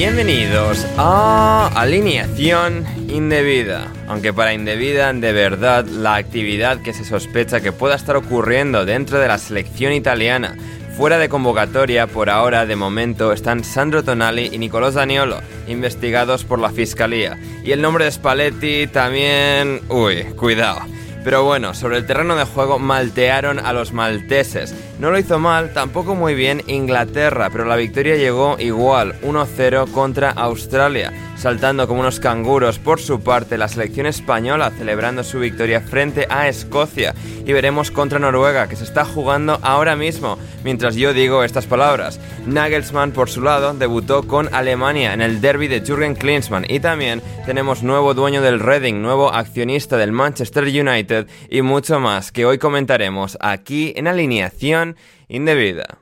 Bienvenidos a Alineación Indebida. Aunque para indebida, de verdad, la actividad que se sospecha que pueda estar ocurriendo dentro de la selección italiana fuera de convocatoria por ahora, de momento, están Sandro Tonali y Nicolò Zaniolo, investigados por la Fiscalía. Y el nombre de Spalletti también... Uy, cuidado. Pero bueno, sobre el terreno de juego maltearon a los malteses. No lo hizo mal, tampoco muy bien Inglaterra, pero la victoria llegó igual, 1-0 contra Australia, saltando como unos canguros por su parte la selección española celebrando su victoria frente a Escocia y veremos contra Noruega que se está jugando ahora mismo, mientras yo digo estas palabras. Nagelsmann por su lado debutó con Alemania en el derby de Jürgen Klinsmann y también tenemos nuevo dueño del Reading, nuevo accionista del Manchester United y mucho más que hoy comentaremos aquí en alineación indebida.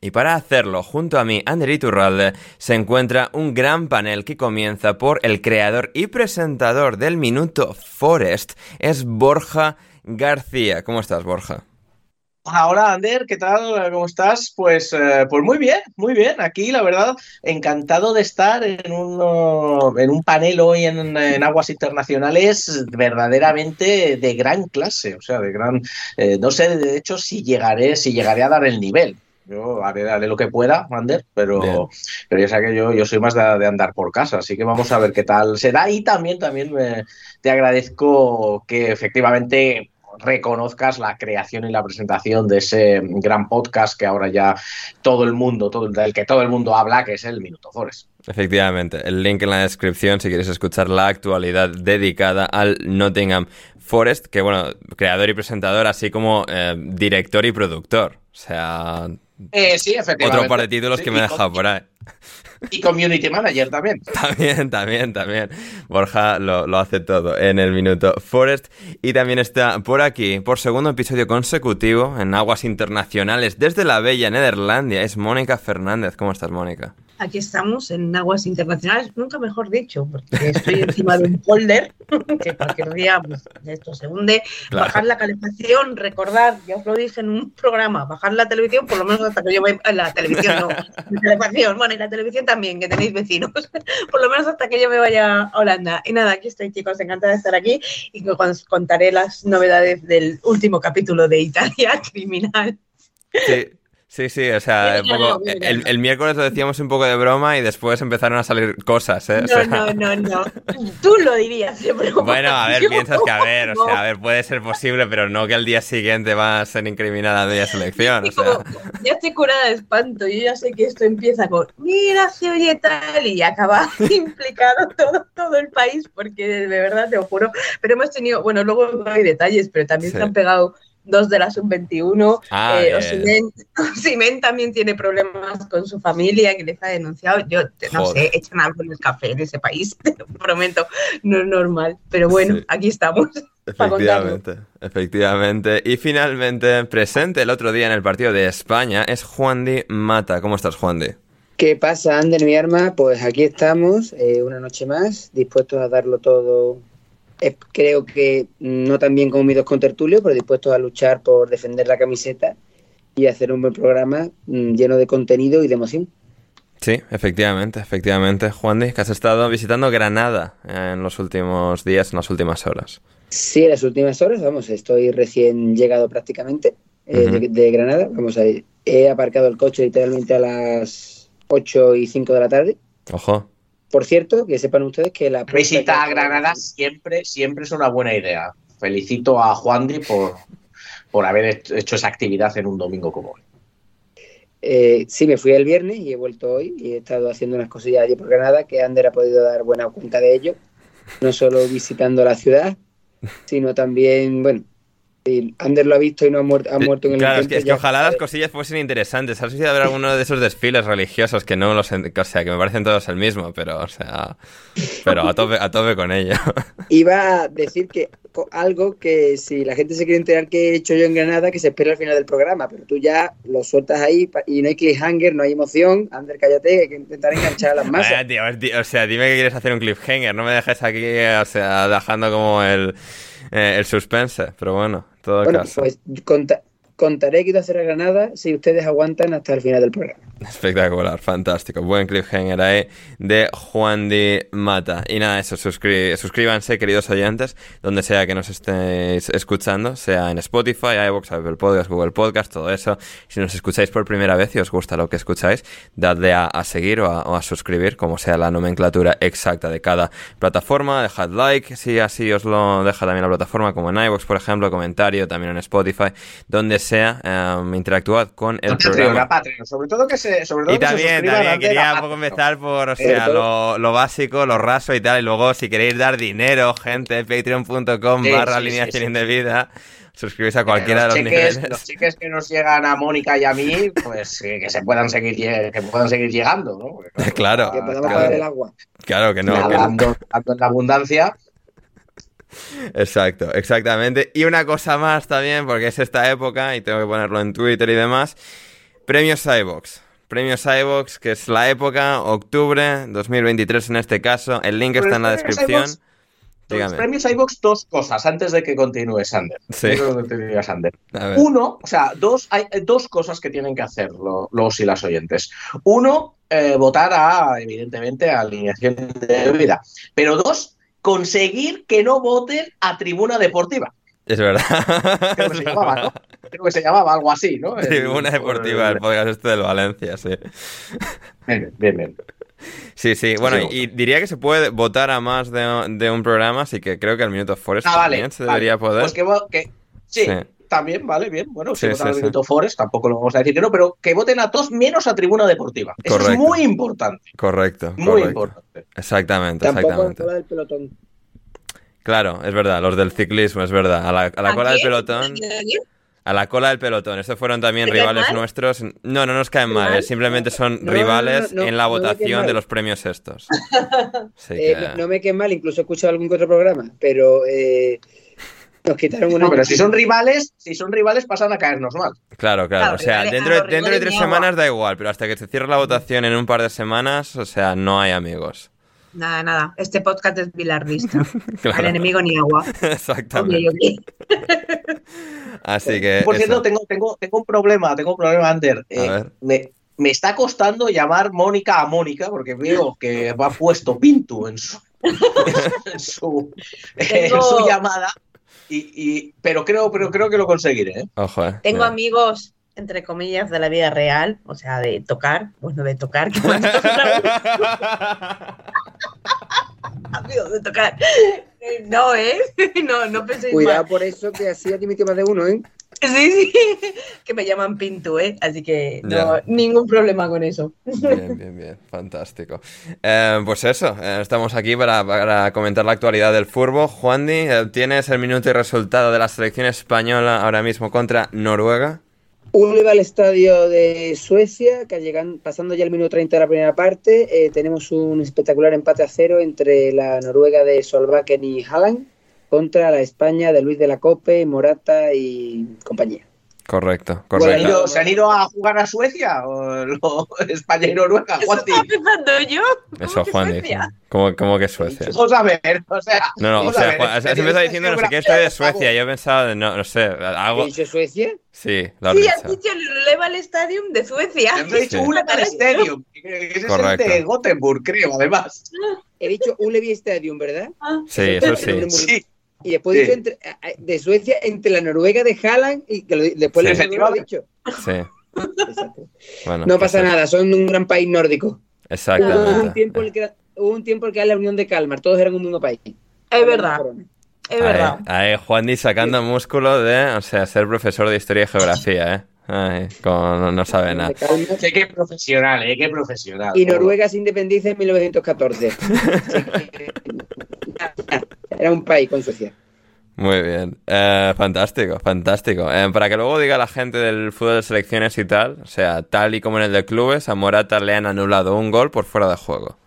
Y para hacerlo, junto a mí, Ander Iturralde, se encuentra un gran panel que comienza por el creador y presentador del Minuto Forest, es Borja García. ¿Cómo estás, Borja? Hola, Ander, ¿qué tal? ¿Cómo estás? Pues, eh, pues muy bien, muy bien. Aquí, la verdad, encantado de estar en un, en un panel hoy en, en aguas internacionales verdaderamente de gran clase, o sea, de gran... eh, no sé, de hecho, si llegaré, si llegaré a dar el nivel. Yo haré, haré lo que pueda, Ander, Bien. pero, pero ya sé que yo, yo soy más de, de andar por casa, así que vamos a ver qué tal será. Y también, también me- te agradezco que efectivamente reconozcas la creación y la presentación de ese gran podcast que ahora ya todo el mundo, todo, del que todo el mundo habla, que es el Minuto Forest. Efectivamente, el link en la descripción si quieres escuchar la actualidad dedicada al Nottingham Forest, que bueno, creador y presentador, así como eh, director y productor. O sea, Eh, sí, efectivamente. otro par de títulos Sí, que me he y dejado por ahí. Y community manager también. También, también, también. Borja lo, lo hace todo en el minuto Forest. Y también está por aquí, por segundo episodio consecutivo, en aguas internacionales, desde la bella Nederlandia, es Mónica Fernández. ¿Cómo estás, Mónica? Aquí estamos en aguas internacionales, nunca mejor dicho, porque estoy encima de un polder que cualquier día pues, esto se hunde. Claro. Bajar la calefacción, recordar, ya os lo dije en un programa, bajar la televisión, por lo menos hasta que yo vaya. La televisión no, la calefacción, bueno, y la televisión también, que tenéis vecinos, por lo menos hasta que yo me vaya a Holanda. Y nada, aquí estoy, chicos, encantada de estar aquí y que os contaré las novedades del último capítulo de Italia Criminal. Sí, Sí, sí, o sea, poco- el, miércoles lo decíamos un poco de broma y después empezaron a salir cosas, ¿eh? O No, sea, no, no, no. Tú lo dirías de broma. Bueno, a ver, piensas que a ver, o sea, a ver, puede ser posible, pero no que al día siguiente va a ser incriminada media selección, o como, sea. ya estoy curada de espanto, yo ya sé que esto empieza con mira, se oye tal y acaba implicado todo, todo el país, porque de verdad te lo juro. Pero hemos tenido, bueno, luego no hay detalles, pero también Sí. se han pegado dos de la sub-21. Ah, eh, Osimhen también tiene problemas con su familia que les ha denunciado. Yo no Joder. sé, echan algo en el café de ese país, te lo prometo, no es normal. Pero bueno, Sí. aquí estamos. Efectivamente, efectivamente. Y finalmente, presente el otro día en el partido de España es Juan Di Mata. ¿Cómo estás, Juan Di? ¿Qué pasa, Ander, mi arma? Pues aquí estamos, eh, una noche más, dispuestos a darlo todo. Eh, creo que no tan bien como mis dos contertulios, pero dispuestos a luchar por defender la camiseta y hacer un buen programa mm, lleno de contenido y de emoción. Sí, efectivamente, efectivamente. Juan Di, que has estado visitando Granada en los últimos días, en las últimas horas. Sí, en las últimas horas, vamos, estoy recién llegado prácticamente eh, de, de Granada. Vamos a ir. He aparcado el coche literalmente a las 8 y 5 de la tarde. Ojo. Por cierto, que sepan ustedes que la Visita a Granada siempre, siempre es una buena idea. Felicito a Juan Di por, por haber hecho esa actividad en un domingo como hoy. Eh, sí, me fui el viernes y he vuelto hoy y he estado haciendo unas cosillas allí por Granada que Ander ha podido dar buena cuenta de ello. No solo visitando la ciudad, sino también, bueno, Ander lo ha visto y no ha muerto, ha muerto en el Claro, es que, es que ojalá las cosillas fuesen interesantes. ¿Has visto ver alguno de esos desfiles religiosos que no los... O sea, que me parecen todos el mismo, pero, o sea... Pero a tope, a tope con ello. Iba a decir que algo que si la gente se quiere enterar que he hecho yo en Granada, que se espera al final del programa, pero tú ya lo sueltas ahí y no hay cliffhanger, no hay emoción. Ander, cállate, hay que intentar enganchar a las masas. Vaya, tío, es- tío, o sea, dime que quieres hacer un cliffhanger. No me dejes aquí, o sea, dejando como el, eh, el suspense. Pero bueno, en todo Bueno, caso. pues contaré a hacer a Granada si ustedes aguantan hasta el final del programa. Espectacular, fantástico. Buen cliffhanger ahí de Juan Di Mata. Y nada, eso, suscri- suscríbanse, queridos oyentes, donde sea que nos estéis escuchando, sea en Spotify, iVoox, Apple Podcast, Google Podcast, todo eso. Si nos escucháis por primera vez y os gusta lo que escucháis, dadle a, seguir o a, o a suscribir, como sea la nomenclatura exacta de cada plataforma. Dejad like, si así os lo deja también la plataforma, como en iVoox, por ejemplo, comentario, también en Spotify, donde sea, eh, interactuad con el Patreon, programa. a Patreon. Sobre todo que se, sobre todo Y que se también, suscriban también quería un poco empezar por, o Eh, sea, todo- lo, lo básico, lo raso y tal. Y luego, si queréis dar dinero, gente, patreon.com Sí, barra sí, alineación sí, sí. indebida. Suscribís a cualquiera de los los cheques, niveles. los cheques que nos llegan a Mónica y a mí, pues que, que se puedan seguir que puedan seguir llegando, ¿no? Porque, Claro, que podamos claro. el agua. Claro que no. que. Hablando, hablando en la abundancia, Exacto, exactamente. Y una cosa más también, porque es esta época y tengo que ponerlo en Twitter y demás. Premios iVox. Premios iVox, que es la época, octubre 2023 en este caso. El link está en la premios descripción. los premios iVox, dos cosas antes de que continúe Sander. Sí. Sander. Uno, o sea, dos, hay eh, dos cosas que tienen que hacer lo- los y las oyentes. Uno, eh, votar a, evidentemente, a alineación de vida. Pero dos, conseguir que no voten a tribuna deportiva. Es verdad. Creo que se llamaba. ¿no? Creo que se llamaba algo así, ¿no? El- Tribuna Deportiva, el podcast este del Valencia, sí. Bien, bien, bien. Sí, sí. Bueno, Sí. y diría que se puede votar a más de, de un programa, así que creo que al Minuto Forest Ah, vale. también se vale. debería poder. Pues que, vo- que- sí, Sí. también, vale, bien. Bueno, Sí, si votan sí, al. Minuto Forest, tampoco lo vamos a decir que no, pero que voten a todos menos a tribuna deportiva. Eso es muy importante. Correcto, Muy correcto. importante. Exactamente, exactamente. cola del pelotón. Claro, es verdad, los del ciclismo, es verdad. A la, a la ¿A cola del pelotón. ¿A la cola del pelotón. Estos fueron también ¿Te caen rivales mal? nuestros. No, no nos caen mal, mal? eh, simplemente son No, rivales no, no, en la votación de los premios estos. Eh, que- no, no me queden mal, incluso he escuchado algún que otro programa, pero eh, nos quitaron una. No, pero si son rivales, si son rivales pasan a caernos mal. Claro, claro. Claro, O sea, dentro, de- dentro de tres semanas da igual, pero hasta que se cierre la votación en un par de semanas, o sea, no hay amigos. Nada, nada. Este podcast es bilardista. Claro. El enemigo ni agua. Exactamente. Así que. Por cierto, eso. tengo, tengo, tengo un problema, tengo un problema, Ander. Eh, ver. me, me está costando llamar Mónica a Mónica porque veo que ha puesto Pintu en su, en su, en Tengo- su llamada. Y, y- pero creo, pero creo que lo conseguiré. ¿eh? Ojo, eh. Tengo Mira. amigos, entre comillas, de la vida real, o sea, de tocar, bueno, de tocar, Amigo, de tocar. No, ¿eh? No, no penséis Cuidado mal. por eso que así ha dimitido más de uno, ¿eh? Sí, sí, que me llaman Pintu, ¿eh? Así que no, ningún problema con eso. Bien, bien, bien, fantástico. Eh, pues eso, eh, estamos aquí para, para comentar la actualidad del fútbol. Juandi, eh, ¿tienes el minuto y resultado de la selección española ahora mismo contra Noruega? Uno va al estadio de Suecia, que llegan, pasando ya el minuto 30 de la primera parte, eh, tenemos un espectacular empate a cero entre la Noruega de Solbakken y Haaland contra la España de Luis de la Cope, Morata y compañía. Correcto, ¿Se han, correcto. ido, se han ido a jugar a Suecia? ¿O lo- España y Noruega, Eso estaba pensando yo. ¿Cómo Eso, que Juandi. Suecia? ¿Cómo, cómo que Suecia? Vamos a ver, o sea. No, no, o sea, Juan, has, has empezado diciendo no sé qué estoy de Suecia. Yo he pensado, no, no sé, ¿He algo. dicho Suecia? Sí, lo has Sí, has dicho. dicho el Leval Stadium de Suecia. Hemos dicho Sí. un Stadium, que es el Correcto. de Gothenburg, creo, además. He dicho Ullevi Stadium, ¿verdad? Ah, Sí, eso sí. Sí, Y después Sí. entre- a- de Suecia entre la Noruega de Haaland y que lo- después Sí. la Noruega lo he dicho. Sí. Exacto. Bueno, No pasa nada, son un gran país nórdico. Hubo un Exactamente. tiempo en el que hubo un tiempo en el que era la Unión de Kalmar, todos eran un mismo país. Es verdad, es verdad. Ahí, ahí Juandi sacando músculo de, o sea, ser profesor de historia y geografía, ¿eh? Ay, como no, no sabe nada. Kalmar. Sí, qué profesional, ¿eh? Qué profesional. Y Noruega se independiza en 1914. Así que, Era un país con Suecia. Muy bien. Eh, fantástico, fantástico. Eh, para que luego diga la gente del fútbol de selecciones y tal, o sea, tal y como en el de clubes, a Morata le han anulado un gol por fuera de juego.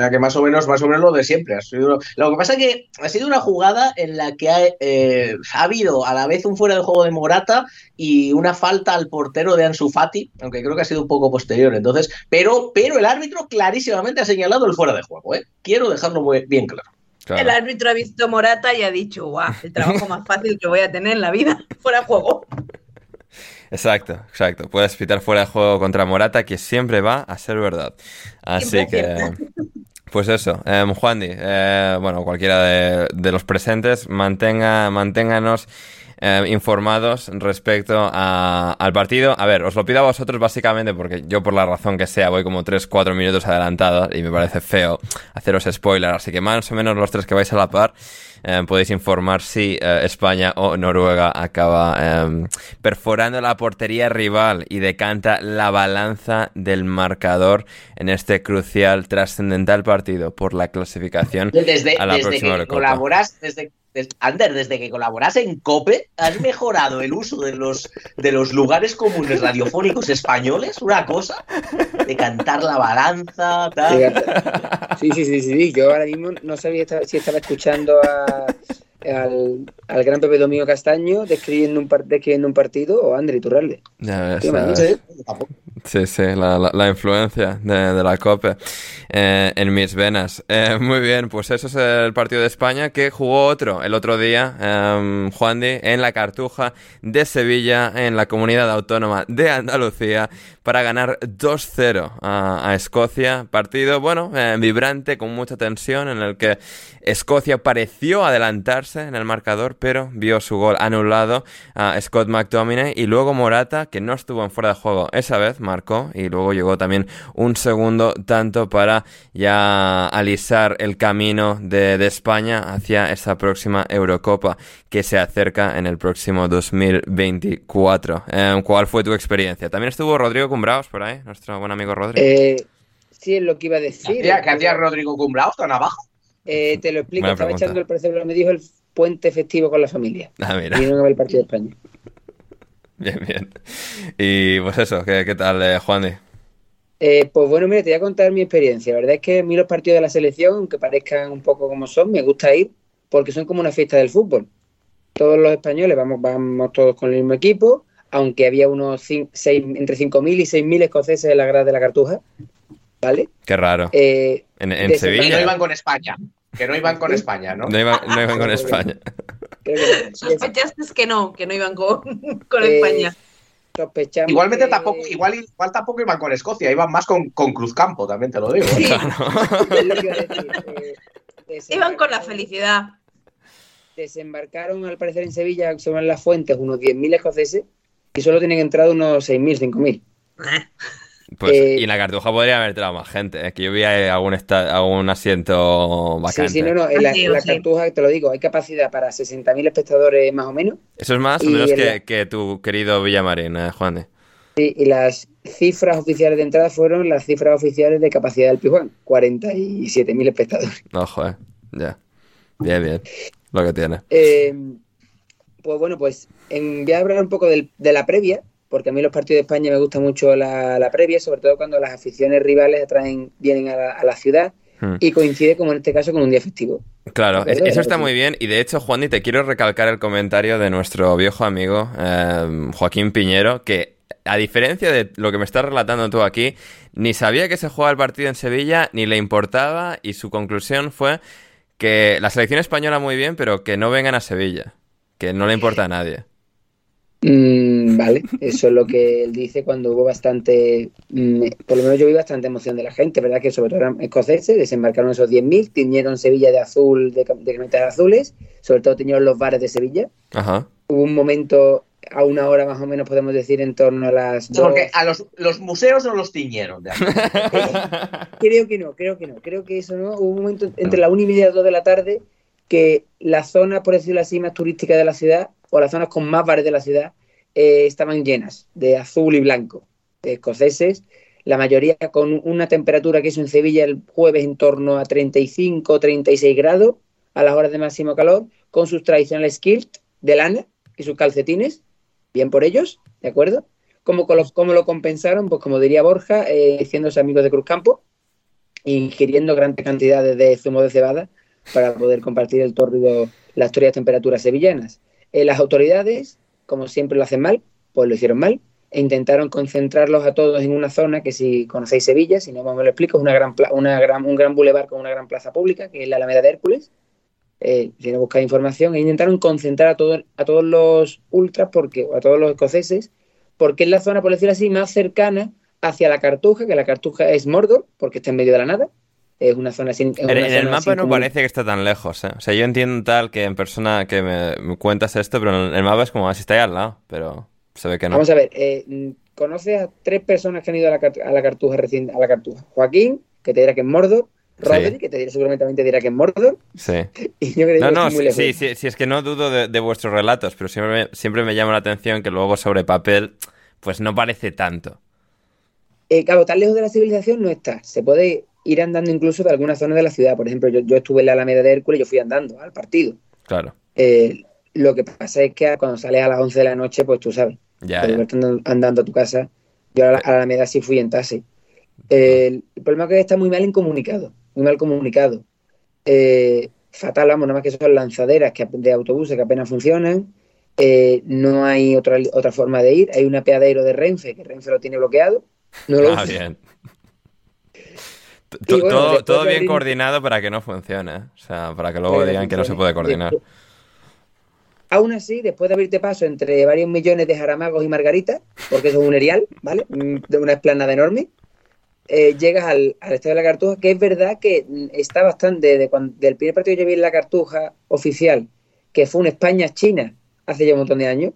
O sea que más o menos, más o menos lo de siempre. Ha sido- Lo que pasa es que ha sido una jugada en la que ha, eh, ha habido a la vez un fuera de juego de Morata y una falta al portero de Ansu Fati, aunque creo que ha sido un poco posterior. Entonces, pero, pero el árbitro clarísimamente ha señalado el fuera de juego, ¿eh? Quiero dejarlo muy bien claro. Claro. El árbitro ha visto Morata y ha dicho, guau, el trabajo más fácil que voy a tener en la vida, fuera de juego. Exacto, exacto. Puedes pitar fuera de juego contra Morata, que siempre va a ser verdad. Así Siempre que. Pues eso, eh, Juandi, eh, bueno, cualquiera de, de los presentes, mantenga, manténganos eh, informados respecto a- al partido. A ver, os lo pido a vosotros básicamente porque yo por la razón que sea voy como 3-4 minutos adelantado y me parece feo haceros spoiler, así que más o menos los tres que vais a la par eh, podéis informar si eh, España o Noruega acaba eh, perforando la portería rival y decanta la balanza del marcador en este crucial, trascendental partido por la clasificación Desde, a la desde próxima que Eurocopa. colaboras, desde, des- Ander, desde que colaboras en COPE, has mejorado el uso de los, de los lugares comunes radiofónicos españoles, una cosa, de cantar la balanza, tal. Sí, sí, sí, sí, sí. Yo ahora mismo no sabía si estaba escuchando a- al, al gran Pepe Domingo Castaño describiendo un, par- describiendo un partido o André. Ya ves, ya ves. Sí. Sí, sí, la, la- la influencia de, de la COPE eh, en mis venas. Eh, muy bien, pues eso es el partido de España que jugó otro el otro día, eh, Juan Di, en la Cartuja de Sevilla, en la comunidad autónoma de Andalucía, para ganar 2-0 a, Escocia. Partido, bueno, eh, vibrante, con mucha tensión, en el que Escocia pareció adelantarse en el marcador, pero vio su gol anulado a Scott McTominay y luego Morata, que no estuvo en fuera de juego esa vez, marcó y luego llegó también un segundo tanto para ya alisar el camino de, España hacia esta próxima Eurocopa que se acerca en el próximo 2024. Eh, ¿Cuál fue tu experiencia? También estuvo Rodrigo Cumbraos por ahí, nuestro buen amigo Rodrigo. Eh, sí, es lo que iba a ¿Qué decir. hacía, qué hacía Rodrigo Cumbraos tan abajo? Eh, te lo explico. Buena Estaba pregunta. echando el precepto, me dijo el puente festivo con la familia. Ah, mira. Y no el partido de España. Bien, bien. Y pues eso, ¿qué, qué tal, eh, Juan? Eh, pues bueno, mira, te voy a contar mi experiencia. La verdad es que a mí los partidos de la selección, aunque parezcan un poco como son, me gusta ir porque son como una fiesta del fútbol. Todos los españoles vamos, vamos todos con el mismo equipo, aunque había unos seis, entre 5.000 y 6.000 escoceses en la grada de la Cartuja, ¿vale? Qué raro. Eh, En, en de Que Sevilla. no iban con España. Que no iban con España, ¿no? No iban, no iban con España. Sospechaste que no, que no iban con, con Eh, España. sospechamos Igualmente que- tampoco, igual, igual tampoco iban con Escocia, iban más con, con Cruzcampo, también te lo digo. es lo que iba a decir, eh, Iban con la felicidad. Desembarcaron, al parecer, en Sevilla, según las fuentes, unos 10.000 escoceses y solo tienen entrada unos 6.000, 5.000. Pues, Eh, y en la cartuja podría haber entrado más gente. Es que yo vi ahí algún, algún asiento Sí, vacante. sí, no, no, en la, Ah, sí, en la sí. cartuja, te lo digo, hay capacidad para 60.000 espectadores más o menos. Eso es más o menos en que, la- que tu querido Villamarín, eh, Juan. Sí, y las cifras oficiales de entrada fueron las cifras oficiales de capacidad del Pijuán, 47.000 espectadores. Ojo, eh. Ya. Bien, bien. Lo que tiene. Eh, pues bueno, pues en- voy a hablar un poco del- de la previa, porque a mí los partidos de España me gusta mucho la, la previa, sobre todo cuando las aficiones rivales atraen, vienen a la, a la ciudad Hmm. y coincide, como en este caso, con un día festivo. Claro, eso está muy bien. Y de hecho, Juan, te quiero recalcar el comentario de nuestro viejo amigo eh, Joaquín Piñero, que a diferencia de lo que me estás relatando tú aquí, ni sabía que se jugaba el partido en Sevilla, ni le importaba, y su conclusión fue que la selección española muy bien, pero que no vengan a Sevilla, que no le importa a nadie. Mm, vale, eso es lo que él dice cuando hubo bastante, mm, por lo menos yo vi bastante emoción de la gente, ¿verdad? Que sobre todo eran escoceses, desembarcaron esos 10.000, tiñeron Sevilla de azul, de, cam- de camisetas azules, sobre todo tiñeron los bares de Sevilla. Ajá. Hubo un momento, a una hora más o menos, podemos decir, en torno a las Sí, Porque dos. a los, los museos no los tiñeron. de. Creo que no, creo que no, creo que eso no. Hubo un momento entre la una y media y las dos de la tarde que las zonas, por decirlo así, más turísticas de la ciudad, o las zonas con más bares de la ciudad, eh, estaban llenas de azul y blanco, de escoceses, la mayoría con una temperatura que hizo en Sevilla el jueves en torno a 35 o 36 grados a las horas de máximo calor, con sus tradicionales kilt de lana y sus calcetines, bien por ellos, ¿de acuerdo? ¿Cómo, colo- cómo lo compensaron? Pues como diría Borja, eh, haciéndose amigos de Cruzcampo, ingiriendo grandes cantidades de zumo de cebada para poder compartir el tórrido, las historias temperaturas sevillanas. Eh, las autoridades, como siempre lo hacen mal, pues lo hicieron mal, e intentaron concentrarlos a todos en una zona que si conocéis Sevilla, si no me lo explico, es una gran, una gran, un gran bulevar con una gran plaza pública, que es la Alameda de Hércules. Eh, si no información, e intentaron concentrar a, todo- a todos los ultras, porque, o a todos los escoceses, porque es la zona, por decirlo así, más cercana hacia la Cartuja, que la Cartuja es Mordor, porque está en medio de la nada. Es una zona sin. es En, una en el mapa no parece que está tan lejos, ¿eh? O sea, yo entiendo tal que en persona que me, me cuentas esto, pero en el mapa es como así está ahí al lado, pero se ve que no. Vamos a ver, eh, conoces a tres personas que han ido a la, a la Cartuja recién, a la Cartuja. Joaquín, que te dirá que es Mordor, Rodri, Sí. que te dirá, seguramente también te dirá que es Mordor, Sí. y yo que te No, digo, no, sí, sí, sí, sí, es que no dudo de, de vuestros relatos, pero siempre me, siempre me llama la atención que luego sobre papel, pues no parece tanto. Eh, claro, tan lejos de la civilización no está. Se puede ir andando incluso de algunas zonas de la ciudad. Por ejemplo, yo, yo estuve en la Alameda de Hércules, yo fui andando al partido. Claro. Eh, lo que pasa es que cuando sales a las 11 de la noche, pues tú sabes, Ya, ya. andando, andando a tu casa. Yo a la, a la Alameda sí fui en taxi. Eh, el problema es que está muy mal incomunicado, muy mal comunicado. Eh, fatal, vamos, nada más que son lanzaderas que, de autobuses que apenas funcionan. Eh, no hay otra, otra forma de ir. Hay un apeadero de Renfe, que Renfe lo tiene bloqueado. No lo Ah, usa. bien. Bueno, todo todo bien coordinado para que no funcione. ¿eh? O sea, para que luego digan que no se puede coordinar. Después- Aún así, después de abrirte paso entre varios millones de jaramagos y margaritas, porque eso es un erial, ¿vale? Mm, De una esplanada enorme, eh, llegas al, al Estadio de la Cartuja, que es verdad que mm, está bastante, de cuando, del primer partido que yo vi en la Cartuja oficial, que fue un España-China hace ya un montón de años,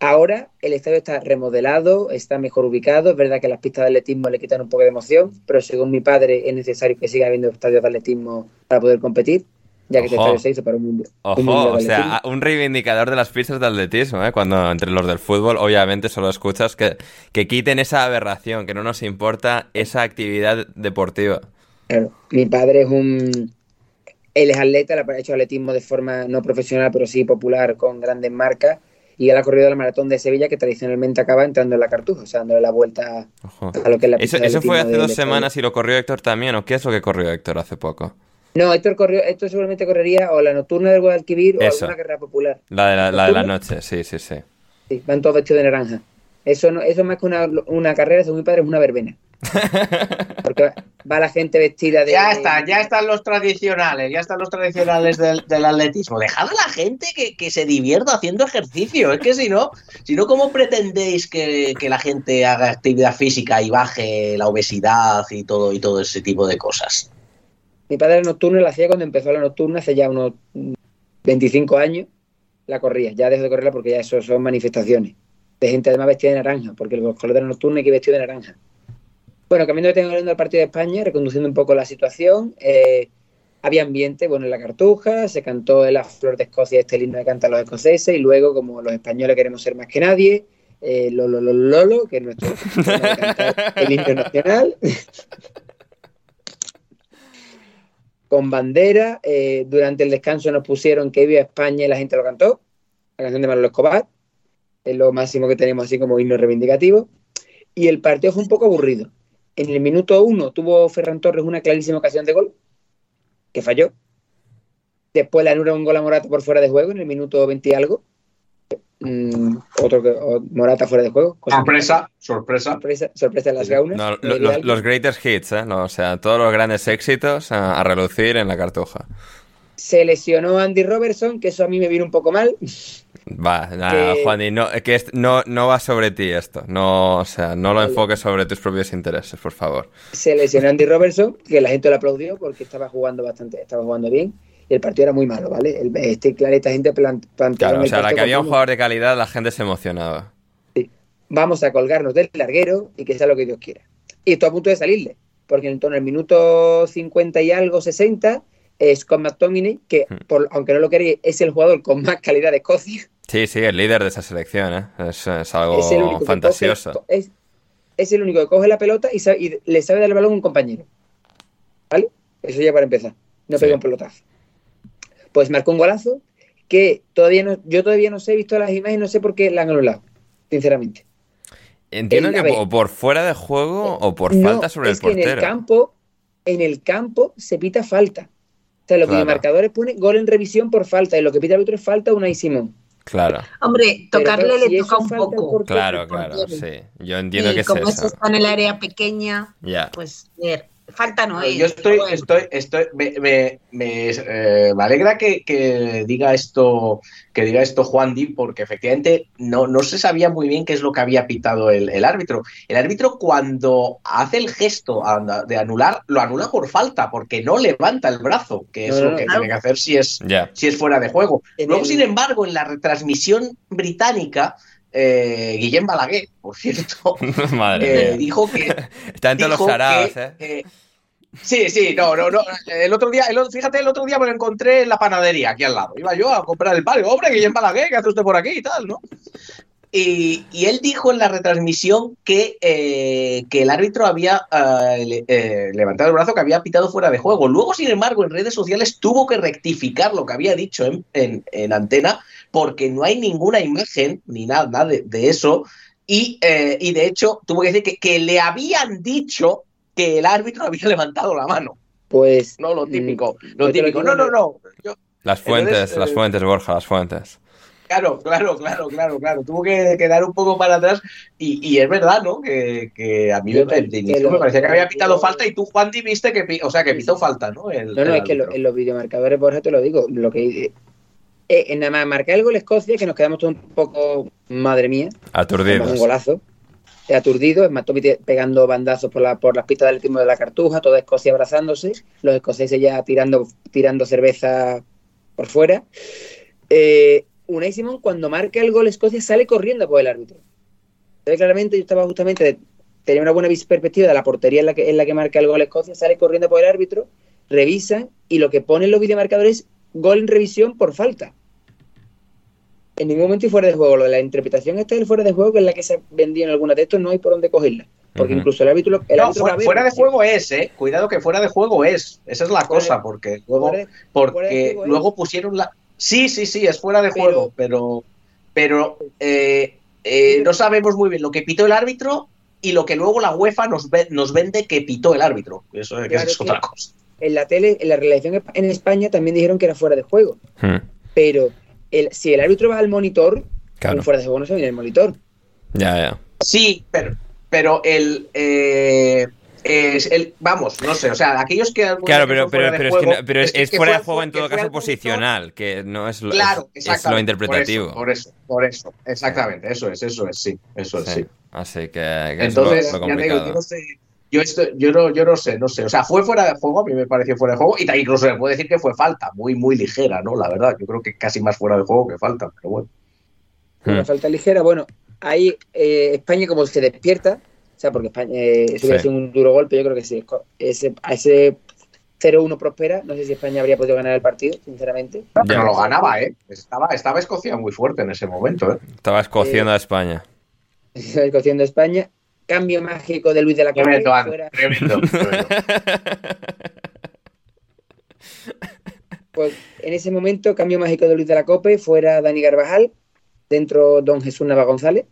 Ahora el estadio está remodelado, está mejor ubicado, es verdad que las pistas de atletismo le quitan un poco de emoción, pero según mi padre es necesario que siga habiendo estadios de atletismo para poder competir, ya que este estadio se hizo para un mundo. Ojo, un o sea, un reivindicador de las pistas de atletismo, ¿eh? Cuando entre los del fútbol, obviamente, solo escuchas que, que quiten esa aberración, que no nos importa esa actividad deportiva. Claro, mi padre es un. Él es atleta, ha hecho atletismo de forma no profesional, pero sí popular, con grandes marcas. Y él ha corrido la maratón de Sevilla, que tradicionalmente acaba entrando en la cartuja, o sea, dándole la vuelta Ojo. a lo que es la Eso, de eso fue hace dos semanas y lo corrió Héctor también, ¿o qué es lo que corrió Héctor hace poco? No, Héctor corrió, esto seguramente correría o la nocturna del Guadalquivir o alguna carrera popular. La de la, la de la noche, sí, sí, sí. Sí, van todos vestidos de naranja. Eso no, eso más que una, una carrera, según mi padre, es una verbena. Porque va la gente vestida de. Ya está, ya están los tradicionales, ya están los tradicionales del, del atletismo. Dejad a la gente que, que se divierta haciendo ejercicio. Es que si no, si no, ¿cómo pretendéis que, que la gente haga actividad física y baje la obesidad y todo, y todo ese tipo de cosas? Mi padre la nocturna la hacía cuando empezó la nocturna, hace ya unos mm, 25 años, la corría. Ya dejó de correrla porque ya eso son manifestaciones. de gente además vestida de naranja, porque los colores de la nocturna hay que ir vestido de naranja. Bueno, cambiando de tema hablando del partido de España, reconduciendo un poco la situación, eh, había ambiente, bueno, en la cartuja, se cantó en la flor de Escocia este himno que cantan los escoceses, y luego, como los españoles queremos ser más que nadie, eh, Lolo Lolo Lolo, que es nuestro el himno nacional. Con bandera, eh, durante el descanso nos pusieron que viva España y la gente lo cantó, la canción de Manolo Escobar, es lo máximo que tenemos así como himno reivindicativo. Y el partido fue un poco aburrido. En el minuto uno tuvo Ferran Torres una clarísima ocasión de gol, que falló. Después le anula un gol a Morata por fuera de juego en el minuto 20 y algo. Mm, otro que o Morata fuera de juego. Sorpresa, sorpresa. sorpresa, sorpresa en las gaunas. No, lo- algo. los greatest hits, ¿eh? No, o sea, todos los grandes éxitos a, a relucir en la cartuja. Se lesionó Andy Robertson, que eso a mí me vino un poco mal. Va, nada, Que- Juan, y no, que est- no, no va sobre ti esto. No, o sea, no lo enfoques sobre tus propios intereses, por favor. Se lesionó Andy Robertson, que la gente lo aplaudió porque estaba jugando bastante, estaba jugando bien. Y el partido era muy malo, ¿vale? El, este, claro, esta gente plan- plantearon Claro, o sea, la que había un jugador de calidad, la gente se emocionaba. Vamos a colgarnos del larguero y que sea lo que Dios quiera. Y esto a punto de salirle, porque en torno al minuto 50 y algo, 60, eh, Scott McTominay, que Hmm. por, aunque no lo queréis, es el jugador con más calidad de Escocia. Sí, sí, el líder de esa selección, ¿eh? Es, es algo es el fantasioso. coge- es, es el único que coge la pelota y, sabe- y le sabe dar el balón a un compañero. ¿Vale? Eso ya para empezar. No Sí. pega un pelotazo. Pues marcó un golazo que todavía no, yo todavía no sé, he visto las imágenes, no sé por qué la han anulado, sinceramente. Entiendo El- que o por fuera de juego o por No, falta sobre el que en portero. el campo, en el campo se pita falta. O sea, los Claro. videomarcadores ponen gol en revisión por falta y lo que pita el otro es falta a Unai Simón. Claro, Hombre, Pero, tocarle claro, si le eso toca un poco. claro, claro, sí. Yo entiendo y que es como eso eso. está en el área pequeña, Ya. pues ver, falta no es. Yo estoy, estoy, estoy, me, me, me, eh, me alegra que, que diga esto, que diga esto Juan Di, porque efectivamente no, no se sabía muy bien qué es lo que había pitado el, el árbitro. El árbitro cuando hace el gesto de anular, lo anula por falta, porque no levanta el brazo, que es No, lo que no. tiene que hacer si es, si es fuera de juego. Luego, el- sin embargo, en la retransmisión británica, eh, Guillem Balaguer, por cierto, Madre eh, dijo que Está en todos los que, ¿eh? eh, sí, sí, no, no, no. El otro día, el, fíjate, el otro día me lo encontré en la panadería aquí al lado. Iba yo a comprar el pan. Digo, Hombre, Guillem Balaguer, ¿qué hace usted por aquí y tal, no? Y, y él dijo en la retransmisión que, eh, que el árbitro había eh, le- eh, levantado el brazo, que había pitado fuera de juego. Luego, sin embargo, en redes sociales tuvo que rectificar lo que había dicho en, en- en antena, porque no hay ninguna imagen ni nada, nada de, de eso. Y, eh, y de hecho, tuvo que decir que, que le habían dicho que el árbitro había levantado la mano. Pues No lo típico. Mm, Lo típico. No, no, no. Yo- Las fuentes, Entonces, las eh, fuentes, Borja, las fuentes. Claro, claro, claro, claro, claro. Tuvo que quedar un poco para atrás y, y es verdad, ¿no? Que, que a mí Yo me, inicio que lo- me parecía que había pitado falta y tú, Juan, viste que, o sea, que pitó falta, ¿no? El- No, no, el es que en los videomarcadores, Borja, te lo digo, lo que eh, en nada más marcar el gol Escocia, que nos quedamos todos un poco, madre mía, un Aturdidos. golazo, eh, aturdido, es Matomi pegando bandazos por, la, por las pistas del ritmo de la cartuja, toda Escocia abrazándose, los escoceses ya tirando, tirando cerveza por fuera. Eh, Unai Simón, cuando marca el gol Escocia, sale corriendo por el árbitro. Ve claramente, yo estaba justamente, tenía una buena perspectiva de la portería en la que, en la que marca el gol Escocia, sale corriendo por el árbitro, revisan y lo que ponen los videomarcadores es gol en revisión por falta. En ningún momento y fuera de juego. Lo de la interpretación esta del fuera de juego, que es la que se vendía en alguna de estos, no hay por dónde cogerla. Porque incluso el árbitro. El No, árbitro fuera, de juego es, ¿eh? Cuidado que fuera de juego es. Esa es la Fuera cosa, de- porque luego, fuera porque pusieron la. Sí, sí, sí, es fuera de Pero- juego, pero, pero eh, eh, no sabemos muy bien lo que pitó el árbitro y lo que luego la UEFA nos, ve- nos vende que pitó el árbitro. Eso Claro es que- otra cosa. En la tele, en la relación en España también dijeron que era fuera de juego. Hmm, Pero el, si el árbitro va al monitor, Claro. un fuera de juego no se ve en el monitor. Ya, ya. Sí, pero, pero el, eh, es el. Vamos, no sé, o sea, aquellos que. Claro, pero, pero, pero es, que pero es, que- es que fuera fue de juego en todo caso posicional, que no es lo, Claro, es- es, lo interpretativo. Por eso, por eso, por eso, exactamente, eso es, eso es, sí, eso es, Sí. sí. Así que, que Entonces, es lo, lo ya te digo, complicado. yo no sé, yo, esto- yo, no, yo no sé, no sé, o sea, fue fuera de juego, a mí me pareció fuera de juego, y también incluso le puedo decir que fue falta, muy, muy ligera, ¿no? La verdad, yo creo que casi más fuera de juego que falta, pero bueno. Hmm. Una falta ligera. Bueno, ahí eh, España como se despierta, o sea, porque España, eh, Sí. sido un duro golpe, yo creo que sí. Ese, a ese 0-1 prospera, no sé si España habría podido ganar el partido, sinceramente. No lo ganaba, ¿eh? Estaba, estaba Escocia muy fuerte en ese momento, ¿eh? Estaba escociendo a España. La cuestión de España. Cambio mágico de Luis de la Cope, Tremendo, fuera- tremendo, tremendo. Pues en ese momento, cambio mágico de Luis de la Cope, fuera Dani Carvajal, dentro Don Jesús Nava González,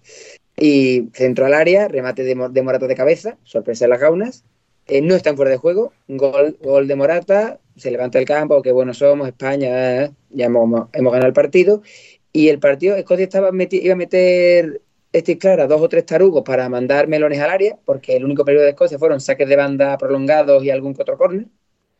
y centro al área, remate de, Mo- de Morata de cabeza, sorpresa en las gaunas. Eh, no están fuera de juego, gol, gol de Morata, se levanta el campo, qué buenos somos, España, eh, ya hemos, hemos ganado el partido. Y el partido, Escocia estaba meti- iba a meter, estoy clara, dos o tres tarugos para mandar melones al área, porque el único periodo de Escocia fueron saques de banda prolongados y algún que otro córner.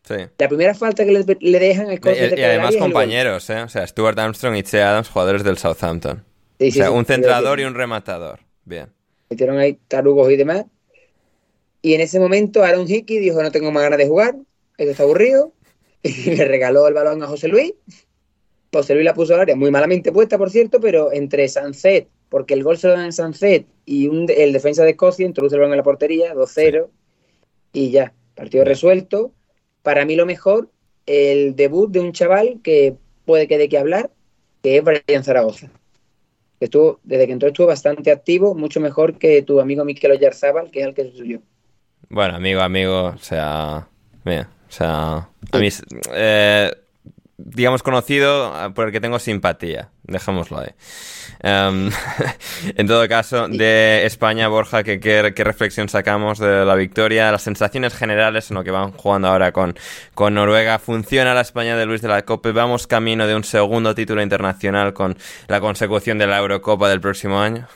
Sí. La primera falta que le, le dejan a Escocia Y, y además compañeros, ¿eh? O sea, Stuart Armstrong y Che Adams, jugadores del Southampton. Sí, O sea, un centrador y un rematador. Bien. Metieron ahí tarugos y demás. Y en ese momento Aaron Hickey dijo, no tengo más ganas de jugar, esto está aburrido. Y le regaló el balón a José Luis. José Luis la puso al área, muy malamente puesta, por cierto, pero entre Sanzet, porque el gol se lo dan en Sanzet y un, el defensa de Escocia introduce el balón en la portería, 2-0, y ya, partido resuelto. Para mí lo mejor, el debut de un chaval que puede que de qué hablar, que es Brian Zaragoza. Que estuvo, desde que entró estuvo bastante activo, mucho mejor que tu amigo Mikel Oyarzábal, que es el que sustituyó. Bueno, amigo, amigo, o sea, bien, o sea, a mí, eh, digamos, conocido eh, por el que tengo simpatía, dejémoslo ahí. Em, en todo caso, de España, Borja, ¿qué, qué, qué reflexión sacamos de la victoria? Las sensaciones generales en lo que van jugando ahora con, con Noruega. ¿Funciona la España de Luis de la Cope? ¿Vamos camino de un segundo título internacional con la consecución de la Eurocopa del próximo año?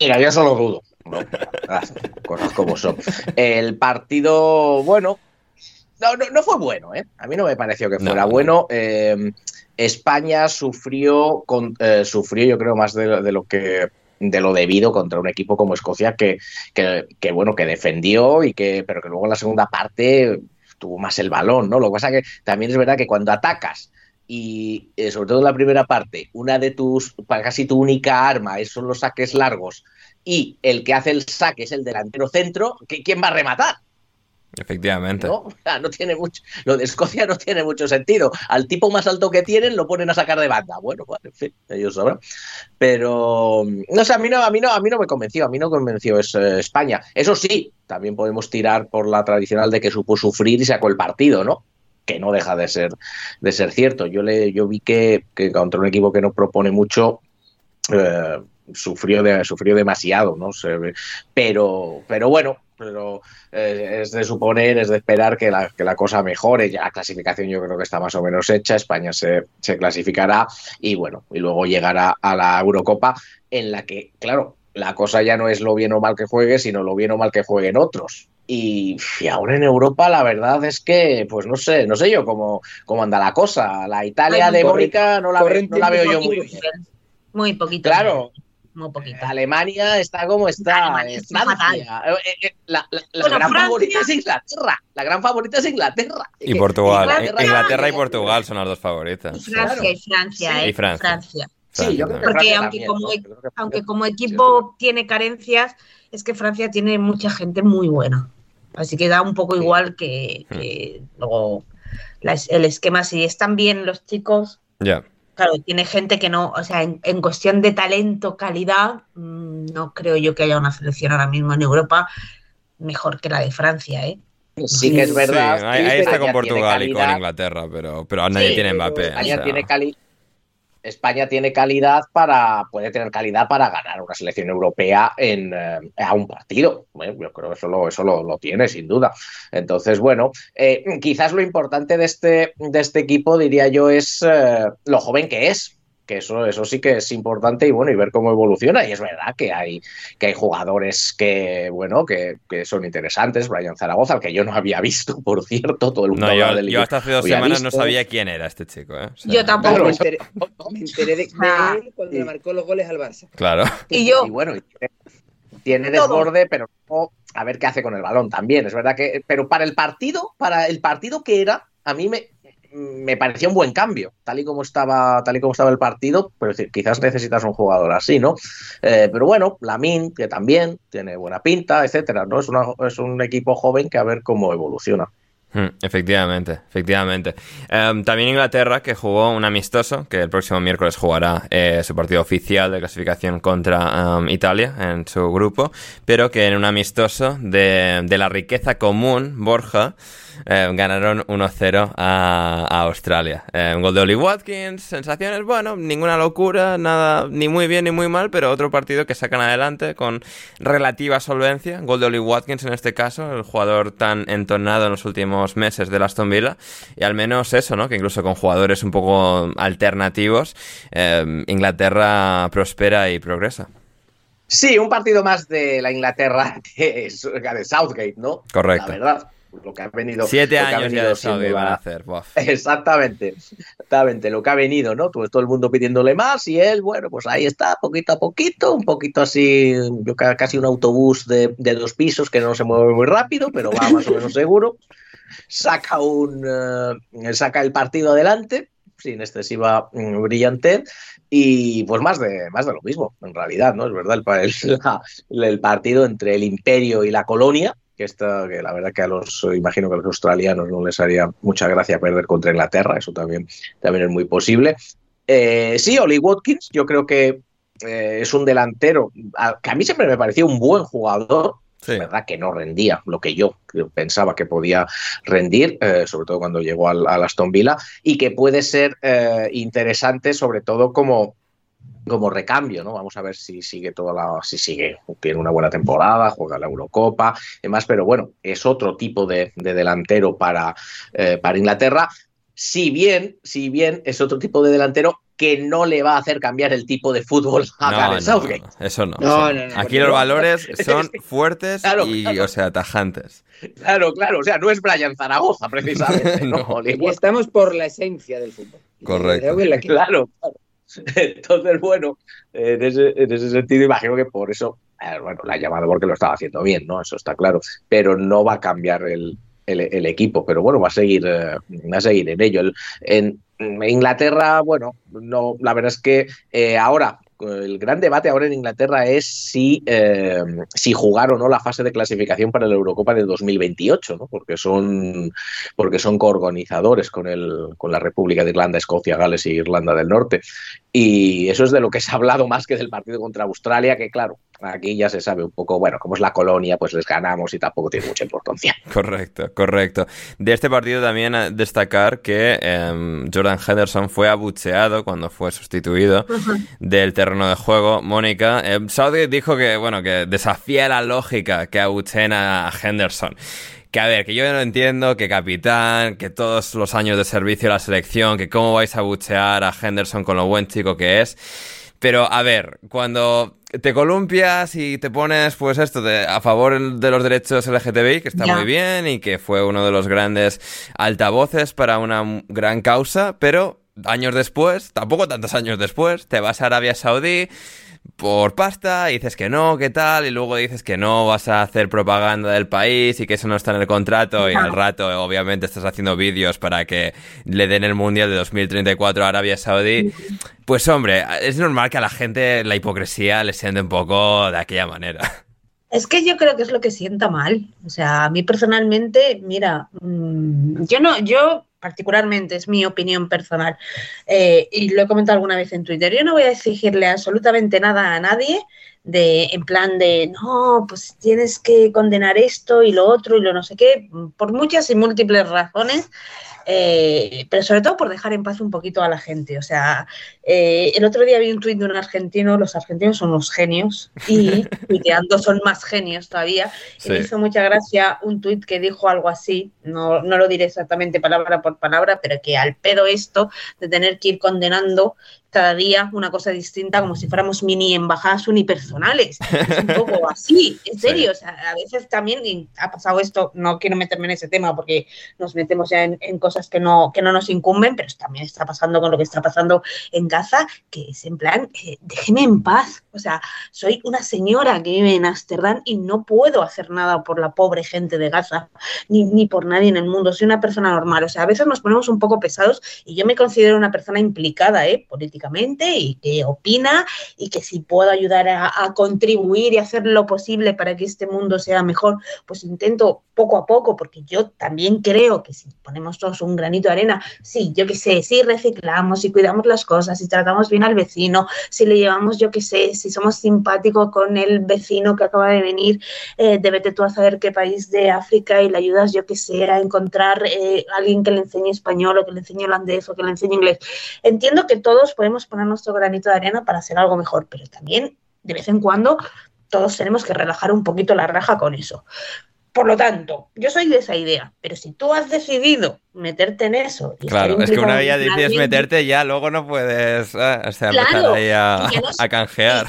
Mira, yo solo dudo. No, ah, cosas como son. El partido, bueno, no, no, no fue bueno, ¿eh? A mí no me pareció que fuera no. bueno. Eh, España sufrió, con, eh, sufrió, yo creo, más de, lo- de lo que de lo debido contra un equipo como Escocia que, que, que, bueno que defendió y que pero que luego en la segunda parte tuvo más el balón no lo que pasa que también es verdad que cuando atacas y eh, sobre todo en la primera parte una de tus casi tu única arma es- son los saques largos y el que hace el saque es el delantero centro, ¿qui- ¿quién va a rematar? Efectivamente. ¿No? No tiene mucho, lo de Escocia no tiene mucho sentido. Al tipo más alto que tienen lo ponen a sacar de banda. Bueno, en fin, ellos sabrán. Pero no sé, a mí no, a mí no, a mí no me convenció, a mí no convenció es, eh, España. Eso sí, también podemos tirar por la tradicional de que supo sufrir y sacó el partido, ¿no? Que no deja de ser, de ser cierto. Yo le, yo vi que, que contra un equipo que no propone mucho. eh, sufrió, de, sufrió demasiado, ¿no? Pero, pero bueno, pero eh, es de suponer, es de esperar que la, que la cosa mejore. Ya la clasificación yo creo que está más o menos hecha. España se, se clasificará y bueno, y luego llegará a la Eurocopa en la que, claro, la cosa ya no es lo bien o mal que juegue, sino lo bien o mal que jueguen otros. Y, y ahora en Europa la verdad es que, pues no sé, no sé yo cómo, cómo anda la cosa. La Italia Ay, de Mónica no la, ve- no la veo yo Muy bien. Muy poquito. Claro, Muy poquito. Alemania está como está. Alemania eh, está Francia. Eh, eh, la la- la Bueno, gran Francia- favorita es Inglaterra. La gran favorita es Inglaterra. Y Portugal. Inglaterra- Inglaterra y Portugal son las dos favoritas. Y Francia, y Francia, Sí. ¿eh? Y Francia. Sí, yo creo que Porque Francia aunque también, como- creo que Aunque Francia- como sí, equipo tiene carencias, es que Francia tiene mucha gente muy buena. Así que da un poco igual que, que luego la- el esquema, si están bien los chicos, Ya. Claro, tiene gente que no, o sea, en, en cuestión de talento, calidad, mm, no creo yo que haya una selección ahora mismo en Europa mejor que la de Francia, ¿eh? Sí que es Sí, verdad. ahí, está con Portugal y con. Inglaterra, pero, pero nadie Sí, tiene pero Mbappé. o España sea. tiene cali- España tiene calidad para, puede tener calidad para ganar una selección europea en, eh, a un partido. Bueno, yo creo que eso lo, eso lo, lo tiene, sin duda. Entonces, bueno, eh, quizás lo importante de este, de este equipo, diría yo, es eh, lo joven que es. Que eso, eso sí que es importante y bueno, y ver cómo evoluciona. Y es verdad que hay, que hay jugadores que, bueno, que, que son interesantes. Brian Zaragoza, al que yo no había visto, por cierto, todo el mundo No, yo, del yo hasta hace dos semanas no sabía quién era este chico. ¿eh? O sea, Yo tampoco. Claro, me, enteré, me enteré de, Ah. él cuando le marcó los goles al Barça. Claro. Y yo, Y bueno, y tiene, desborde, pero no, a ver qué hace con el balón también. Es verdad que, pero para el partido, para el partido que era, a mí me, me parecía un buen cambio, tal y como estaba, tal y como estaba el partido, pero quizás necesitas un jugador así, ¿no? Eh, pero bueno, Lamin, que también tiene buena pinta, etcétera, ¿no? Es, una, es un equipo joven que a ver cómo evoluciona. Hmm, efectivamente, efectivamente. Em, también Inglaterra, que jugó un amistoso, que el próximo miércoles jugará eh, su partido oficial de clasificación contra em, Italia en su grupo, pero que en un amistoso de, de la riqueza común, Borja, eh, ganaron 1-0 a, Australia. un eh, gol de Oli Watkins, sensaciones, bueno, ninguna locura, nada, ni muy bien ni muy mal, pero otro partido que sacan adelante con relativa solvencia. Gol de Oli Watkins en este caso, el jugador tan entonado en los últimos meses de Aston Villa. Y al menos eso, ¿no? Que incluso con jugadores un poco alternativos, eh, Inglaterra prospera y progresa. Sí, un partido más de la Inglaterra de, de Southgate, ¿no? Correcto. La verdad lo que ha venido. Siete años ya de Saudi van a hacer. Exactamente, exactamente, lo que ha venido, ¿no? Pues todo el mundo pidiéndole más y él, bueno, pues ahí está, poquito a poquito, un poquito así, yo casi un autobús de, dos pisos que no se mueve muy rápido, pero va más o menos seguro. Saca un, eh, saca el partido adelante sin excesiva mm, brillantez y pues más de, más de lo mismo, en realidad, ¿no? Es verdad, el, el partido entre el imperio y la colonia, que, esta, que la verdad que a los, imagino que a los australianos no les haría mucha gracia perder contra Inglaterra, eso también, también es muy posible. Eh, sí, Oli Watkins, yo creo que eh, es un delantero que a mí siempre me parecía un buen jugador, Es verdad que no rendía lo que yo pensaba que podía rendir, eh, sobre todo cuando llegó al, al, Aston Villa, y que puede ser interesante, sobre todo como, como recambio, ¿no? Vamos a ver si sigue toda la, si sigue, tiene una buena temporada, juega la Eurocopa, demás, pero bueno, es otro tipo de, delantero para, eh, para Inglaterra. Si bien, si bien es otro tipo de delantero que no le va a hacer cambiar el tipo de fútbol a Gareth Southgate. eso no. Aquí los valores son fuertes y, o sea, tajantes. Claro, claro. O sea, no es Brian Zaragoza, precisamente. no. estamos por la esencia del fútbol. Correcto. Claro, claro. Entonces, bueno, en ese, sentido imagino que por eso, eh, bueno, la ha llamado porque lo estaba haciendo bien, ¿no? Eso está claro, pero no va a cambiar el, equipo, pero bueno, va a seguir, eh, va a seguir en ello. en Inglaterra, bueno, no, la verdad es que eh, ahora el gran debate ahora en Inglaterra es si, eh, si jugar o no la fase de clasificación para la Eurocopa de 2028, ¿no? porque son porque son coorganizadores con, el, con la República de Irlanda, Escocia, Gales y Irlanda del Norte. Y eso es de lo que se ha hablado más que del partido contra Australia, que claro, aquí ya se sabe un poco, bueno, como es la colonia, pues les ganamos y tampoco tiene mucha importancia. Correcto, correcto. De este partido también destacar que em, Jordan Henderson fue abucheado cuando fue sustituido del terreno de juego. Mónica, eh, Southgate dijo que, bueno, que desafía la lógica que abucheen a Henderson. Que a ver, que yo no entiendo, que capitán, que todos los años de servicio a la selección, que cómo vais a buchear a Henderson con lo buen chico que es. Pero a ver, cuando te columpias y te pones, pues esto, de, a favor de los derechos LGTBI, que está muy bien y que fue uno de los grandes altavoces para una gran causa, pero años después, tampoco tantos años después, te vas a Arabia Saudí por pasta y dices que no, que tal, y luego dices que no vas a hacer propaganda del país y que eso no está en el contrato y al rato obviamente estás haciendo vídeos para que le den el Mundial de 2034 a Arabia Saudí. Pues hombre, es normal que a la gente la hipocresía le siente un poco de aquella manera. Es que yo creo que es lo que sienta mal. O sea, a mí personalmente, mira, mm, yo no, yo particularmente, es mi opinión personal, eh, y lo he comentado alguna vez en Twitter, yo no voy a exigirle absolutamente nada a nadie de en plan de no, pues tienes que condenar esto y lo otro y lo no sé qué, por muchas y múltiples razones, eh, pero sobre todo por dejar en paz un poquito a la gente. O sea, eh, el otro día vi un tuit de un argentino, los argentinos son unos genios y tuiteando son más genios todavía. Y me hizo mucha gracia un tuit que dijo algo así, no, no lo diré exactamente palabra por palabra, pero que al pedo esto de tener que ir condenando cada día una cosa distinta, como si fuéramos mini embajadas unipersonales. Es un poco así, en serio. O sea, a veces también ha pasado esto, no quiero meterme en ese tema porque nos metemos ya en, cosas que no, que no nos incumben, pero también está pasando con lo que está pasando en Gaza, que es en plan, eh, déjeme en paz. O sea, soy una señora que vive en Ámsterdam y no puedo hacer nada por la pobre gente de Gaza, ni, ni por nadie en el mundo. Soy una persona normal. O sea, a veces nos ponemos un poco pesados y yo me considero una persona implicada ¿eh? Y que opina y que si puedo ayudar a, contribuir y hacer lo posible para que este mundo sea mejor, pues intento poco a poco, porque yo también creo que si ponemos todos un granito de arena, sí, yo qué sé, si reciclamos, si cuidamos las cosas, si tratamos bien al vecino, si le llevamos, yo qué sé, si somos simpáticos con el vecino que acaba de venir, eh, debete tú a saber qué país de África y le ayudas, yo qué sé, a encontrar eh, alguien que le enseñe español o que le enseñe holandés o que le enseñe inglés. Entiendo que todos podemos poner nuestro granito de arena para hacer algo mejor, pero también de vez en cuando todos tenemos que relajar un poquito la raja con eso. Por lo tanto, yo soy de esa idea, pero si tú has decidido meterte en eso... claro, es que una vez ya decides meterte, ya luego no puedes eh, empezar ahí a, canjear.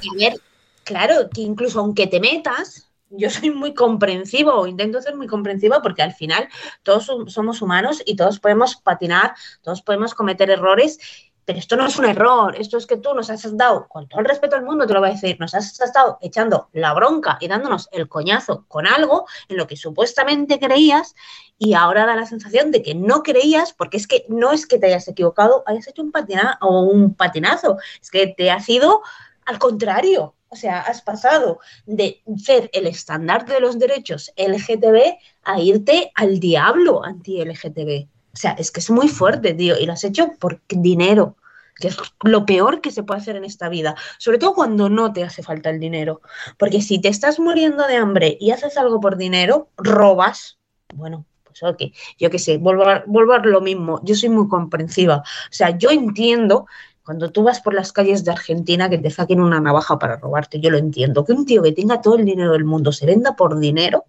claro, que incluso aunque te metas, yo soy muy comprensivo o intento ser muy comprensiva porque al final todos somos humanos y todos podemos patinar, todos podemos cometer errores, pero esto no es un error, esto es que tú nos has dado, con todo el respeto al mundo te lo voy a decir, nos has estado echando la bronca y dándonos el coñazo con algo en lo que supuestamente creías y ahora da la sensación de que no creías porque es que no es que te hayas equivocado, hayas hecho un patinazo o un patinazo, es que te ha sido al contrario, o sea, has pasado de ser el estándar de los derechos LGTB a irte al diablo anti-LGTB. O sea, es que es muy fuerte, tío, y lo has hecho por dinero, que es lo peor que se puede hacer en esta vida, sobre todo cuando no te hace falta el dinero. Porque si te estás muriendo de hambre y haces algo por dinero, robas, bueno, pues ok, yo qué sé, vuelvo a, vuelvo lo mismo, yo soy muy comprensiva. O sea, yo entiendo cuando tú vas por las calles de Argentina que te saquen una navaja para robarte, yo lo entiendo. Que un tío que tenga todo el dinero del mundo se venda por dinero,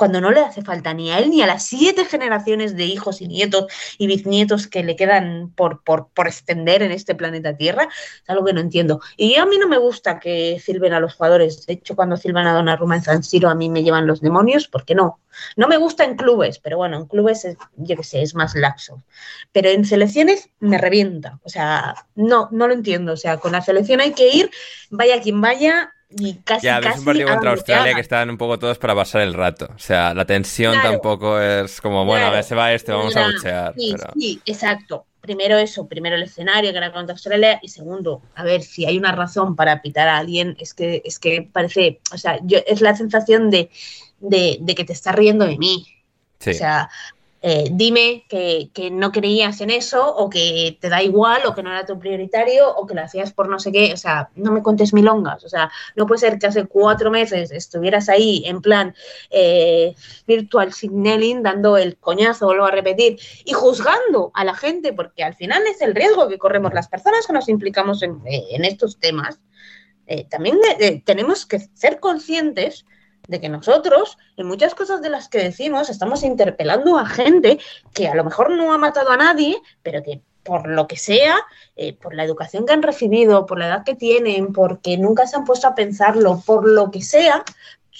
cuando no le hace falta ni a él ni a las siete generaciones de hijos y nietos y bisnietos que le quedan por, por, extender en este planeta Tierra, es algo que no entiendo. Y a mí no me gusta que silben a los jugadores. De hecho, cuando silban a Donnarumma en San Siro, a mí me llevan los demonios, porque no. No me gusta en clubes, pero bueno, en clubes, yo qué sé, es más laxo. Pero en selecciones me revienta. O sea, no, no lo entiendo. O sea, con la selección hay que ir, vaya quien vaya, y casi, ya, ves un partido contra Australia que estaban un poco todos para pasar el rato. O sea, la tensión tampoco es como, bueno, a ver, se va este, vamos a luchar. Sí, sí, exacto. Primero eso, primero el escenario que era contra Australia y segundo, a ver, si hay una razón para pitar a alguien, es que, es que parece, o sea, yo, es la sensación de, de, de que te está riendo de mí. Sí. O sea, eh, dime que, no creías en eso o que te da igual o que no era tu prioritario o que lo hacías por no sé qué, o sea, no me cuentes milongas, o sea, no puede ser que hace cuatro meses estuvieras ahí en plan eh, virtual signaling dando el coñazo, vuelvo a repetir, y juzgando a la gente, porque al final es el riesgo que corremos las personas que nos implicamos en, estos temas. Eh, también tenemos que ser conscientes de que nosotros, en muchas cosas de las que decimos, estamos interpelando a gente que a lo mejor no ha matado a nadie, pero que por lo que sea, eh, por la educación que han recibido, por la edad que tienen, porque nunca se han puesto a pensarlo, por lo que sea,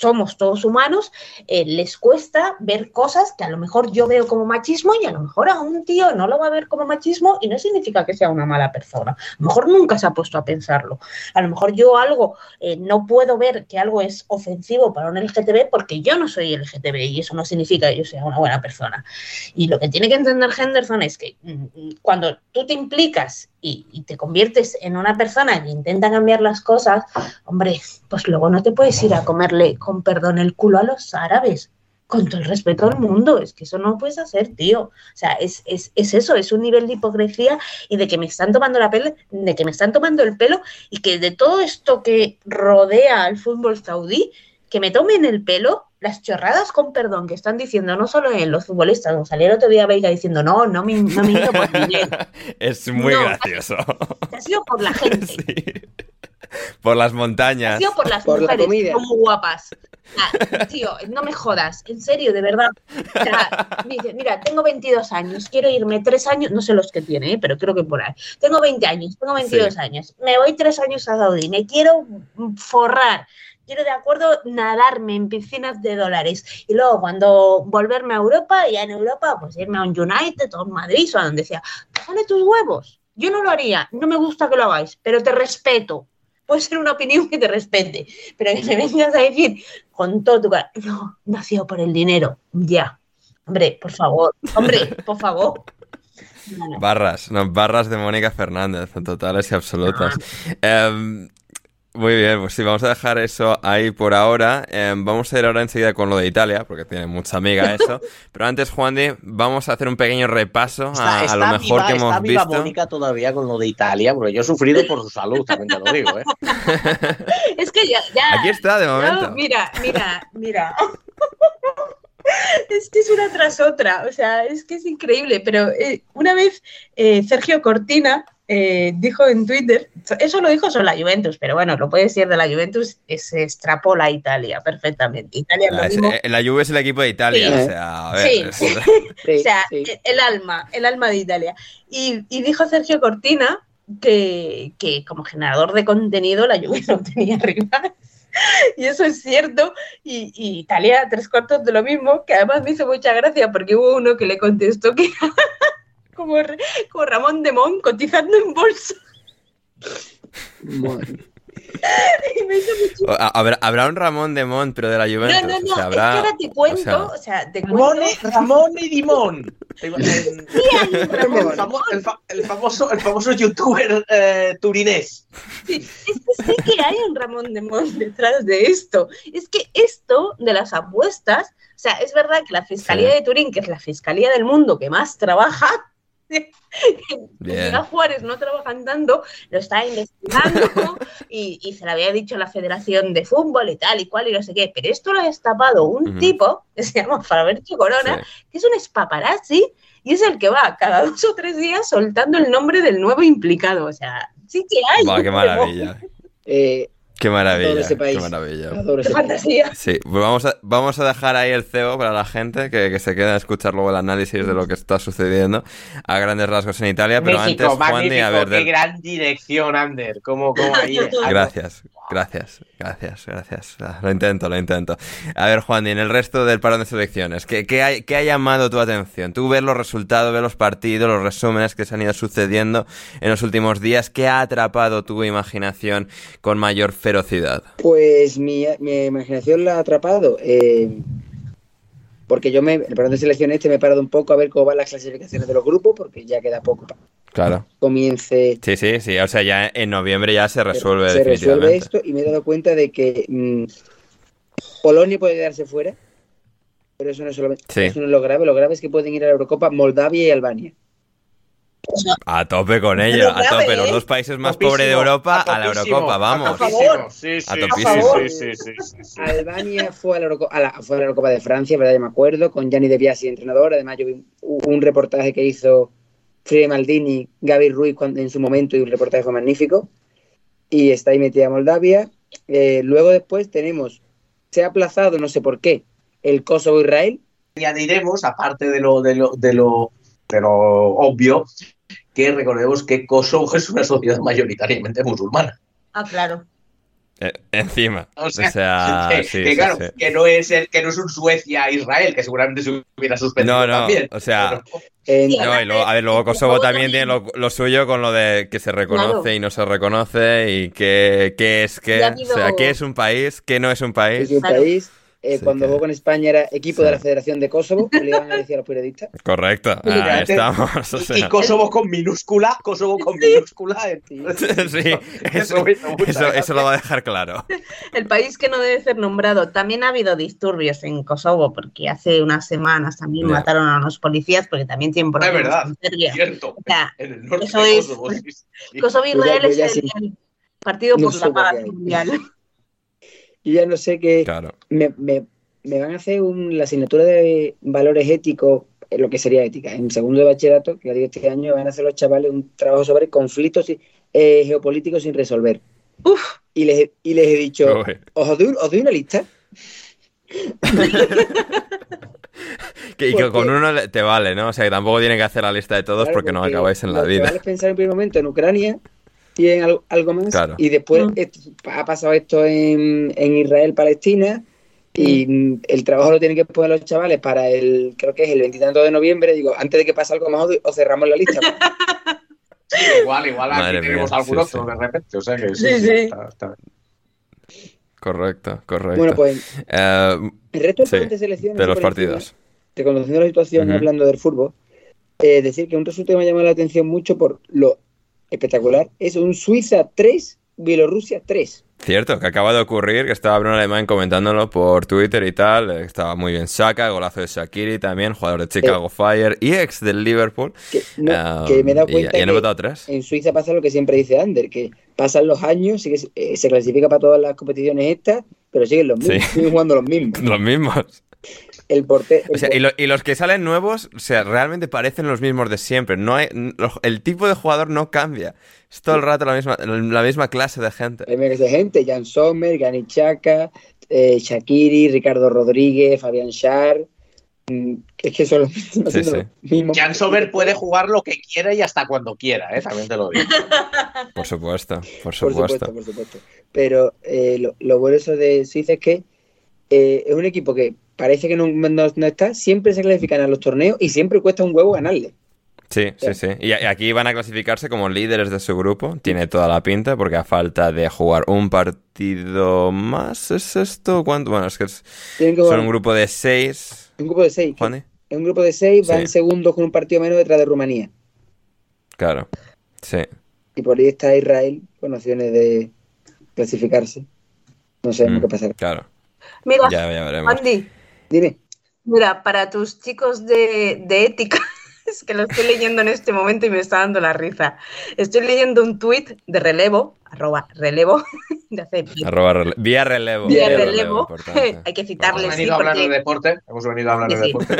somos todos humanos, eh, les cuesta ver cosas que a lo mejor yo veo como machismo y a lo mejor a un tío no lo va a ver como machismo y no significa que sea una mala persona. A lo mejor nunca se ha puesto a pensarlo. A lo mejor yo algo eh, no puedo ver que algo es ofensivo para un LGTB porque yo no soy LGTB y eso no significa que yo sea una buena persona. Y lo que tiene que entender Henderson es que mm, mm, cuando tú te implicas y, te conviertes en una persona que intenta cambiar las cosas, hombre, pues luego no te puedes ir a comerle con perdón el culo a los árabes. Con todo el respeto al mundo, es que eso no puedes hacer, tío. O sea, es, es, es eso, es un nivel de hipocresía y de que me están tomando la pele, de que me están tomando el pelo y que de todo esto que rodea al fútbol saudí, que me tomen el pelo las chorradas con perdón que están diciendo no solo en los futbolistas, salió el otro día Veiga diciendo no, no me, no me por dinero. es muy gracioso. Ha sido por la gente. por las Ha montañas. sido por las Por la mujeres, son muy guapas. Ah, tío, no me jodas, en serio, de verdad. O sea, dice, mira, tengo 22 años, quiero irme tres años, no sé los que tiene, ¿eh? pero creo que por ahí. Tengo 20 años, tengo 22 años, me voy tres años a Saudí, me quiero forrar, quiero de acuerdo nadarme en piscinas de dólares y luego cuando volverme a Europa, ya en Europa, pues irme a un United o a un Madrid o a donde sea. Sale tus huevos. Yo no lo haría, no me gusta que lo hagáis, pero te respeto. Puede ser una opinión que te respete, pero que me vengas a decir con todo tu cara, no, nació por el dinero, ya. Hombre, por favor, hombre, por favor. No, no. Barras, no, barras de Mónica Fernández, totales y absolutas. Em, muy bien, pues sí, vamos a dejar eso ahí por ahora. Em, vamos a ir ahora enseguida con lo de Italia, porque tiene mucha amiga eso. Pero antes, Juan Di, vamos a hacer un pequeño repaso Está, a, a está lo mejor viva, que está hemos viva visto. Mónica todavía con lo de Italia, porque yo he sufrido por su salud, también te lo digo, ¿eh? Es que ya, ya- Aquí está, de No, momento. mira, mira, mira. Es que es una tras otra, o sea, es que es increíble, pero eh, una vez eh, Sergio Cortina eh, dijo en Twitter, eso lo dijo sobre la Juventus, pero bueno, lo puede decir de la Juventus, se extrapola a Italia perfectamente. Italia Ah, es- mismo. eh, la Juve es el equipo de Italia, Sí. o sea, a ver, Sí. es- Sí, o sea, sí. e- el alma, el alma de Italia. Y, y dijo Sergio Cortina que, que como generador de contenido la Juve no tenía rival. Y eso es cierto. Y, y Italia, tres cuartos de lo mismo, que además me hizo mucha gracia porque hubo uno que le contestó que como, como Ramón de Mon cotizando en bolsa. Bueno, habrá, habrá un Ramón de Mont, pero de la Juventus. No, no, no, o sea, habrá- es que ahora te cuento, o sea, o sea, te cuento. Ramón, y- Ramón y Dimón. El, el Ramón. famo- el fa- el famoso, el famoso youtuber eh, turinés. Sí, es que sí que hay un Ramón de Mon detrás de esto. Es que esto de las apuestas, o sea, es verdad que la Fiscalía Sí. de Turín, que es la Fiscalía del mundo que más trabaja, Bien. Ciudad Juárez no trabajan tanto, lo está investigando y, y se le había dicho a la Federación de Fútbol y tal y cual y no sé qué. Pero esto lo ha destapado un tipo que se llama Faberto Corona, sí. que es un espaparazzi y es el que va cada dos o tres días soltando el nombre del nuevo implicado. O sea, sí que hay. Qué maravilla. eh, Qué maravilla. Adoro ese país. Qué maravilla. adoro ese país. fantasía. Sí, pues vamos a, vamos a dejar ahí el cebo para la gente que, que se quede a escuchar luego el análisis de lo que está sucediendo a grandes rasgos en Italia. Pero México, antes, Juan, magnífico, a ver, qué del- gran dirección, Ander. ¿Cómo, cómo ahí? Gracias, gracias, gracias, gracias. Lo intento, lo intento. A ver, Juan, y en el resto del parón de selecciones, ¿qué, qué, hay- qué ha llamado tu atención? Tú ves los resultados, ves los partidos, los resúmenes que se han ido sucediendo en los últimos días. ¿Qué ha atrapado tu imaginación con mayor ferocidad? Pues mi, mi imaginación la ha atrapado. eh, porque yo me, el parón de selección este me he parado un poco a ver cómo van las clasificaciones de los grupos, porque ya queda poco para que Claro. comience Sí, sí, sí. O sea, ya en noviembre ya se resuelve se resuelve esto y me he dado cuenta de que mm, Polonia puede quedarse fuera, pero eso no, es solamente, Sí. eso no es lo grave, lo grave es que pueden ir a la Eurocopa Moldavia y Albania. A tope con ella, a tope. Los ¿eh? dos países más pobres de Europa a la Eurocopa, vamos. a topísimo. favor. Sí, sí, sí. Albania fue a, la Eurocopa, a, la, fue a la Eurocopa de Francia, ¿verdad? Yo me acuerdo, con Gianni De Biasi entrenador. Además, yo vi un, un reportaje que hizo Fride Maldini, Gaby Ruiz cuando, en su momento, y un reportaje fue magnífico. Y está ahí metida Moldavia. Eh, luego, después, tenemos, se ha aplazado, no sé por qué, el Kosovo-Israel. añadiremos, aparte de lo, de lo, de lo, de lo obvio, que recordemos que Kosovo es una sociedad mayoritariamente musulmana. Ah, claro. Eh, encima. O O sea, que, sí, que sí, claro, sí. que no es el, que no es un Suecia-Israel, que seguramente se hubiera suspendido No, no, también. o sea, Pero- En- Sí, No, y luego, a ver, luego Kosovo también tiene lo, lo suyo con lo de que se reconoce Claro. y no se reconoce y qué, qué es O sea, qué es un país, qué no es un país. es un Claro. país. Eh, Sí, cuando que- jugó con España era equipo Sí. de la Federación de Kosovo, le iban a decir a los periodistas. Correcto, ahí Fíjate. estamos. o y, sea. y Kosovo con minúscula, Kosovo con minúscula. Sí. Sí, eso, eso, lo va a dejar claro. El país que no debe ser nombrado. También ha habido disturbios en Kosovo, porque hace unas semanas también mataron a unos policías, porque también tienen problemas verdad. con Serbia. Cierto. O sea, En el norte Eso de es- Kosovo, sí, sí. Kosovo Israel yo es el, partido No por la paz que mundial. Yo ya no sé qué. Claro. me, me- me van a hacer un- la asignatura de valores éticos, eh, lo que sería ética, en segundo de bachillerato, que digo este año van a hacer los chavales un trabajo sobre conflictos eh, geopolíticos sin resolver. Uf, y les, y les he dicho, os doy, os doy una lista. Que, y que Porque- con uno te vale, ¿no? O sea, que tampoco tienen que hacer la lista de todos Claro, porque no acabáis en la vida. chavales pensaron en primer momento en Ucrania y en algo, algo más. Claro. Y después Mm. esto- ha pasado esto en, en Israel, Palestina. Y mm, el trabajo lo tienen que poner los chavales para el, creo que es el veintitanto de noviembre. Digo, antes de que pase algo más, os cerramos la lista. Igual, igual aquí tenemos algún sí, otro sí. de repente. O sea que sí, Sí, sí, sí. está- está- Correcto, correcto. bueno, pues Eh, el resto Sí, de selecciones. de los partidos. reconociendo la situación y Ujú. hablando del fútbol, eh, decir que un resultado que me ha llamado la atención mucho por lo espectacular es un Suiza 3, Bielorrusia 3. Cierto, que acaba de ocurrir, que estaba Bruno Alemán comentándolo por Twitter y tal. eh, Estaba muy bien Saka, golazo de Shakiri también, jugador de Chicago Fire y ex del Liverpool. Que, no- Ah, que me he dado y- cuenta y que tres. en Suiza pasa lo que siempre dice Ander, que pasan los años, sí que se- eh, se clasifica para todas las competiciones estas, pero siguen los mismos, Sí. siguen jugando los mismos. Los mismos. El portero, O sea, y, lo- y los que salen nuevos, o sea, realmente parecen los mismos de siempre. No hay, el tipo de jugador no cambia. Es todo el rato la misma, la misma clase de gente. hay miles de gente, Jan Sommer, Granit Xhaka, eh, Shakiri, Ricardo Rodríguez, Fabián Schär, mm, es que son los mismos. Sí, haciendo sí. los mismos Jan Sommer puede jugar lo que quiera y hasta cuando quiera, ¿eh? también te lo digo. Por supuesto, por Por supuesto. supuesto, por supuesto. Pero eh, lo, lo bueno eso de Suiza es que eh, es un equipo que parece que no, no- no está, siempre se clasifican a los torneos y siempre cuesta un huevo ganarle. Sí, sí, sí. Y aquí van a clasificarse como líderes de su grupo. Tiene toda la pinta porque a falta de jugar un partido más, ¿es esto? ¿Cuánto? Bueno, es que es- Tienen que son un grupo de seis. un grupo de seis. Juani. En un grupo de seis van Sí. segundos con un partido menos detrás de Rumanía. Claro. Sí. Y por ahí está Israel con opciones de clasificarse. No sabemos Mm, qué pasará. Claro. Mira, Ya, ya veremos. Andy, Dime. mira, para tus chicos de, de ética, es que lo estoy leyendo en este momento y me está dando la risa. Estoy leyendo un tuit de relevo, arroba relevo, de hace Arroba rele- Vía relevo. Vía vía relevo. Hay que Hemos citarles, sí, venido a hablar de porque deporte. Hemos venido a hablar de sí. deporte.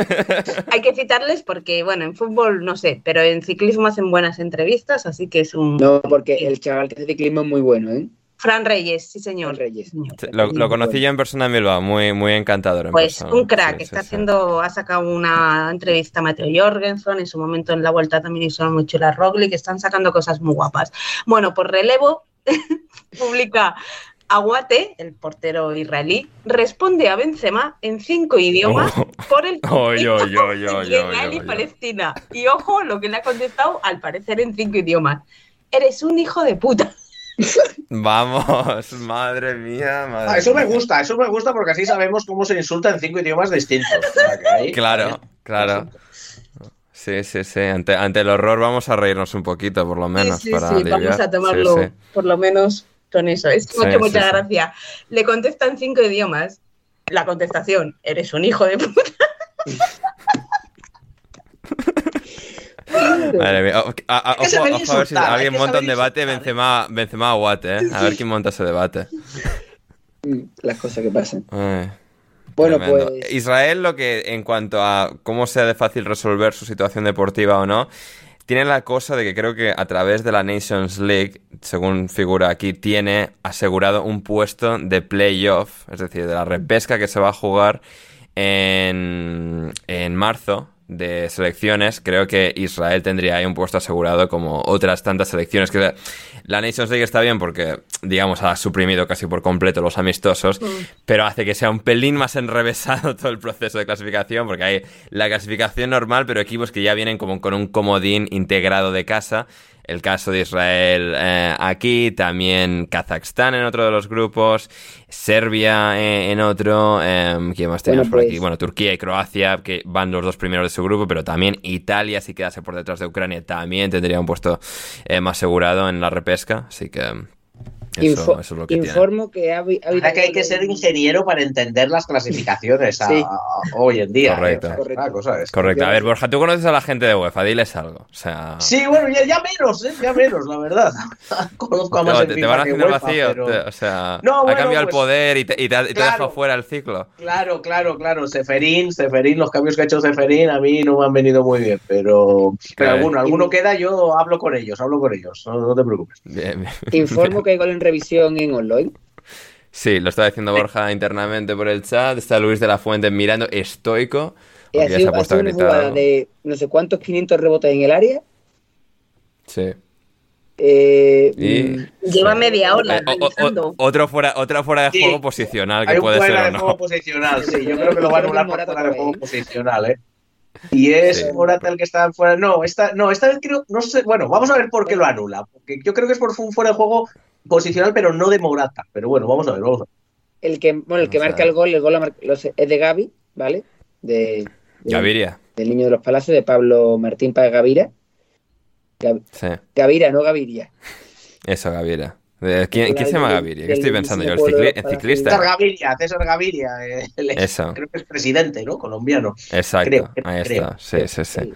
hay que citarles porque, bueno, en fútbol no sé, pero en ciclismo hacen buenas entrevistas, así que es un No, porque el chaval que hace ciclismo es muy bueno, ¿eh? Fran Reyes, sí señor. Fran Reyes. Señor. Lo, lo conocí yo en persona en Bilbao, muy, muy encantador. en Pues persona. un crack, Sí, está sí, sí. haciendo, ha sacado una entrevista a Mateo Jorgensen, en su momento en la vuelta también hizo muy chula Roglic, están sacando cosas muy guapas. Bueno, por relevo, publica Aguate, el portero israelí, responde a Benzema en cinco idiomas Oh. por el conflicto Israel y. Palestina. Y ojo, lo que le ha contestado, al parecer en cinco idiomas. Eres un hijo de puta. Vamos, madre mía, madre Ah, eso me gusta, eso me gusta porque así sabemos cómo se insulta en cinco idiomas distintos. O sea, que ahí- Claro, claro. Sí, sí, sí. Ante, ante el horror vamos a reírnos un poquito, por lo menos, sí, sí, para sí, aliviar. vamos a tomarlo sí. por lo menos con eso. Es sí, mucha sí. gracia. Le contesta en cinco idiomas. La contestación, eres un hijo de puta. Madre mía. O- a- Ojo, ojo a ver si alguien monta un debate. Benzema, Benzema Watt, ¿eh? A ver quién monta ese debate. Mm, Las cosas que pasan. Ay, Bueno, tremendo. pues Israel, lo que en cuanto a cómo sea de fácil resolver su situación deportiva o no, tiene la cosa de que creo que a través de la Nations League, según figura aquí, tiene asegurado un puesto de playoff, es decir, de la repesca que se va a jugar en, en marzo de selecciones, creo que Israel tendría ahí un puesto asegurado como otras tantas selecciones. Que la Nations League está bien porque, digamos, ha suprimido casi por completo los amistosos, pero hace que sea un pelín más enrevesado todo el proceso de clasificación, porque hay la clasificación normal, pero equipos que ya vienen como con un comodín integrado de casa. El caso de Israel eh, aquí, también Kazajstán en otro de los grupos, Serbia eh, en otro, eh, ¿quién más tenemos Bueno, por pues- aquí? Bueno, Turquía y Croacia, que van los dos primeros de su grupo, pero también Italia, si quedase por detrás de Ucrania, también tendría un puesto eh, más asegurado en la repesca, así que eso, info- eso es lo que tiene. informo que ha, habi- ha habido... Que hay que ser ingeniero para entender las clasificaciones a- Sí. a- hoy en día. Correcto. ¿eh? O sea, Correcto. cosa es- Correcto. A ver, Borja, tú conoces a la gente de UEFA, diles algo. O sea, Sí, bueno, ya, ya menos, ¿eh? ya menos, la verdad. Conozco a más te, en te FIFA van el UEFA, vacío. pero- te- o sea, No, ha bueno, cambiado el pues, poder y te, y te ha- y te ha claro. dejado fuera el ciclo. Claro, claro, claro. Seferín, Seferín, los cambios que ha hecho Seferín a mí no me han venido muy bien, pero, pero alguno, alguno queda, yo hablo con ellos, hablo con ellos, no, no te preocupes. Bien, bien. Informo que hay gol en revisión en online. Sí, lo está diciendo Borja internamente por el chat. Está Luis de la Fuente mirando estoico. Y ha sido, se ha ha puesto a sido una jugada algo. de no sé cuántos 500 rebotes en el área. Sí. Eh, Y- mm, Lleva media hora Eh, o- o- o- otro fuera, otra fuera de Sí. juego posicional que Hay un puede ser fuera o de no. juego posicional, sí. Yo creo que lo va a anular por fuera de juego posicional, ¿eh? Y es Sí. Morata el que está fuera. No, esta, no, esta vez creo, no sé. Bueno, vamos a ver por qué lo anula. Porque yo creo que es por un fuera de juego posicional, pero no de Morata. Pero bueno, vamos a ver, vamos a ver. el que, bueno, el que marca el gol, el gol la mar- lo sé, es de Gaby, ¿vale? De, de- Gaviria. del niño de los palacios, de Pablo Martín Paz Gavira. Gav- Sí. Gavira, no Gaviria. Eso, Gaviria. ¿De ¿Quién, quién se llama Gaviria? ¿Qué estoy pensando yo? ¿El, cicli- el ciclista? César Gaviria, César Gaviria. eh, Eso. Creo que es presidente, ¿no? Colombiano. Exacto. Creo, Ahí creo. está. Sí, sí, sí.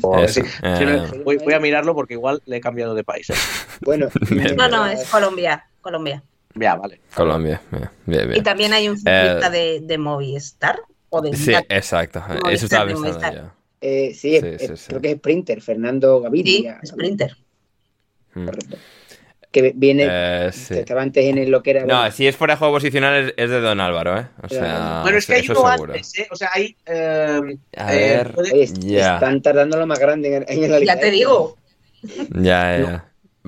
Pues, Eso. sí. Eh, Sí, no, voy, voy a mirarlo porque igual le he cambiado de país. ¿eh? bueno, No, no, es Colombia. Colombia. Ya, vale. Colombia. Bien, bien. Y bien. también hay un ciclista de, de Movistar. O de Sí, exacto. Movistar, Eso estaba pensando yo. eh, sí, es- Sí, es- sí, sí. creo que es Sprinter, Fernando Sí, Gaviria. Sprinter. Mm. Que viene, Eh, sí. estaba antes en lo que era. No, si es fuera de juego posicional es, es de Don Álvaro, ¿eh? O sea, bueno, es que hay uno seguro. antes, ¿eh? O sea, hay. eh, A eh, ver. puede- Oye, est- Ya. están tardando lo más grande en, en la. Ya te ¿eh? digo. Ya, ya.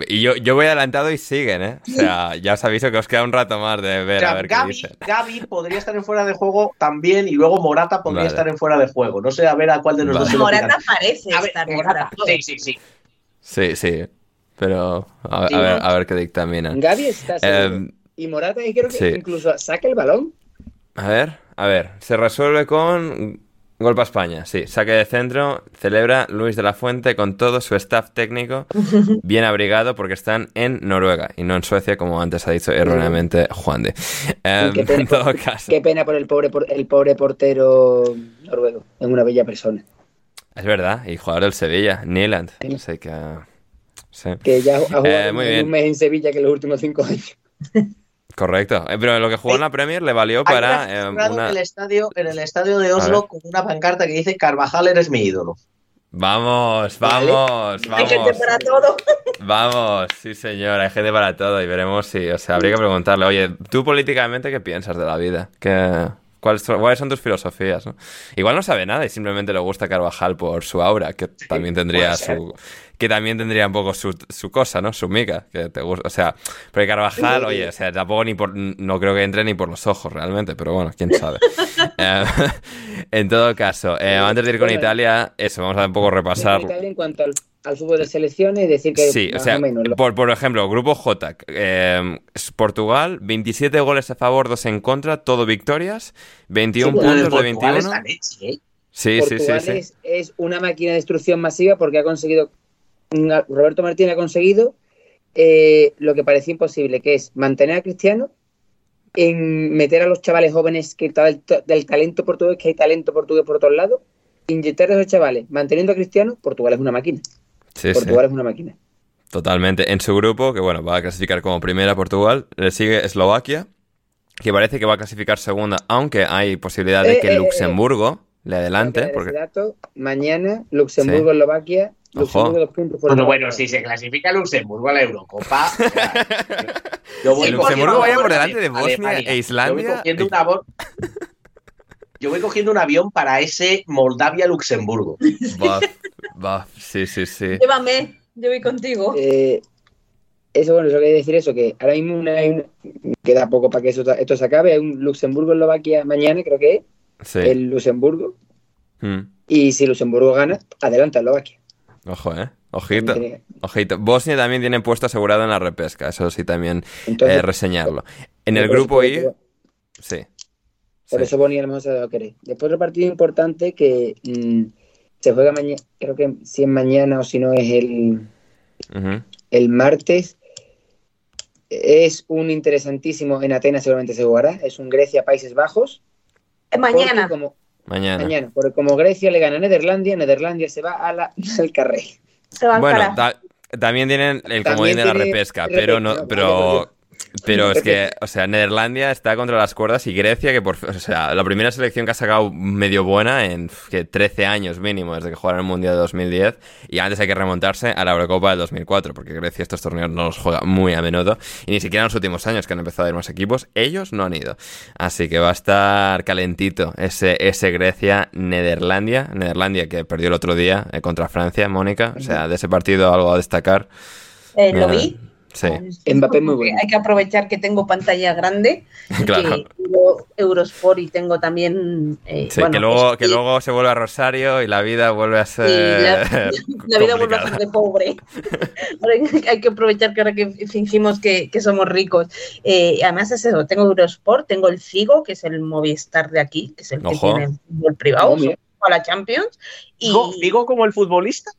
Y yo, yo voy adelantado y siguen, ¿eh? O sea, ya os aviso que os queda un rato más de o ver sea, a ver qué Gavi, dicen. Gavi podría estar en fuera de juego también y luego Morata podría Vale. estar en fuera de juego. No sé a ver a cuál de los Vale. dos Morata parece A ver, estar en Morata, fuera de sí, sí, sí. Sí, sí. Pero a, Sí, a ver, a ver qué dictaminan. Gavi está seguro. Eh, y Morata, y creo que sí. incluso saca el balón. a ver, a ver. Se resuelve con gol para España. Sí, saque de centro. Celebra Luis de la Fuente con todo su staff técnico bien abrigado porque están en Noruega y no en Suecia, como antes ha dicho erróneamente Juan de. Em, qué pena. en todo caso. Qué pena por el pobre, por el pobre portero noruego. Es una bella persona. Es verdad, y jugador del Sevilla, Nieland. Sí. Así que. Sí. Que ya ha jugado Eh, muy bien. un mes en Sevilla que en los últimos cinco años. Correcto. Eh, Pero lo que jugó en la Premier le valió Hay para eh, una. en, el estadio, en el estadio de. Oslo con una pancarta que dice Carvajal eres mi ídolo. Vamos, Vale. vamos, Hay gente vamos. para todo. Vamos, sí señor, hay gente para todo y veremos si, o sea, habría que preguntarle, oye, tú políticamente qué piensas de la vida, ¿Qué, cuáles, son- cuáles son tus filosofías? no? Igual no sabe nada y simplemente le gusta Carvajal por su aura, que también tendría su, que también tendría un poco su, su cosa, ¿no? Su mica, que te gusta, o sea, porque Carvajal, oye, o sea, tampoco ni por, no creo que entre ni por los ojos realmente, pero bueno, quién sabe. Eh, en todo caso, eh, antes de ir con Italia, eso, vamos a un poco repasar. Italia en cuanto al, al fútbol de selecciones, decir que Sí, o sea, o menos lo- por, por ejemplo, grupo J, eh, Portugal, 27 goles a favor, 2 en contra, todo victorias, 21 Sí, bueno, puntos de Portugal 21. es la leche, ¿eh? Sí, sí, sí. Es, es una máquina de destrucción masiva porque ha conseguido, Roberto Martínez ha conseguido eh, lo que parecía imposible, que es mantener a Cristiano, en meter a los chavales jóvenes que está del, del talento portugués, que hay talento portugués por todos lados, inyectar a esos chavales, manteniendo a Cristiano, Portugal es una máquina. Sí, sí, Portugal es una máquina. totalmente. En su grupo, que bueno, va a clasificar como primera Portugal, le sigue Eslovaquia, que parece que va a clasificar segunda, aunque hay posibilidad de Eh, que eh, Luxemburgo le adelante, porque dato, mañana, Luxemburgo, Eslovaquia, Dos puntos. por Bueno, si se clasifica Luxemburgo a la Eurocopa. yo voy cogiendo Luxemburgo vaya por delante de. Bosnia e Islandia. Yo voy cogiendo un avión- Yo voy cogiendo un avión para ese Moldavia-Luxemburgo. Va, va, sí, sí, sí. Llévame, yo voy contigo. Eh, eso, bueno, eso quería decir eso, que ahora mismo una- hay una- queda poco para que eso- esto se acabe. Hay un Luxemburgo-Eslovaquia mañana, creo que es, Sí. el Luxemburgo. Mm. Y si Luxemburgo gana, adelanta Eslovaquia. Ojo, eh. Ojito. Ojito. Bosnia también tiene puesto asegurado en la repesca, eso sí también Entonces, eh, reseñarlo. En el grupo I, eso- sí. Por Sí. eso a lo mejor se lo querer. Después otro partido importante que mm, se juega mañana, creo que si es mañana o si no es el, el martes. Es un interesantísimo, en Atenas seguramente se jugará, es un Grecia-Países Bajos. Mañana. Porque como, Mañana. mañana, porque como Grecia le gana a Nederlandia, Nederlandia se va a la, al carré. Se va al Bueno, ta- también tienen el comodín de la repesca, repesca, pero no, vale, pero Pero es que, o sea, Nederlandia está contra las cuerdas y Grecia, que por o sea, la primera selección que ha sacado medio buena en que 13 años mínimo desde que jugaron el Mundial de 2010 y antes hay que remontarse a la Eurocopa del 2004 porque Grecia estos torneos no los juega muy a menudo y ni siquiera en los últimos años que han empezado a ir más equipos, ellos no han ido. Así que va a estar calentito ese, ese Grecia-Nederlandia, Nederlandia que perdió el otro día eh, contra Francia, Mónica, o sea, de ese partido algo a destacar. Eh, lo vi, Sí. Mbappé muy bueno. Hay que aprovechar que tengo pantalla grande, y Claro. que tengo Eurosport y tengo también... eh, Sí, bueno, que, luego, que sí, luego se vuelve a Rosario y la vida vuelve a ser. sí, la, la vida vuelve a ser de pobre. Hay- que aprovechar que ahora que fingimos que, que somos ricos. Eh, además es eso, tengo Eurosport, tengo el Figo, que es el Movistar de aquí, que es el que tiene fútbol privado, Oh, mira. a la Champions. Y, Figo como el futbolista.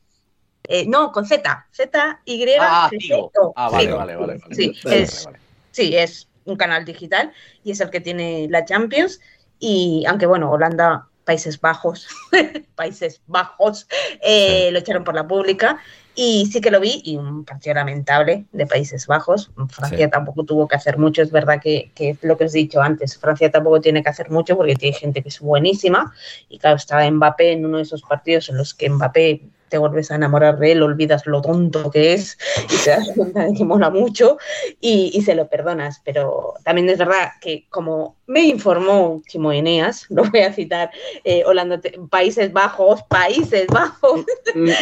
Eh, no, con Z, Z, Y, Ah. O. Ah, vale, vale, vale, vale. Sí, Vale, es, Sí, es un canal digital y es el que tiene la Champions. Y aunque bueno, Holanda, Países Bajos, Países Bajos, eh, lo echaron por la pública. Y sí que lo vi, y un partido lamentable de Países Bajos. Francia Sí. tampoco tuvo que hacer mucho, es verdad que, que lo que os he dicho antes, Francia tampoco tiene que hacer mucho porque tiene gente que es buenísima. Y claro, estaba Mbappé en uno de esos partidos en los que Mbappé te vuelves a enamorar de él, olvidas lo tonto que es y te das cuenta de que mola mucho y, y se lo perdonas. Pero también es verdad que, como me informó Chimo Eneas, lo voy a citar, eh, Holanda, Países Bajos, Países Bajos.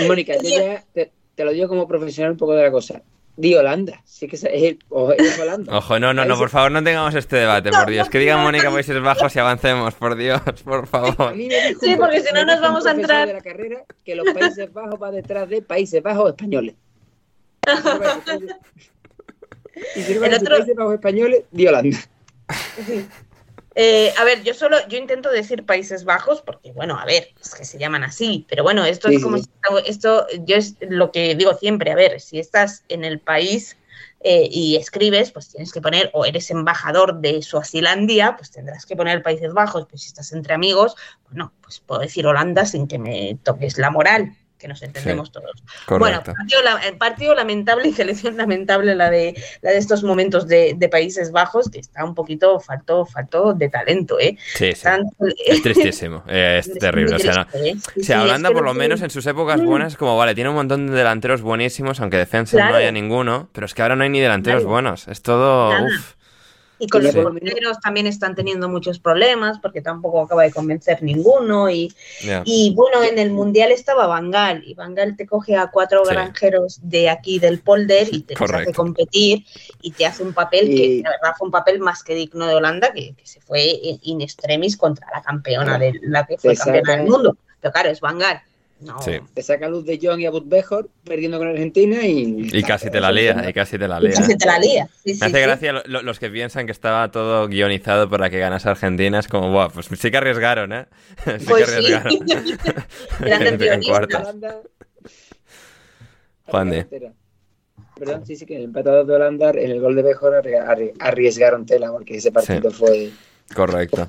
Mónica, yo ya te, te lo digo como profesional un poco de la cosa. Di Holanda, sí que es, es- o es Holanda. Ojo, no, no, no, por favor, no tengamos este debate, por Dios. Que diga Mónica Países Bajos y avancemos, por Dios, por favor. Sí, porque si no nos vamos a entrar. de la carrera que los Países Bajos va detrás de Países Bajos españoles. Y si no otro- Países Bajos españoles, di Holanda. Eh, a ver, yo solo, yo intento decir Países Bajos porque, bueno, a ver, es que se llaman así, pero bueno, esto Sí, es como sí. si- esto, yo es lo que digo siempre, a ver, si estás en el país eh, y escribes, pues tienes que poner, o eres embajador de Suazilandia, pues tendrás que poner Países Bajos, pues si estás entre amigos, pues no, pues puedo decir Holanda sin que me toques la moral, que nos entendemos todos. Bueno, Correcto. partido, la- eh, partido lamentable y selección lamentable la de, la de estos momentos de, de Países Bajos, que está un poquito, faltó, faltó de talento, ¿eh? Sí, sí. Es tristísimo, eh, es terrible. O sea, no- ¿eh? O Holanda que por lo menos en sus épocas buenas, como vale, tiene un montón de delanteros buenísimos, aunque defensa no haya ninguno, pero es que ahora no hay ni delanteros Claro. buenos. Es todo. Uf. Y con Sí. los porteros también están teniendo muchos problemas porque tampoco acaba de convencer ninguno. Y, y bueno, en el Mundial estaba Bangal y Bangal te coge a cuatro Sí. granjeros de aquí del polder y te los hace competir y te hace un papel Y- que la verdad fue un papel más que digno de Holanda que, que se fue in extremis contra la campeona de la que fue campeona del mundo. Pero claro, es Bangal. No, Sí. Te saca luz de John y Abud Bejor perdiendo con Argentina y. Y casi te la lía, y casi te la lía. casi te la lía. Sí, sí, Me hace sí. gracia lo- lo- los que piensan que estaba todo guionizado para que ganase Argentina. Es como, Buah, pues sí que arriesgaron, ¿eh? Sí Pues que sí. arriesgaron. En. Juan de. Perdón, sí, sí, que el empatado de Holanda en el gol de Bejor arri- arri- arriesgaron tela porque ese partido fue. Correcto.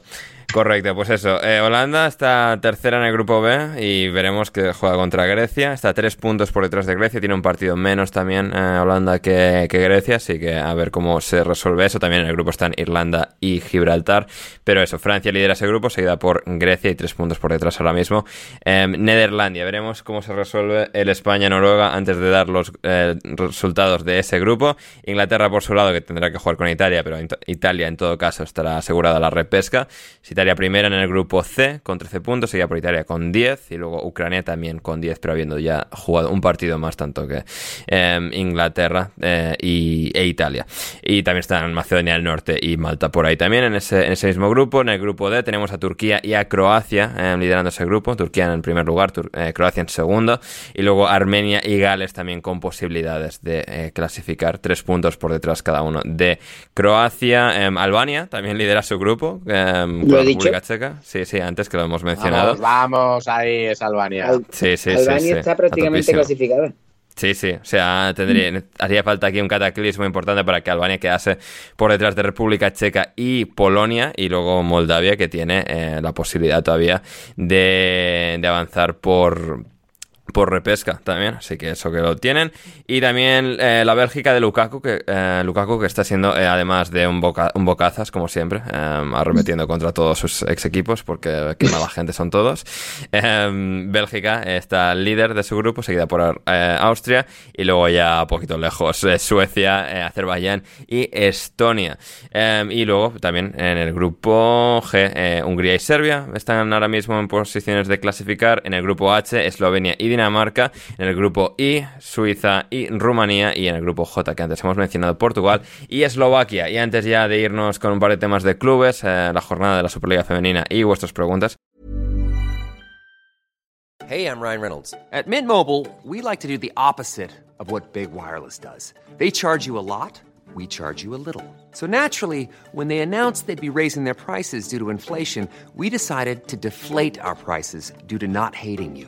Correcto, pues eso. eh, Holanda está tercera en el grupo B y veremos que juega contra Grecia. Está tres puntos por detrás de Grecia. Tiene un partido menos también eh, Holanda que, que Grecia, así que a ver cómo se resuelve eso. También en el grupo están Irlanda y Gibraltar. Pero eso, Francia lidera ese grupo, seguida por Grecia y tres puntos por detrás ahora mismo. Eh, Nederlandia, veremos cómo se resuelve el España-Noruega antes de dar los eh, resultados de ese grupo. Inglaterra por su lado, que tendrá que jugar con Italia, pero Italia en todo caso estará asegurada la repesca. Italia primera en el grupo C con 13 puntos, seguida por Italia con 10 y luego Ucrania también con 10, pero habiendo ya jugado un partido más tanto que eh, Inglaterra eh, y, e Italia. Y también están Macedonia del Norte y Malta por ahí también en ese, mismo grupo. En el grupo D tenemos a Turquía y a Croacia eh, liderando ese grupo. Turquía en el primer lugar, Tur- eh, Croacia en segundo. Y luego Armenia y Gales también con posibilidades de eh, clasificar. Tres puntos por detrás cada uno de Croacia. Em, Albania también lidera su grupo. em, República Checa. Sí, sí, antes que lo hemos mencionado. Vamos, vamos, ahí es Albania. Al- Sí, sí, sí. Albania sí, está prácticamente clasificada. Sí, sí, o sea, tendría, haría falta aquí un cataclismo importante para que Albania quedase por detrás de República Checa y Polonia y luego Moldavia que tiene eh, la posibilidad todavía de, de avanzar por por repesca también, así que eso que lo tienen. Y también eh, la Bélgica de Lukaku, que, eh, Lukaku, que está siendo, eh, además de un, boca, un bocazas, como siempre, arremetiendo contra todos sus ex equipos, porque qué mala gente son todos. Bélgica está líder de su grupo, seguida por Austria, y luego ya poquito lejos Suecia, Azerbaiyán y Estonia. y luego también en el grupo G, Hungría y Serbia están ahora mismo en posiciones de clasificar. En el grupo H, Eslovenia y Dinamarca, en el grupo I, Suiza y Rumanía, y en el grupo J, que antes hemos mencionado, Portugal y Eslovaquia. Y antes ya de irnos con un par de temas de clubes, eh, la jornada de la Superliga Femenina y vuestras preguntas. Hey, I'm Ryan Reynolds. At Mint Mobile, we like to do the opposite of what Big Wireless does. They charge you a lot, we charge you a little. So naturally, when they announced they'd be raising their prices due to inflation, we decided to deflate our prices due to not hating you.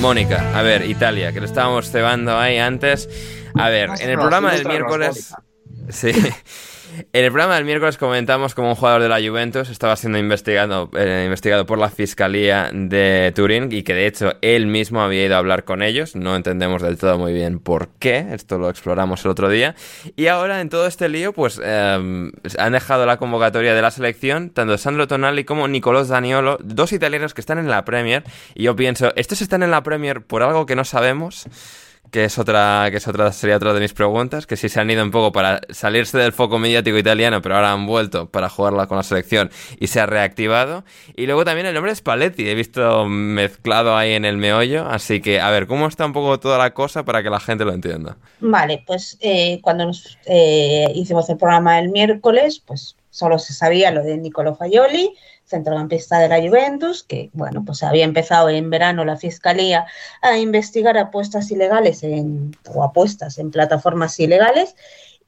Mónica, a ver, Italia, que lo estábamos cebando ahí antes. A ver, en el programa del miércoles. Sí. En el programa del miércoles comentamos cómo un jugador de la Juventus estaba siendo investigado, eh, investigado por la Fiscalía de Turín y que de hecho él mismo había ido a hablar con ellos. No entendemos del todo muy bien por qué, esto lo exploramos el otro día. Y ahora en todo este lío pues eh, han dejado la convocatoria de la selección tanto Sandro Tonali como Nicolás Daniolo, dos italianos que están en la Premier. Y yo pienso, ¿estos están en la Premier por algo que no sabemos? Que es otra, que es otra, sería otra de mis preguntas, que si se han ido un poco para salirse del foco mediático italiano, pero ahora han vuelto para jugarla con la selección y se ha reactivado. Y luego también el nombre es Paletti, he visto mezclado ahí en el meollo, así que a ver, ¿cómo está un poco toda la cosa para que la gente lo entienda? Vale, pues eh, cuando nos eh, hicimos el programa el miércoles, pues solo se sabía lo de Nicolo Faioli, centrocampista de la Juventus, que bueno, pues había empezado en verano la fiscalía a investigar apuestas ilegales en, o apuestas en plataformas ilegales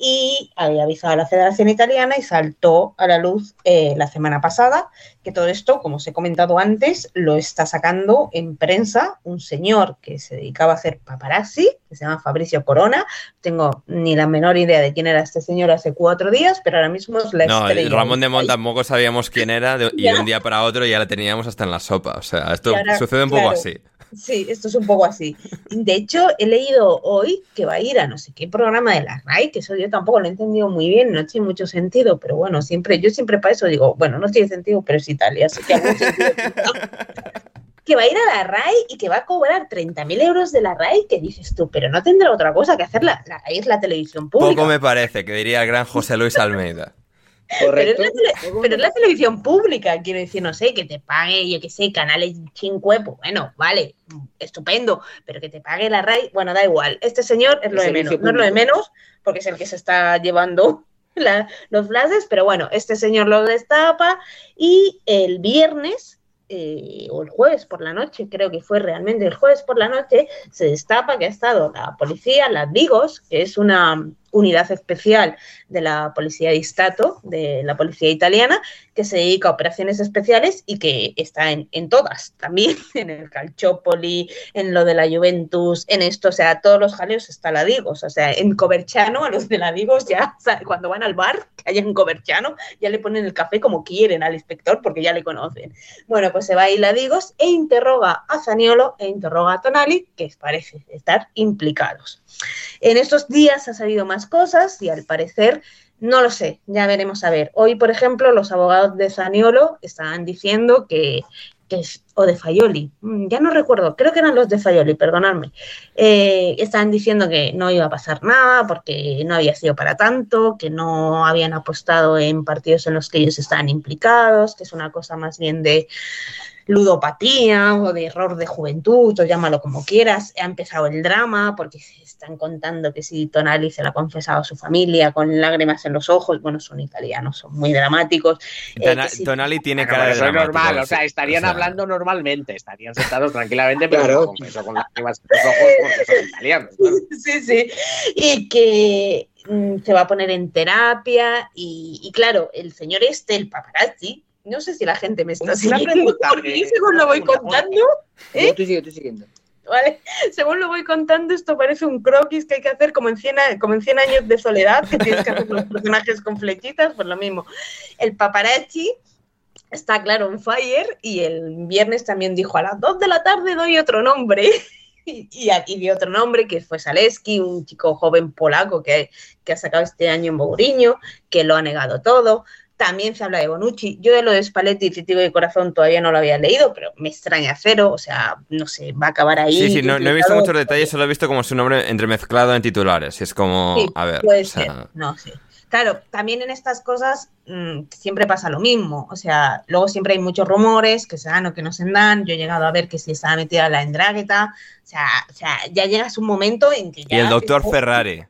y había avisado a la Federación Italiana y saltó a la luz eh, la semana pasada que todo esto, como os he comentado antes, lo está sacando en prensa un señor que se dedicaba a hacer paparazzi, que se llama Fabricio Corona. Tengo ni la menor idea de quién era este señor hace cuatro días, pero ahora mismo es la no, Ramón de Mont tampoco sabíamos quién era y de un día para otro ya la teníamos hasta en la sopa. O sea, esto sucede un poco así. Sí, esto es un poco así. De hecho, he leído hoy que va a ir a no sé qué programa de la RAI, que eso yo tampoco lo he entendido muy bien, no tiene mucho sentido, pero bueno, siempre, yo siempre para eso digo, bueno, no tiene sentido, pero es Italia, así que que va a ir a la RAI y que va a cobrar 30.000 euros de la RAI, que dices tú, pero no tendrá otra cosa que hacer, la, la RAI es la televisión pública. Poco me parece, que diría el gran José Luis Almeida. Pero es, la televisión pública, quiero decir, no sé, que te pague, yo qué sé, canales 5 pues bueno, vale, estupendo, pero que te pague la RAI, bueno, da igual. Este señor es lo de menos, no es lo de menos, porque es el que se está llevando los flashes, pero bueno, este señor lo destapa y el viernes eh, o el jueves por la noche, creo que fue realmente el jueves por la noche, se destapa que ha estado la policía, las Vigos, que es una unidad especial de la Policía de Stato, de la Policía italiana, que se dedica a operaciones especiales y que está en, todas, también en el Calciopoli, en lo de la Juventus, en esto, o sea, todos los jaleos está la Digos, o sea, en Coverchano a los de la Digos ya, cuando van al bar, que hay en Coverchano, ya le ponen el café como quieren al inspector porque ya le conocen. Bueno, pues se va ahí la Digos e interroga a Zaniolo e interroga a Tonali, que parece estar implicados. En estos días ha salido más cosas y al parecer, no lo sé, ya veremos a ver. Hoy, por ejemplo, los abogados de Zaniolo estaban diciendo que, que o de Fayoli, mm, ya no recuerdo, creo que eran los de Fayoli, perdonadme, eh, estaban diciendo que no iba a pasar nada porque no había sido para tanto, que no habían apostado en partidos en los que ellos estaban implicados, que es una cosa más bien de ludopatía o de error de juventud, o llámalo como quieras. Ha empezado el drama porque se están contando que si Tonali se lo ha confesado a su familia con lágrimas en los ojos, bueno, son italianos, son muy dramáticos. Eh, si... Tonali tiene cara de eso es normal, o sea, estarían o sea... hablando normalmente, estarían sentados tranquilamente, pero claro. con lágrimas en los ojos porque son italianos. Claro. Sí, sí, y que mm, se va a poner en terapia y, y claro, el señor este, el paparazzi, no sé si la gente me está siguiendo, porque según lo voy contando... ¿eh? Tú sigue, tú siguiendo. ¿Vale? Según lo voy contando, esto parece un croquis que hay que hacer como en 100, como en 100 años de soledad, que tienes que hacer los personajes con flechitas, pues lo mismo. El paparazzi está claro en fire y el viernes también dijo a las 2 de la tarde doy otro nombre. Y, y dio otro nombre que fue Zaleski, un chico joven polaco que, que ha sacado este año en Bouriño, que lo ha negado todo. También se habla de Bonucci. Yo de lo de Spalletti y Testigo de Corazón todavía no lo había leído, pero me extraña cero. O sea, no sé, va a acabar ahí. Sí, sí, no, no he visto muchos detalles, solo he visto como su nombre entremezclado en titulares. Es como, Sí, a ver. puede o sea, ser. No, sí. Claro, también en estas cosas mmm, siempre pasa lo mismo. O sea, luego siempre hay muchos rumores que se dan o que no se dan. Yo he llegado a ver que si estaba metida la endrágueta. O sea, o sea, ya llegas un momento en que ya. Y el doctor Ferrari.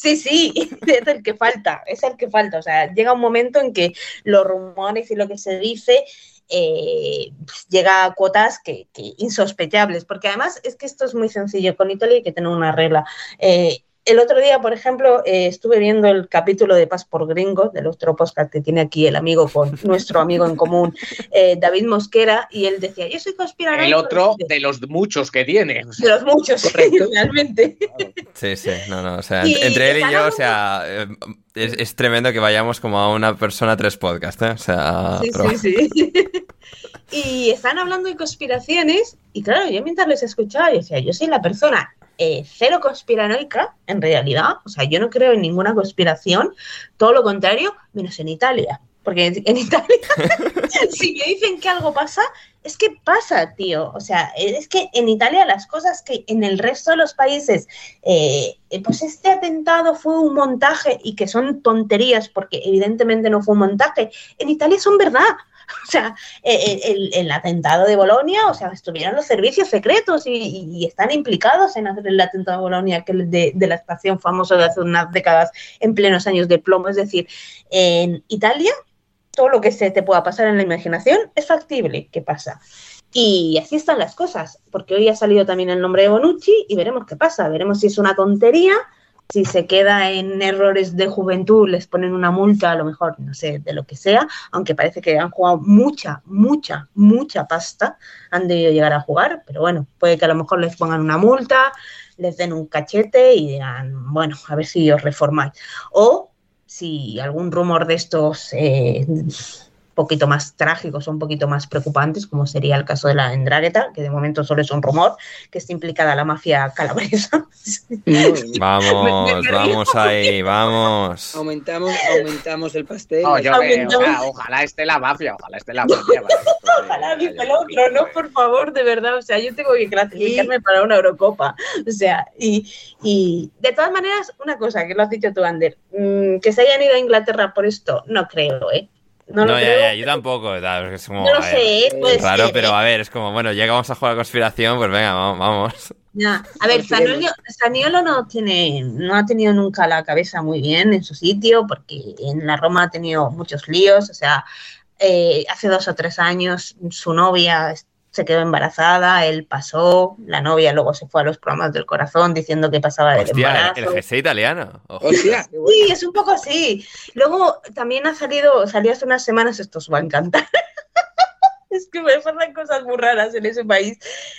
Sí, sí, es el que falta, es el que falta. O sea, llega un momento en que los rumores y lo que se dice eh, pues, llega a cuotas que, que insospechables, porque además es que esto es muy sencillo. Con Italia hay que tener una regla. Eh, el otro día, por ejemplo, eh, estuve viendo el capítulo de Paz por Gringo, del otro podcast que tiene aquí el amigo con nuestro amigo en común, eh, David Mosquera, y él decía, yo soy conspiranoico. El otro de los muchos que tiene. De los muchos, Correcto. realmente. Sí, sí, no, no, o sea, Y entre él y yo, o sea, eh, es, es tremendo que vayamos como a una persona tres podcast, ¿eh? O sea, Sí, pero- sí, sí. y están hablando de conspiraciones, y claro, yo mientras les escuchaba, yo decía, yo soy la persona eh, cero conspiranoica, en realidad, o sea, yo no creo en ninguna conspiración, todo lo contrario, menos en Italia. Porque en, en Italia, si me dicen que algo pasa, es que pasa, tío. O sea, es que en Italia las cosas que en el resto de los países, eh, eh, pues este atentado fue un montaje y que son tonterías porque evidentemente no fue un montaje, en Italia son verdad. O sea, eh, el, el atentado de Bolonia, o sea, estuvieron los servicios secretos y, están implicados en hacer el atentado de Bolonia, que de, de la estación famosa de hace unas décadas en plenos años de plomo. Es decir, en Italia, todo lo que se te pueda pasar en la imaginación es factible que pasa. Y así están las cosas, porque hoy ha salido también el nombre de Bonucci y veremos qué pasa, veremos si es una tontería, si se queda en errores de juventud, les ponen una multa, a lo mejor, no sé, de lo que sea, aunque parece que han jugado mucha, mucha, mucha pasta, han debido llegar a jugar, pero bueno, puede que a lo mejor les pongan una multa, les den un cachete y digan, bueno, a ver si os reformáis. O si algún rumor de estos eh, poquito más trágicos o un poquito más preocupantes, como sería el caso de la Endrágueta, que de momento solo es un rumor, que está implicada la mafia calabresa. Vamos, vamos ahí, vamos. Aumentamos, aumentamos el pastel. Yo ojalá esté la mafia, ojalá esté la mafia. de- Ojalá viva el otro, no, por favor, de verdad. O sea, yo tengo que clasificarme para una Eurocopa. O sea, y, y de todas maneras, una cosa que lo has dicho tú, Ander, mm, que se hayan ido a Inglaterra por esto, no creo, ¿eh? No, lo ya, creo. ya, yo tampoco. Es como, No lo a ver, sé, ¿eh? puede Raro, ser, pero ¿eh? a ver, es como, bueno, ya que vamos a jugar a conspiración, pues venga, vamos. vamos. Ya. A ver, Zaniolo, Zaniolo no tiene, no ha tenido nunca la cabeza muy bien en su sitio, porque en la Roma ha tenido muchos líos. O sea, eh, hace dos o tres años su novia se quedó embarazada, él pasó, la novia luego se fue a los programas del corazón diciendo que pasaba Hostia, embarazo. el GC italiano. Hostia. Sí, es un poco así. Luego también ha salido, salió hace unas semanas, esto os va a encantar. Es que me pasan cosas muy raras en ese país.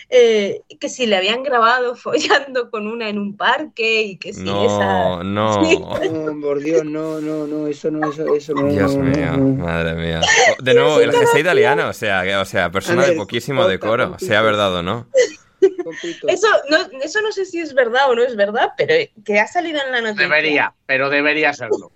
eh, que si le habían grabado follando con una en un parque y que si esa. No, no. Sí. No, por Dios, no, no, no, eso no, eso, eso no. Dios no, mío, no, no. madre mía. O- De nuevo, el GC italiano, o sea, que- o sea, persona A de ver, poquísimo decoro, sea verdad o no. Eso no, eso no sé si es verdad o no es verdad, pero que ha salido en la noticia. Debería, pero debería serlo.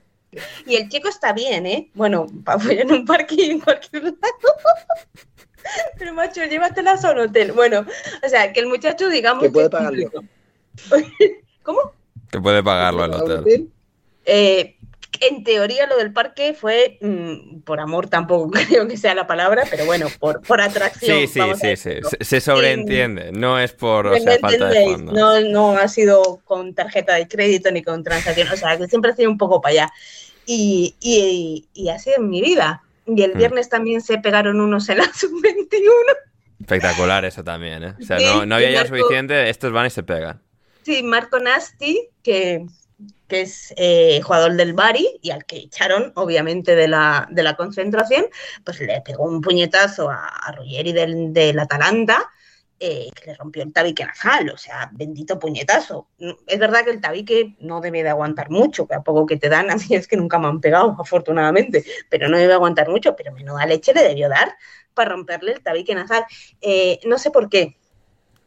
Y el chico está bien, ¿eh? Bueno, para follar en un parque y en cualquier lado. Pero macho, llévatelas a un hotel. Bueno, o sea, que el muchacho, digamos. Que puede pagarlo. ¿Cómo? Que puede pagarlo el hotel. Eh, en teoría lo del parque fue mm, por amor tampoco creo que sea la palabra, pero bueno, por, por atracción. Sí, sí, sí, sí. Se, se sobreentiende. No es por o Me sea, falta de no, no ha sido con tarjeta de crédito ni con transacción, o sea, que siempre ha sido un poco para allá. Y, y, y así en mi vida. Y el Mm. viernes también se pegaron unos en la sub-21. Espectacular eso también, ¿eh? O sea, Sí, no, no había ya Marco- suficiente, estos van y se pegan. Sí, Marco Nasti, que, que es eh, jugador del Bari y al que echaron, obviamente, de la, de la concentración, pues le pegó un puñetazo a, a Ruggeri del, del Atalanta, eh, que le rompió el tabique nasal, o sea, bendito puñetazo. Mm, Es verdad que el tabique no debe de aguantar mucho, que a poco que te dan, a mí es que nunca me han pegado, afortunadamente, pero no debe aguantar mucho, pero menuda leche le debió dar para romperle el tabique nasal. Eh, no sé por qué,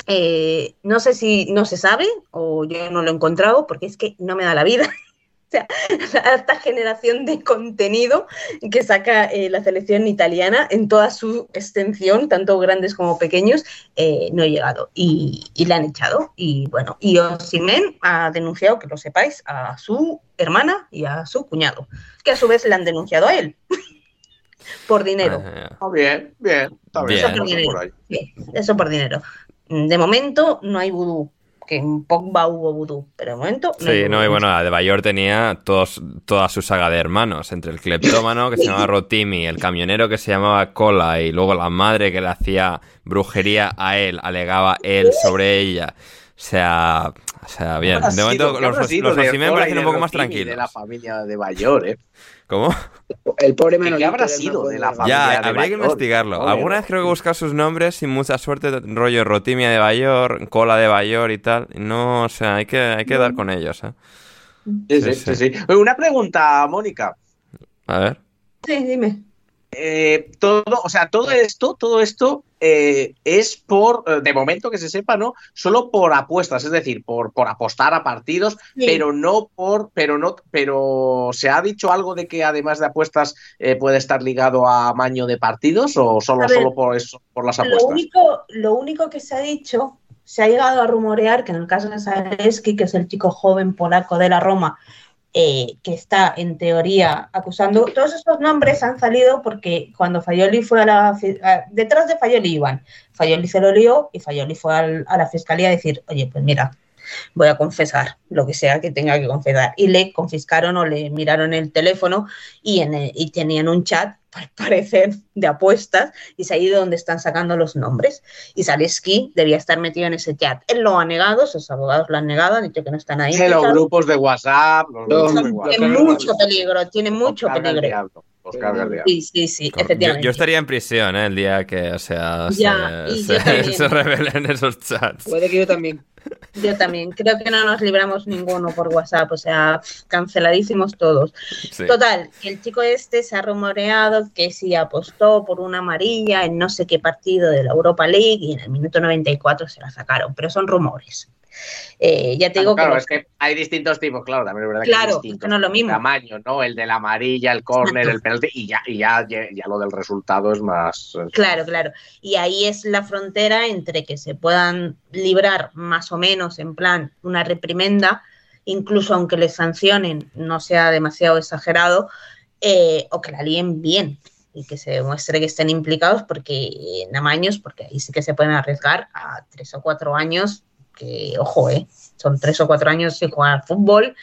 eh, no sé si no se sabe o yo no lo he encontrado porque es que no me da la vida. O sea, esta generación de contenido que saca eh, la selección italiana en toda su extensión, tanto grandes como pequeños, eh, no he llegado y, y le han echado. Y bueno, y Osimen ha denunciado, que lo sepáis, a su hermana y a su cuñado, que a su vez le han denunciado a él por dinero. Ah, Ah, bien, bien. Está bien. Eso por dinero. por ahí. Sí, eso por dinero. De momento no hay vudú, que en Pogba hubo vudú, pero de momento no Sí, no, y bueno, la de Bayor tenía todos, toda su saga de hermanos, entre el cleptómano que se llamaba Rotimi, el camionero que se llamaba Cola y luego la madre que le hacía brujería a él, alegaba él sobre ella. O sea, o sea, bien. De momento sido- ¿qué los, los parecen un poco más tranquilos. De la familia de Bayor, ¿eh? ¿Cómo? El pobre ¿Qué Manolito. habrá del sido de la familia? Ya, de habría que investigarlo. Alguna vez creo que he buscado sus nombres sin mucha suerte, rollo Rotimia de Bayor, Cola de Bayor y tal. No, o sea, hay que, hay que dar con ellos, ¿eh? Sí, sí, Sí, Una pregunta, Mónica. A ver. Sí, dime. Eh, todo, o sea, todo esto, todo esto eh, es por, eh, de momento que se sepa, ¿no? Solo por apuestas, es decir, por, por apostar a partidos, Sí. pero no por, pero no, pero ¿se ha dicho algo de que además de apuestas eh, puede estar ligado a amaño de partidos o solo, ver, solo por eso, por las Lo apuestas? único, lo único que se ha dicho, se ha llegado a rumorear que en el caso de Zaleski, que es el chico joven polaco de la Roma, eh, que está en teoría acusando, todos estos nombres han salido porque cuando Fayoli fue a la... detrás de Fayoli iban, Fayoli se lo lió y Fayoli fue al- a la fiscalía a decir, oye, pues mira, voy a confesar lo que sea que tenga que confesar. Y le confiscaron o le miraron el teléfono y, en el- y tenían un chat, al parecer, de apuestas, y es ahí de donde están sacando los nombres. Y Zaleski debía estar metido en ese chat. Él lo ha negado, sus abogados lo han negado, han dicho que no están ahí. Los grupos de WhatsApp, los grupos de Tiene WhatsApp. mucho peligro, tiene mucho peligro. Sí, sí, sí, Yo, efectivamente. yo estaría en prisión, ¿eh? El día que, o sea, Ya, se, se- se revelen esos chats. Puede que yo también. Yo también, creo que no nos libramos ninguno por WhatsApp, o sea, canceladísimos todos. Sí. Total, el chico este se ha rumoreado que sí apostó por una amarilla en no sé qué partido de la Europa League y en el minuto 94 se la sacaron, pero son rumores. Eh, ya te digo claro, que es que hay distintos tipos, claro, también es verdad que hay distintos no es lo mismo. tamaños, ¿no? El de la amarilla, el córner, el penalti, y ya, y ya, ya, ya lo del resultado es más. Claro, claro. Y ahí es la frontera entre que se puedan librar más o menos en plan una reprimenda, incluso aunque les sancionen, no sea demasiado exagerado, eh, o que la líen bien y que se demuestre que estén implicados porque en amaños, porque ahí sí que se pueden arriesgar a tres o cuatro años, que ojo, eh, son tres o cuatro años sin jugar al fútbol,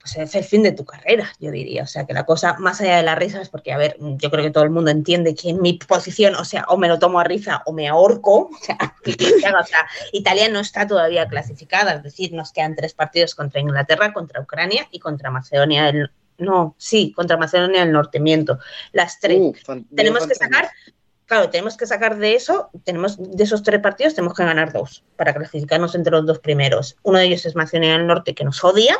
pues es el fin de tu carrera, yo diría. O sea, que la cosa, más allá de las risas, porque, a ver, yo creo que todo el mundo entiende que en mi posición, o sea, o me lo tomo a risa o me ahorco. O sea, Italia no está todavía clasificada, es decir, nos quedan tres partidos contra Inglaterra, contra Ucrania y contra Macedonia del no, sí, contra Macedonia del Norte, miento. Las tres. Uh, tenemos que sacar, claro, tenemos que sacar de eso, tenemos de esos tres partidos tenemos que ganar dos para clasificarnos entre los dos primeros. Uno de ellos es Macedonia del Norte, que nos odia,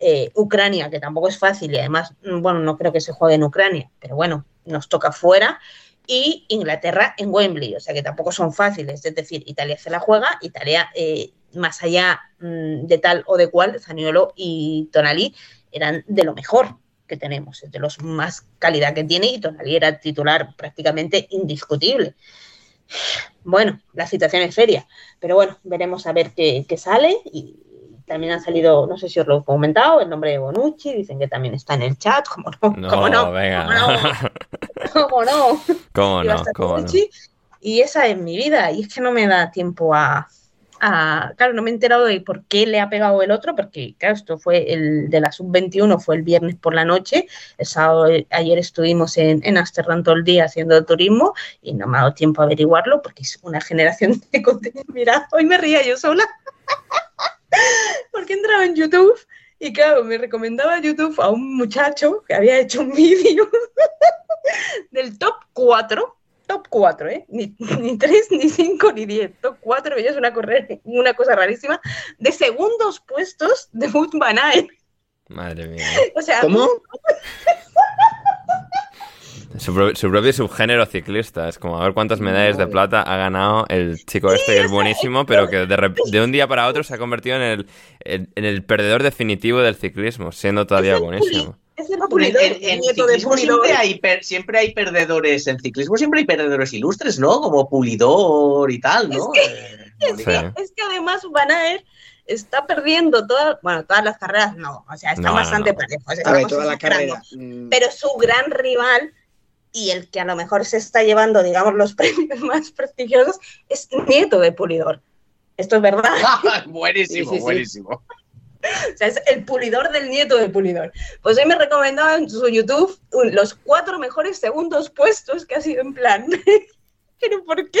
eh, Ucrania, que tampoco es fácil y además, mm, bueno, no creo que se juegue en Ucrania, pero bueno, nos toca fuera. Y Inglaterra en Wembley, o sea que tampoco son fáciles. Es decir, Italia se la juega, Italia, eh, más allá mm, de tal o de cual, Zaniolo y Tonali eran de lo mejor que tenemos, es de los más calidad que tiene y Tonali era titular prácticamente indiscutible. Bueno, la situación es seria, pero bueno, veremos a ver qué, qué sale y también han salido, no sé si os lo he comentado, el nombre de Bonucci, dicen que también está en el chat, como no, No, como no, venga. cómo no, ¿Cómo Iba a no? ¿Cómo no? Y esa es mi vida, y es que no me da tiempo a, a- claro, no me he enterado de por qué le ha pegado el otro, porque claro, esto fue el de la sub-21, fue el viernes por la noche, el sábado, eh, ayer estuvimos en, en Ámsterdam todo el día haciendo turismo y no me ha dado tiempo a averiguarlo porque es una generación de contenido. Mira, hoy me ría yo sola porque entraba en YouTube y claro, me recomendaba YouTube a un muchacho que había hecho un vídeo del top 4, top 4, ¿eh? Ni, ni 3, ni 5, ni 10, top 4, y es una, correr, una cosa rarísima, de segundos puestos de Van Aert. Madre mía. O sea, ¿Cómo? Su, pro- su propio subgénero ciclista. Es como a ver cuántas medallas de plata ha ganado el chico este que es buenísimo, pero que de, de un día para otro se ha convertido en el, en, en el perdedor definitivo del ciclismo, siendo todavía buenísimo. Es el En, pulidor, en- el en nieto de ciclismo pulidor. siempre hay, per- siempre hay perdedores. En ciclismo siempre hay perdedores ilustres, ¿no? Como Pulidor y tal, ¿no? Eh, Es que, es que además Van Aert está perdiendo todas, bueno, todas las carreras no, o sea, está No, bastante no. parejo. o sea, A ver, las exagerando. carreras. mm, Pero su gran rival y el que a lo mejor se está llevando, digamos, los premios más prestigiosos es nieto de Pulidor. Esto es verdad. buenísimo, Sí, sí, sí. buenísimo. O sea, es el pulidor del nieto de Pulidor. Pues hoy me recomendaba en su YouTube los cuatro mejores segundos puestos que ha sido en plan. ¿Pero por qué?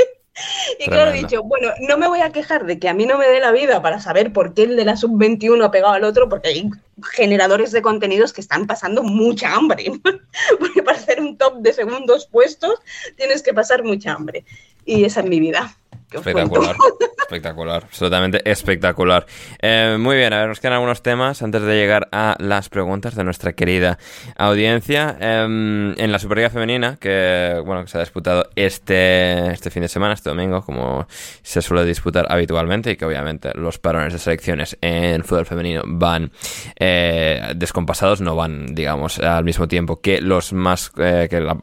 Y claro, he Tremendo. dicho, bueno, no me voy a quejar de que a mí no me dé la vida para saber por qué el de la sub-21 ha pegado al otro, porque hay generadores de contenidos que están pasando mucha hambre. Porque para hacer un top de segundos puestos tienes que pasar mucha hambre. Y esa es mi vida. Espectacular, espectacular, absolutamente espectacular. Eh, muy bien, a ver, nos quedan algunos temas antes de llegar a las preguntas de nuestra querida audiencia. Em, en la Superliga Femenina, que bueno, que se ha disputado este, este fin de semana, este domingo, como se suele disputar habitualmente, y que obviamente los parones de selecciones en fútbol femenino van eh, descompasados, no van, digamos, al mismo tiempo que los más eh, que la-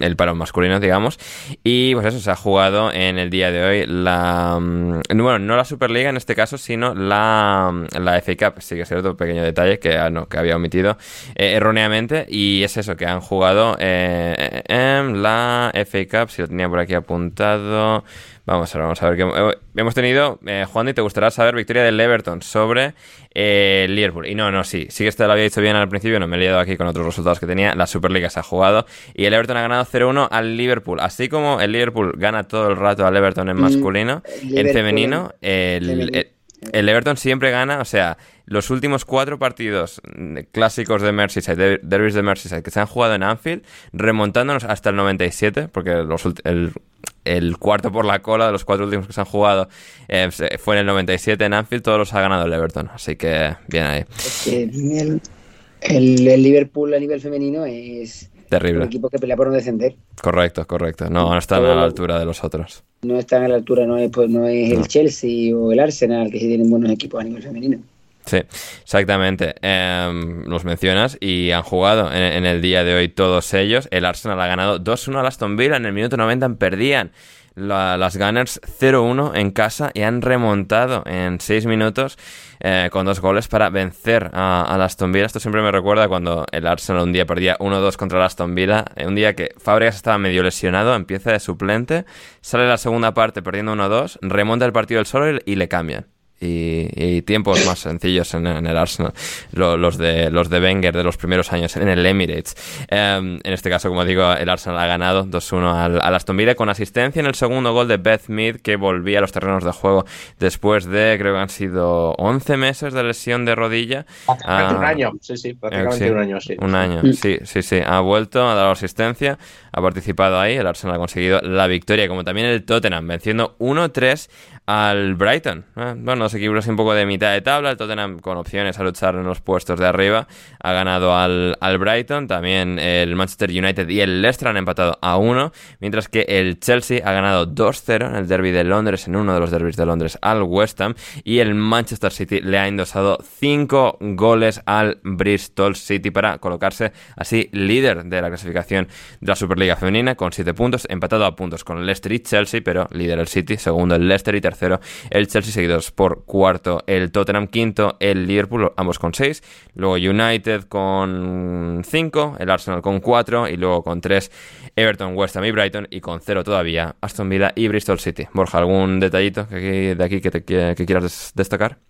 el parón masculino, digamos. Y pues eso, se ha jugado en el día de hoy la... mm, Bueno, no la Superliga en este caso, sino la, la FA Cup. Sí que es cierto, pequeño detalle que, ah, no, que había omitido eh, erróneamente. Y es eso, que han jugado eh, en la FA Cup, si lo tenía por aquí apuntado... Vamos a ver, vamos a ver. qué hemos tenido, eh, Juan, y te gustará saber victoria del Everton sobre eh, Liverpool. Y no, no, sí, sí que esto lo había dicho bien al principio, no me he liado aquí con otros resultados que tenía. La Superliga se ha jugado y el Everton ha ganado 0-1 al Liverpool. Así como el Liverpool gana todo el rato al Everton en Mm, masculino, en Liverpool femenino, el, femenino. el- el Everton siempre gana, o sea, los últimos cuatro partidos clásicos de Merseyside, de- derbis de Merseyside, que se han jugado en Anfield, remontándonos hasta el 97, porque los el, el cuarto por la cola de los cuatro últimos que se han jugado eh, fue en el 97 en Anfield, todos los ha ganado el Everton, así que bien ahí, el, el- el Liverpool a nivel femenino es un terrible. equipo que pelea por no descender. Correcto, correcto. No, no están a la altura de los otros. No están a la altura, no es, pues, no es No. el Chelsea o el Arsenal, que sí tienen buenos equipos a nivel femenino. Sí, exactamente. Em, los mencionas y han jugado en, en el día de hoy todos ellos. El Arsenal ha ganado 2-1 al Aston Villa. En el minuto 90 perdían la- las Gunners 0-1 en casa y han remontado en 6 minutos eh, con dos goles para vencer a, al Aston Villa. Esto siempre me recuerda cuando el Arsenal un día perdía 1-2 contra el Aston Villa. Eh, Un día que Fábregas estaba medio lesionado, empieza de suplente, sale la segunda parte perdiendo 1-2, remonta el partido del solo y, y le cambian y, y tiempos más sencillos en, en el Arsenal, Lo- los de los de Wenger de los primeros años en el Emirates. Em, en este caso, como digo, el Arsenal ha ganado 2-1 al, al Aston Villa con asistencia en el segundo gol de Beth Mead que volvía a los terrenos de juego después de, creo que han sido 11 meses de lesión de rodilla. Prácticamente Ah, un año, sí, sí, prácticamente sí, un año, sí. Un año, sí, sí, sí. Ha vuelto, ha dado asistencia, ha participado ahí. El Arsenal ha conseguido la victoria, como también el Tottenham, venciendo 1-3 al Brighton. ¿eh? Bueno, dos equipos un poco de mitad de tabla. El Tottenham con opciones a luchar en los puestos de arriba ha ganado al, al Brighton. También el Manchester United y el Leicester han empatado a uno. Mientras que el Chelsea ha ganado 2-0 en el derby de Londres, en uno de los derbis de Londres, al West Ham. Y el Manchester City le ha endosado 5 goles al Bristol City para colocarse así líder de la clasificación de la Superliga Femenina con 7 puntos, empatado a puntos con el Leicester y Chelsea, pero líder el City, segundo el Leicester y tercero el Chelsea, seguidos por cuarto el Tottenham, quinto el Liverpool, ambos con 6, luego United con 5, el Arsenal con 4 y luego con 3 Everton, West Ham y Brighton y con 0 todavía Aston Villa y Bristol City. Borja, ¿algún detallito de aquí que, te, que quieras destacar?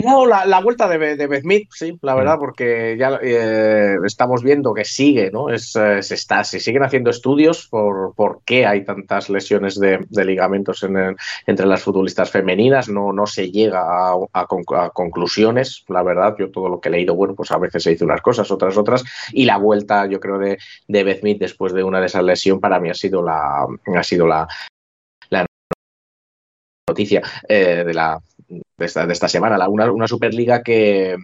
No, la, la, vuelta de, de Beth Mead, sí, la verdad, mm. porque ya eh, estamos viendo que sigue, ¿no? Es, eh, se, está, se siguen haciendo estudios por, por qué hay tantas lesiones de, de ligamentos en entre las futbolistas femeninas, no, no se llega a, a, a, conclusiones, la verdad, yo todo lo que he leído, bueno, pues a veces se dice unas cosas, otras otras, y la vuelta, yo creo, de, de Beth Mead después de una de esas lesiones para mí ha sido la, ha sido la, la noticia eh, de la de esta, de esta semana, la, una, una, Superliga que,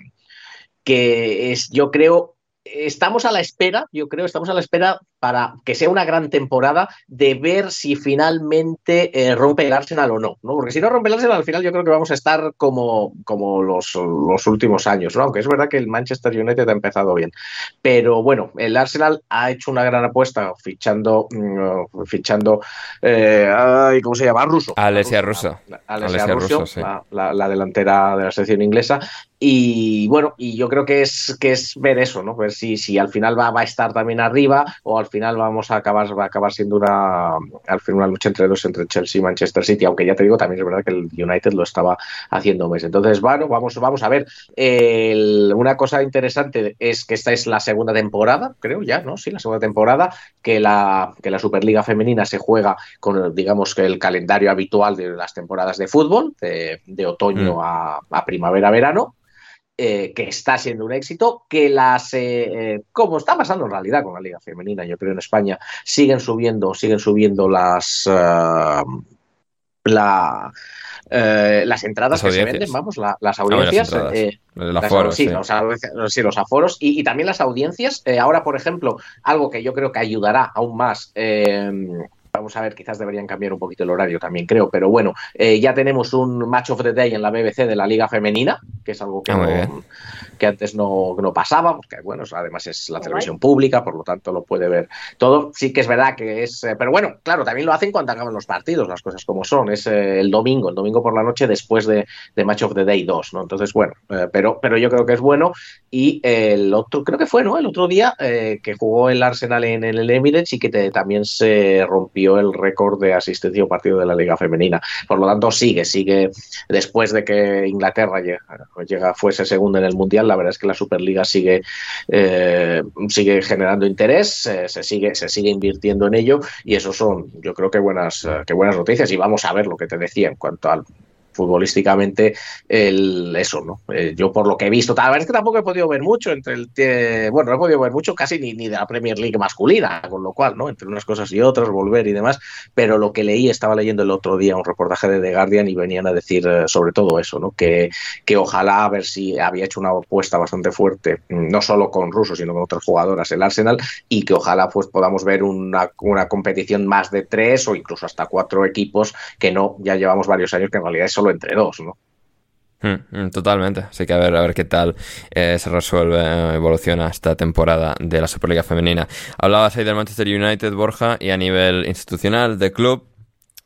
que es, yo creo, estamos a la espera, yo creo, estamos a la espera para que sea una gran temporada de ver si finalmente eh, rompe el Arsenal o no, no, Porque si no rompe el Arsenal, al final yo creo que vamos a estar como, como los, los últimos años, ¿no? Aunque es verdad que el Manchester United ha empezado bien. Pero bueno, el Arsenal ha hecho una gran apuesta fichando, mm, fichando eh, ay, ¿cómo se llama? Russo. Alesia Russo. Alesia, Russo, sí. la, la, la, delantera de la selección inglesa. Y bueno, y yo creo que es, que es ver eso, ¿no? Ver si, si al final va, va a estar también arriba o al final vamos a acabar, va a acabar siendo una, al final una lucha entre dos, entre Chelsea y Manchester City, aunque ya te digo, también es verdad que el United lo estaba haciendo mes. Entonces, bueno, vamos, vamos a ver. El, una cosa interesante es que esta es la segunda temporada, creo ya, ¿no? Sí, la segunda temporada, que la, que la Superliga Femenina se juega con, digamos, que el calendario habitual de las temporadas de fútbol, de, de otoño mm. a, a primavera-verano. Eh, que está siendo un éxito, que las, eh, como está pasando en realidad con la Liga Femenina, yo creo en España, siguen subiendo, siguen subiendo las, uh, la, las entradas las que se venden, vamos, la, las audiencias. Ah, eh, las aforo, sí, sí. Los, sí, los, aforos y, y, también las audiencias. ahora, por ejemplo, algo que yo creo que ayudará aún más Vamos a ver, quizás deberían cambiar un poquito el horario también, creo. Pero bueno, eh, ya tenemos un Match of the Day en la BBC de la Liga Femenina, que es algo que, Ah, no, que antes no, no pasaba, porque bueno, además es la televisión pública, por lo tanto lo puede ver todo. Sí que es verdad que es. eh, Pero bueno, claro, también lo hacen cuando acaban los partidos, las cosas como son. Es eh, el domingo, el domingo por la noche después de, de Match of the Day 2, ¿no? Entonces, bueno, eh, pero, pero yo creo que es bueno. Y el otro, creo que fue, ¿no? El otro día eh, que jugó el Arsenal en, el Emirates y que también se rompió el récord de asistencia a partido de la Liga Femenina. Por lo tanto, sigue, sigue. Después de que Inglaterra llega, fuese segundo en el Mundial, la verdad es que la Superliga sigue, eh, sigue generando interés, eh, se, sigue, se sigue invirtiendo en ello y eso son, yo creo que buenas, que buenas noticias. Y vamos a ver lo que te decía en cuanto al futbolísticamente el eso no eh, yo por lo que he visto verdad es que tampoco he podido ver mucho entre el bueno no he podido ver mucho casi ni, ni de la Premier League masculina con lo cual no entre unas cosas y otras volver y demás pero lo que leí estaba leyendo el otro día un reportaje de The Guardian y venían a decir eh, sobre todo eso no que, que ojalá a ver si había hecho una apuesta bastante fuerte mm, no solo con rusos sino con otras jugadoras el Arsenal y que ojalá pues podamos ver una, una competición más de tres o incluso hasta cuatro equipos que no ya llevamos varios años que en realidad es entre dos no Mm, mm, Totalmente. Así que a ver, a ver qué tal eh, se resuelve, eh, evoluciona esta temporada de la Superliga Femenina. Hablabas ahí del Manchester United, Borja, y a nivel institucional, de club.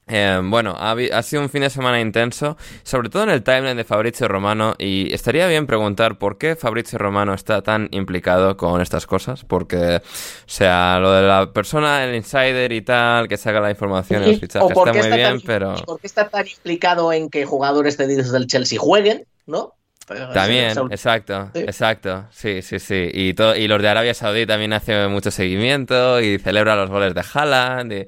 Eh, bueno, ha, sido un fin de semana intenso, sobre todo en el timeline de Fabrizio Romano, y estaría bien preguntar por qué Fabrizio Romano está tan implicado con estas cosas, porque, o sea, lo de la persona, el insider y tal, que saca la información y los fichajes está muy está, bien, tan, pero... por qué está tan implicado en que jugadores cedidos del Chelsea jueguen no También, exacto, Sí. exacto, sí, sí, sí. Y, todo, y los de Arabia Saudí también hacen mucho seguimiento y celebra los goles de Haaland. Y,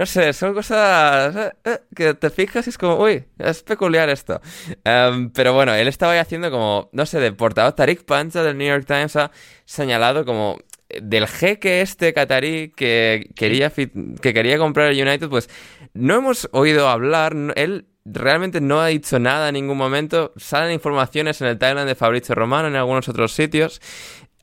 no sé, son cosas eh, eh, que te fijas y es como, uy, es peculiar esto. Em, pero bueno, él estaba ahí haciendo como, no sé, de portavoz. Tariq Pancha del New York Times ha señalado como del jeque este catarí que quería, que quería comprar el United, pues no hemos oído hablar, él realmente no ha dicho nada en ningún momento. Salen informaciones en el timeline de Fabrizio Romano, en algunos otros sitios.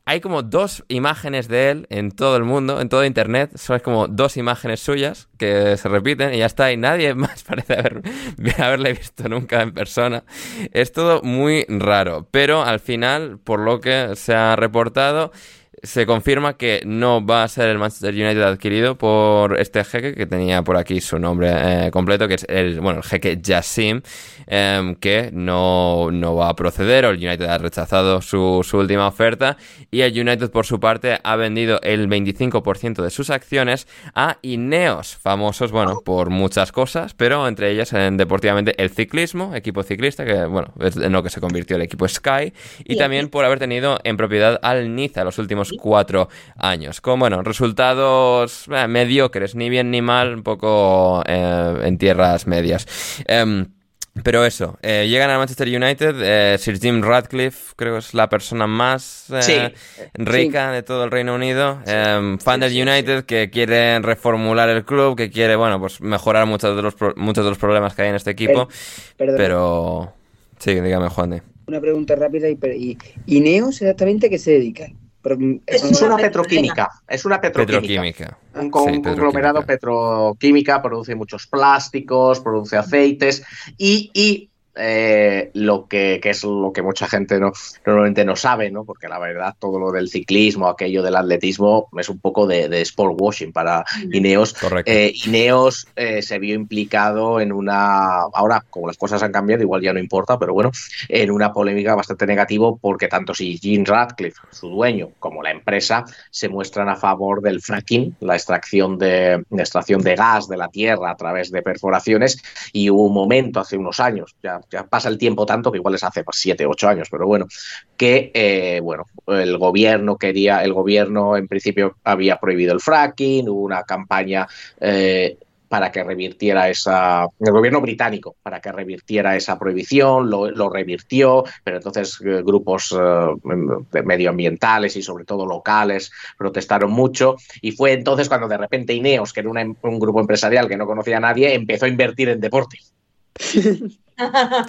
Hay como dos imágenes de él en todo el mundo, en todo Internet. Son como dos imágenes suyas que se repiten y ya está. Y nadie más parece haber, haberle visto nunca en persona. Es todo muy raro. Pero al final, por lo que se ha reportado, se confirma que no va a ser el Manchester United adquirido por este jeque que tenía por aquí su nombre eh, completo, que es el, bueno, el jeque Jassim, em, que no, no, va a proceder, o el United ha rechazado su, su, última oferta, y el United por su parte ha vendido el 25% de sus acciones a Ineos, famosos, bueno, por muchas cosas, pero entre ellas en, deportivamente el ciclismo, equipo ciclista, que bueno, es en lo que se convirtió el equipo Sky, y también por haber tenido en propiedad al Niza los últimos cuatro años. Con, bueno, resultados eh, mediocres, ni bien ni mal, un poco eh, en tierras medias. Em, pero eso, eh, llegan a Manchester United, Sir Jim Radcliffe creo que es la persona más rica de todo el Reino Unido, em, fan del United que quiere reformular el club, que quiere, bueno, pues mejorar muchos de los, muchos de los problemas que hay en este equipo, pero... Sí, dígame Juan. Una pregunta rápida y, y, y Neos exactamente qué se dedica. Es, una petroquímica, es una petroquímica. Un, conglomerado petroquímica, produce muchos plásticos, produce aceites y, y eh, lo que, es lo que mucha gente no, normalmente no sabe, ¿no? Porque la verdad, todo lo del ciclismo, aquello del atletismo, es un poco de, sport washing para Ineos. Eh, Ineos eh, se vio implicado en una. Ahora, como las cosas han cambiado, igual ya no importa, pero bueno, en una polémica bastante negativa, porque tanto si Jim Radcliffe, su dueño, como la empresa, se muestran a favor del fracking, la extracción de, extracción de gas de la tierra a través de perforaciones, y hubo un momento hace unos años, ya ya pasa el tiempo tanto que igual les hace pues, siete, ocho años, pero bueno, que eh, bueno, el gobierno quería, el gobierno en principio había prohibido el fracking, hubo una campaña eh, para que revirtiera esa, el gobierno británico, para que revirtiera esa prohibición, lo, revirtió, pero entonces eh, grupos medioambientales y sobre todo locales protestaron mucho y fue entonces cuando de repente Ineos, que era un grupo empresarial que no conocía a nadie, empezó a invertir en deporte.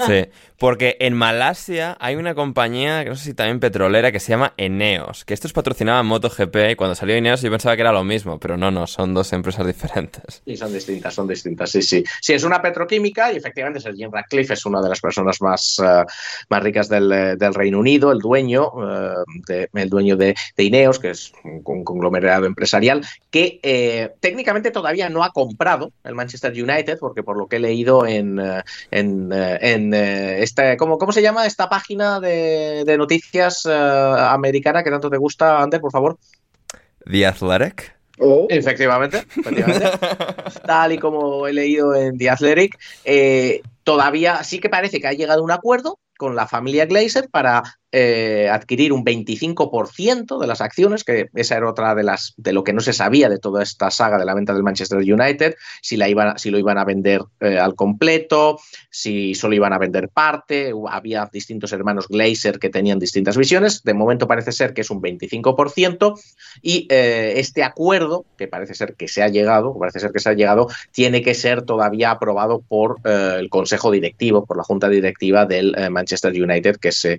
Sí, porque en Malasia hay una compañía, no sé si también petrolera, que se llama Eneos, que estos patrocinaban MotoGP y cuando salió Eneos yo pensaba que era lo mismo, pero no, no, son dos empresas diferentes. Sí, son distintas, son distintas, sí, sí. Sí, es una petroquímica y efectivamente Jim Radcliffe es una de las personas más, eh, más ricas del, eh, del, Reino Unido, el dueño, eh, de, el dueño de, Ineos, que es un, conglomerado empresarial, que técnicamente todavía no ha comprado el Manchester United, porque por lo que he leído en, en en eh, este, ¿cómo, ¿cómo, se llama esta página de, noticias eh, americana que tanto te gusta, Ander, por favor? The Athletic. Oh. Efectivamente, Tal y como he leído en The Athletic, eh, todavía sí que parece que ha llegado a un acuerdo con la familia Glazer para eh, adquirir un 25% de las acciones, que esa era otra de las de lo que no se sabía de toda esta saga de la venta del Manchester United, si la iban, si lo iban a vender eh, al completo, si solo iban a vender parte, había distintos hermanos Glazer que tenían distintas visiones. De momento parece ser que es un 25% y eh, este acuerdo, que parece ser que se ha llegado, parece ser que se ha llegado, tiene que ser todavía aprobado por el Consejo Directivo, por la Junta Directiva del Manchester United, que se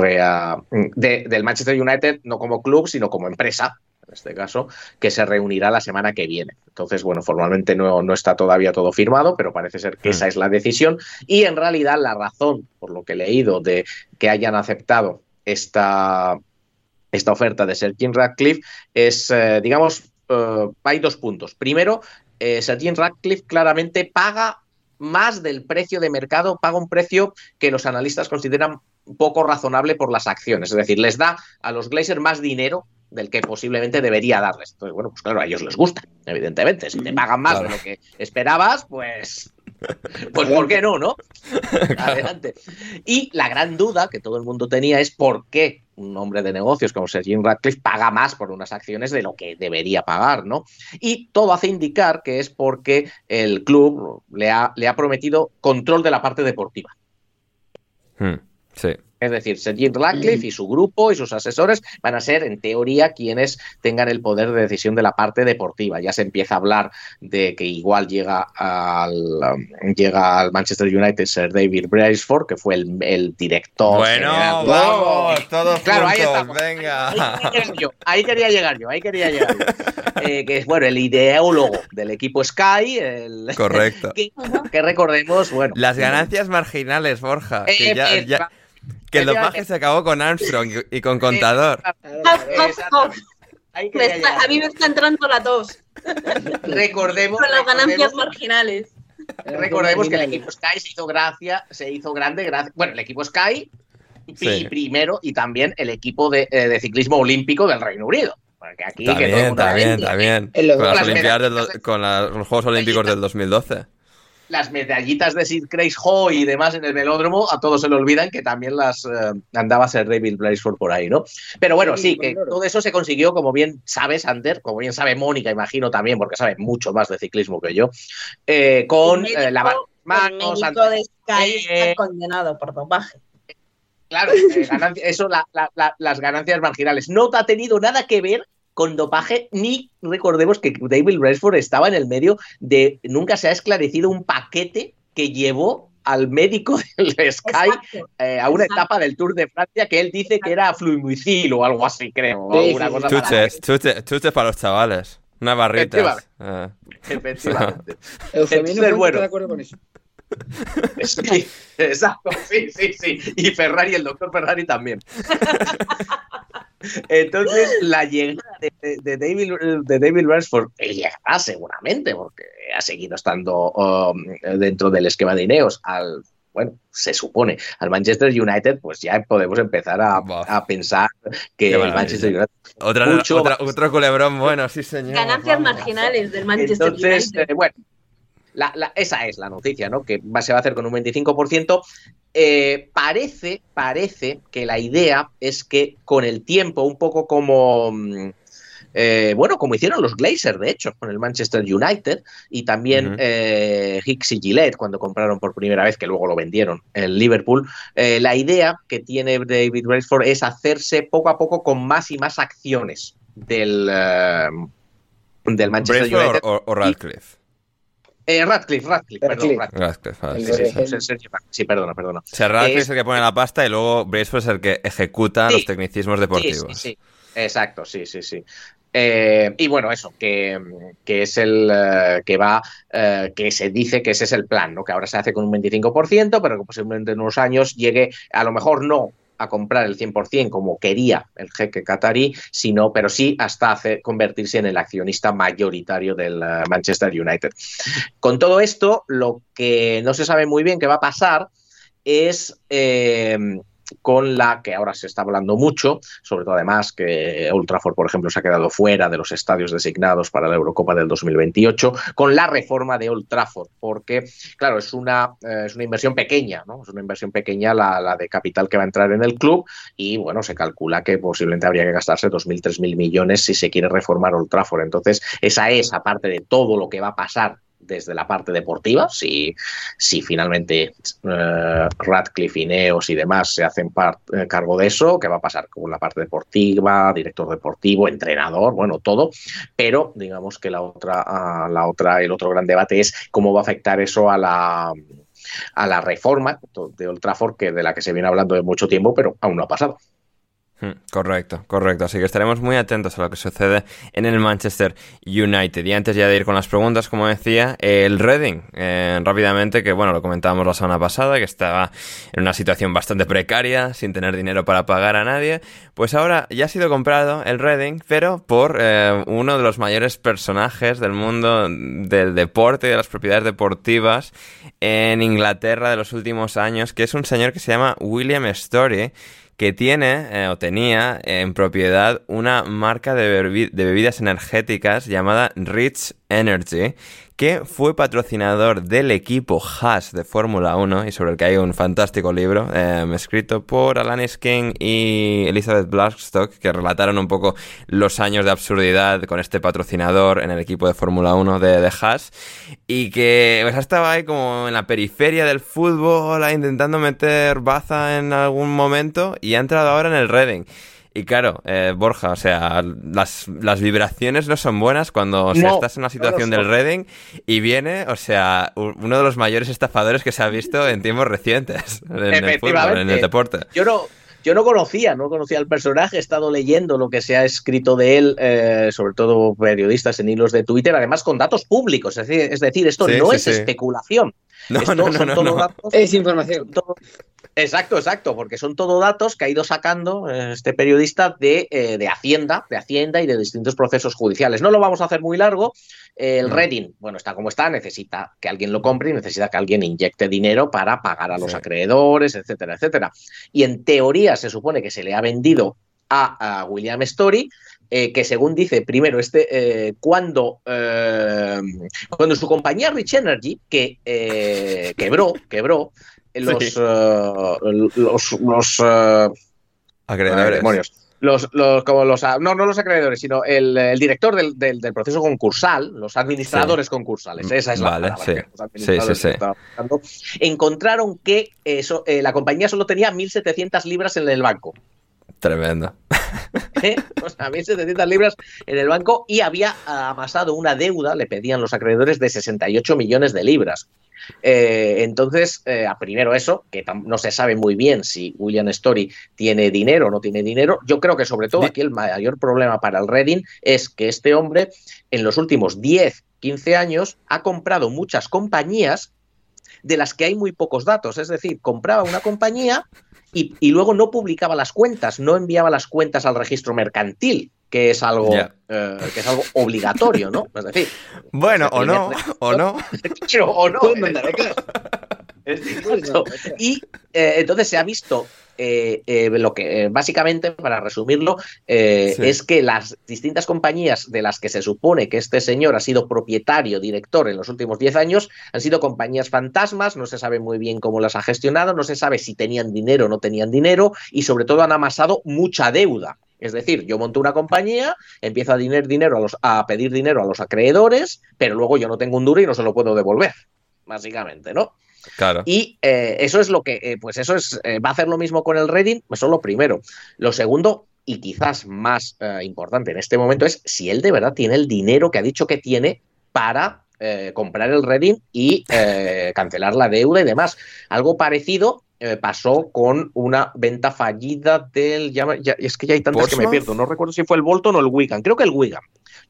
del Manchester United, no como club, sino como empresa, en este caso, que se reunirá la semana que viene. Entonces, bueno, formalmente no, no está todavía todo firmado, pero parece ser que esa mm. es la decisión. Y en realidad la razón, por lo que he leído, de que hayan aceptado esta, esta oferta de Sir Jim Radcliffe es, eh, digamos, eh, hay dos puntos. Primero, eh, Sir Jim Radcliffe claramente paga más del precio de mercado, paga un precio que los analistas consideran poco razonable por las acciones. Es decir, les da a los Glazer más dinero del que posiblemente debería darles. Entonces, bueno, pues claro, a ellos les gusta, evidentemente. Si te pagan más de lo que esperabas, pues pues ¿por qué no, no? Adelante. Y la gran duda que todo el mundo tenía es por qué un hombre de negocios como Sir Jim Radcliffe paga más por unas acciones de lo que debería pagar, ¿no? Y todo hace indicar que es porque el club le ha, le ha prometido control de la parte deportiva. Hmm, sí. Es decir, Sir Jim Radcliffe y su grupo y sus asesores van a ser, en teoría, quienes tengan el poder de decisión de la parte deportiva. Ya se empieza a hablar de que igual llega al, um, llega al Manchester United Sir David Brailsford, que fue el, el director. Bueno, general. vamos, todos Claro, ahí juntos, estamos. venga. Ahí quería llegar yo, ahí quería llegar yo, ahí quería llegar yo. Eh, que es, bueno, el ideólogo del equipo Sky. el- Correcto. que, que recordemos, bueno. Las ganancias marginales, Borja. Que, Eh, ya- eh, ya- que el dopaje se acabó con Armstrong y, con Contador. Quería está- llegar. a mí me está entrando la tos Recordemos, con las ganancias recordemos, marginales. recordemos que el equipo Sky se hizo gracia, se hizo grande gracias. Bueno, el equipo Sky y Sí. primero y también el equipo de, eh, de ciclismo olímpico del Reino Unido. Porque aquí que todo el También, mundo también, también. Los Con las del los Juegos Olímpicos del 2012. Las medallitas de Sid Grace Hoy y demás en el velódromo, a todos se le olvidan que también las eh, andaba Sir David Blaceford por ahí, ¿no? Pero bueno, sí, que todo eso se consiguió, como bien sabe Sander, como bien sabe Mónica, imagino también, porque sabe mucho más de ciclismo que yo, eh, con eh, médico- manos, de Sky Eh, está condenado por dopaje. Claro, eh, ganancia- eso, la- la- la- las ganancias marginales. No ha tenido nada que ver con dopaje, ni recordemos que David Brailsford estaba en el medio de, nunca se ha esclarecido un paquete que llevó al médico del Sky Exacto. eh, a una Exacto. etapa del Tour de Francia que él dice que era fluimicil o algo así, creo. Sí, una sí, cosa Chuches, chuches, chuches para los chavales. Unas barritas. Eh, Efectivamente. Entonces, no bueno. está de acuerdo con eso. Sí, exacto, sí, sí, sí. Y Ferrari, el doctor Ferrari también. Entonces, la llegada de, de David, de David Ransford, que llegará seguramente, porque ha seguido estando um, dentro del esquema de Ineos al, bueno, se supone, al Manchester United, pues ya podemos empezar a, a pensar que el. Manchester United Otra, Mucho otra- otro culebrón bueno, sí señor. Ganancias vamos. marginales del Manchester Entonces, United. eh, bueno, la- la- esa es la noticia, ¿no? Que va- se va a hacer con un 25%. Eh, parece, parece que la idea es que con el tiempo, un poco como. mm, eh, bueno, como hicieron los Glazers, de hecho, con el Manchester United y también eh, Hicks y Gillette cuando compraron por primera vez, que luego lo vendieron en Liverpool. eh, la idea que tiene David Ransford es hacerse poco a poco con más y más acciones del, eh, del Manchester United. o, o Radcliffe. Eh, Radcliffe, Radcliffe, perdón, Radcliffe. Sí, perdona, perdona. O sea, Radcliffe Es- es el que pone la pasta y luego Braithwaite es el que ejecuta Sí. los tecnicismos deportivos. Sí, sí, sí. Exacto, sí, sí, sí. Eh, y bueno, eso, que, que es el eh, que va, eh, que se dice que ese es el plan, ¿no? Que ahora se hace con un 25%, pero que posiblemente en unos años llegue, a lo mejor no a comprar el 100% como quería el jeque qatarí, sino, pero sí hasta convertirse en el accionista mayoritario del eh, Manchester United. Con todo esto, lo que no se sabe muy bien que va a pasar es eh, con la que ahora se está hablando mucho, sobre todo además que Old Trafford, por ejemplo, se ha quedado fuera de los estadios designados para la Eurocopa del 2028, con la reforma de Old Trafford, porque, claro, es una, eh, es una inversión pequeña, ¿no? Es una inversión pequeña la, la de capital que va a entrar en el club y, bueno, se calcula que posiblemente habría que gastarse 2.000, 3.000 millones si se quiere reformar Old Trafford. Entonces, esa es, aparte de todo lo que va a pasar desde la parte deportiva, si, si finalmente eh, Radcliffe, Ineos y demás se hacen eh, cargo de eso, ¿qué va a pasar con la parte deportiva, director deportivo, entrenador, bueno, todo, pero digamos que la otra, ah, la otra, el otro gran debate es cómo va a afectar eso a la a la reforma de Old Trafford, que de la que se viene hablando de mucho tiempo, pero aún no ha pasado. Hmm, Correcto, correcto. Así que estaremos muy atentos a lo que sucede en el Manchester United. Y antes ya de ir con las preguntas, como decía, el Reading, eh, rápidamente, que bueno, lo comentábamos la semana pasada, que estaba en una situación bastante precaria, sin tener dinero para pagar a nadie, pues ahora ya ha sido comprado el Reading, pero por eh, uno de los mayores personajes del mundo del deporte y de las propiedades deportivas en Inglaterra de los últimos años, que es un señor que se llama William Story que tiene eh, o tenía en propiedad una marca de bebidas energéticas llamada Rich Energy, que fue patrocinador del equipo Haas de Fórmula 1 y sobre el que hay un fantástico libro em, escrito por Alan Skene y Elizabeth Blackstock que relataron un poco los años de absurdidad con este patrocinador en el equipo de Fórmula 1 de, de, Haas y que pues, estaba ahí como en la periferia del fútbol intentando meter baza en algún momento y ha entrado ahora en el Reading. Y claro, eh, Borja, o sea, las, las, vibraciones no son buenas cuando estás en una situación del Reading y viene, o sea, uno de los mayores estafadores que se ha visto en tiempos recientes en el fútbol, en el deporte. Yo no, yo no conocía, no conocía al personaje, he estado leyendo lo que se ha escrito de él, eh, sobre todo periodistas en hilos de Twitter, además con datos públicos, es decir, es decir esto Sí, no sí, es sí. especulación. No, Esto no, no, son no, datos- Es información. todo- Exacto, exacto, porque son todo datos que ha ido sacando eh, este periodista de, eh, de Hacienda, de Hacienda y de distintos procesos judiciales. No lo vamos a hacer muy largo. El No. Reading, bueno, está como está, necesita que alguien lo compre y necesita que alguien inyecte dinero para pagar a los Sí. acreedores, etcétera, etcétera. Y en teoría se supone que se le ha vendido a, a William Story, eh, que según dice primero, este, eh, cuando, eh, cuando su compañía Rich Energy, que quebró, quebró, los, Sí. eh, los, los, ay, Acreedores. demonios, los, los, como los, ah, no, no los acreedores, sino el, el director del, del- del proceso concursal, los administradores concursales, esa es la Vale, palabra sí. que los administradores Sí, sí, sí. estaba buscando, encontraron que eso, eh, la compañía solo tenía 1.700 libras en el banco. Tremendo. ¿eh? O sea, 1.700 libras en el banco y había amasado una deuda, le pedían los acreedores, de 68 millones de libras. Eh, entonces, eh, primero eso, que no se sabe muy bien si William Story tiene dinero o no tiene dinero. Yo creo que sobre todo aquí el mayor problema para el Reading es que este hombre en los últimos 10, 15 años ha comprado muchas compañías de las que hay muy pocos datos. Es decir, compraba una compañía y, y luego no publicaba las cuentas, no enviaba las cuentas al registro mercantil, que es algo, eh, que es algo obligatorio, ¿no? Es decir, Bueno, o no, o no. o no. Puedes mandar a casa. Es distinto. Y eh, entonces se ha visto eh, eh, lo que, básicamente, para resumirlo, eh, Sí. es que las distintas compañías de las que se supone que este señor ha sido propietario, director en los últimos 10 años, han sido compañías fantasmas, no se sabe muy bien cómo las ha gestionado, no se sabe si tenían dinero o no tenían dinero y sobre todo han amasado mucha deuda. Es decir, yo monto una compañía, empiezo a, diner- dinero a, los, a pedir dinero a los acreedores, pero luego yo no tengo un duro y no se lo puedo devolver, básicamente, ¿no? Y eh, eso es lo que, eh, pues eso es, eh, va a hacer lo mismo con el Reading, eso es lo primero. Lo segundo, y quizás más importante en este momento, es si él de verdad tiene el dinero que ha dicho que tiene para comprar el Reading y cancelar la deuda y demás. Algo parecido eh, pasó con una venta fallida del. ya es que ya hay tantas que me pierdo. No recuerdo si fue el Bolton o el Wigan. Creo que el Wigan.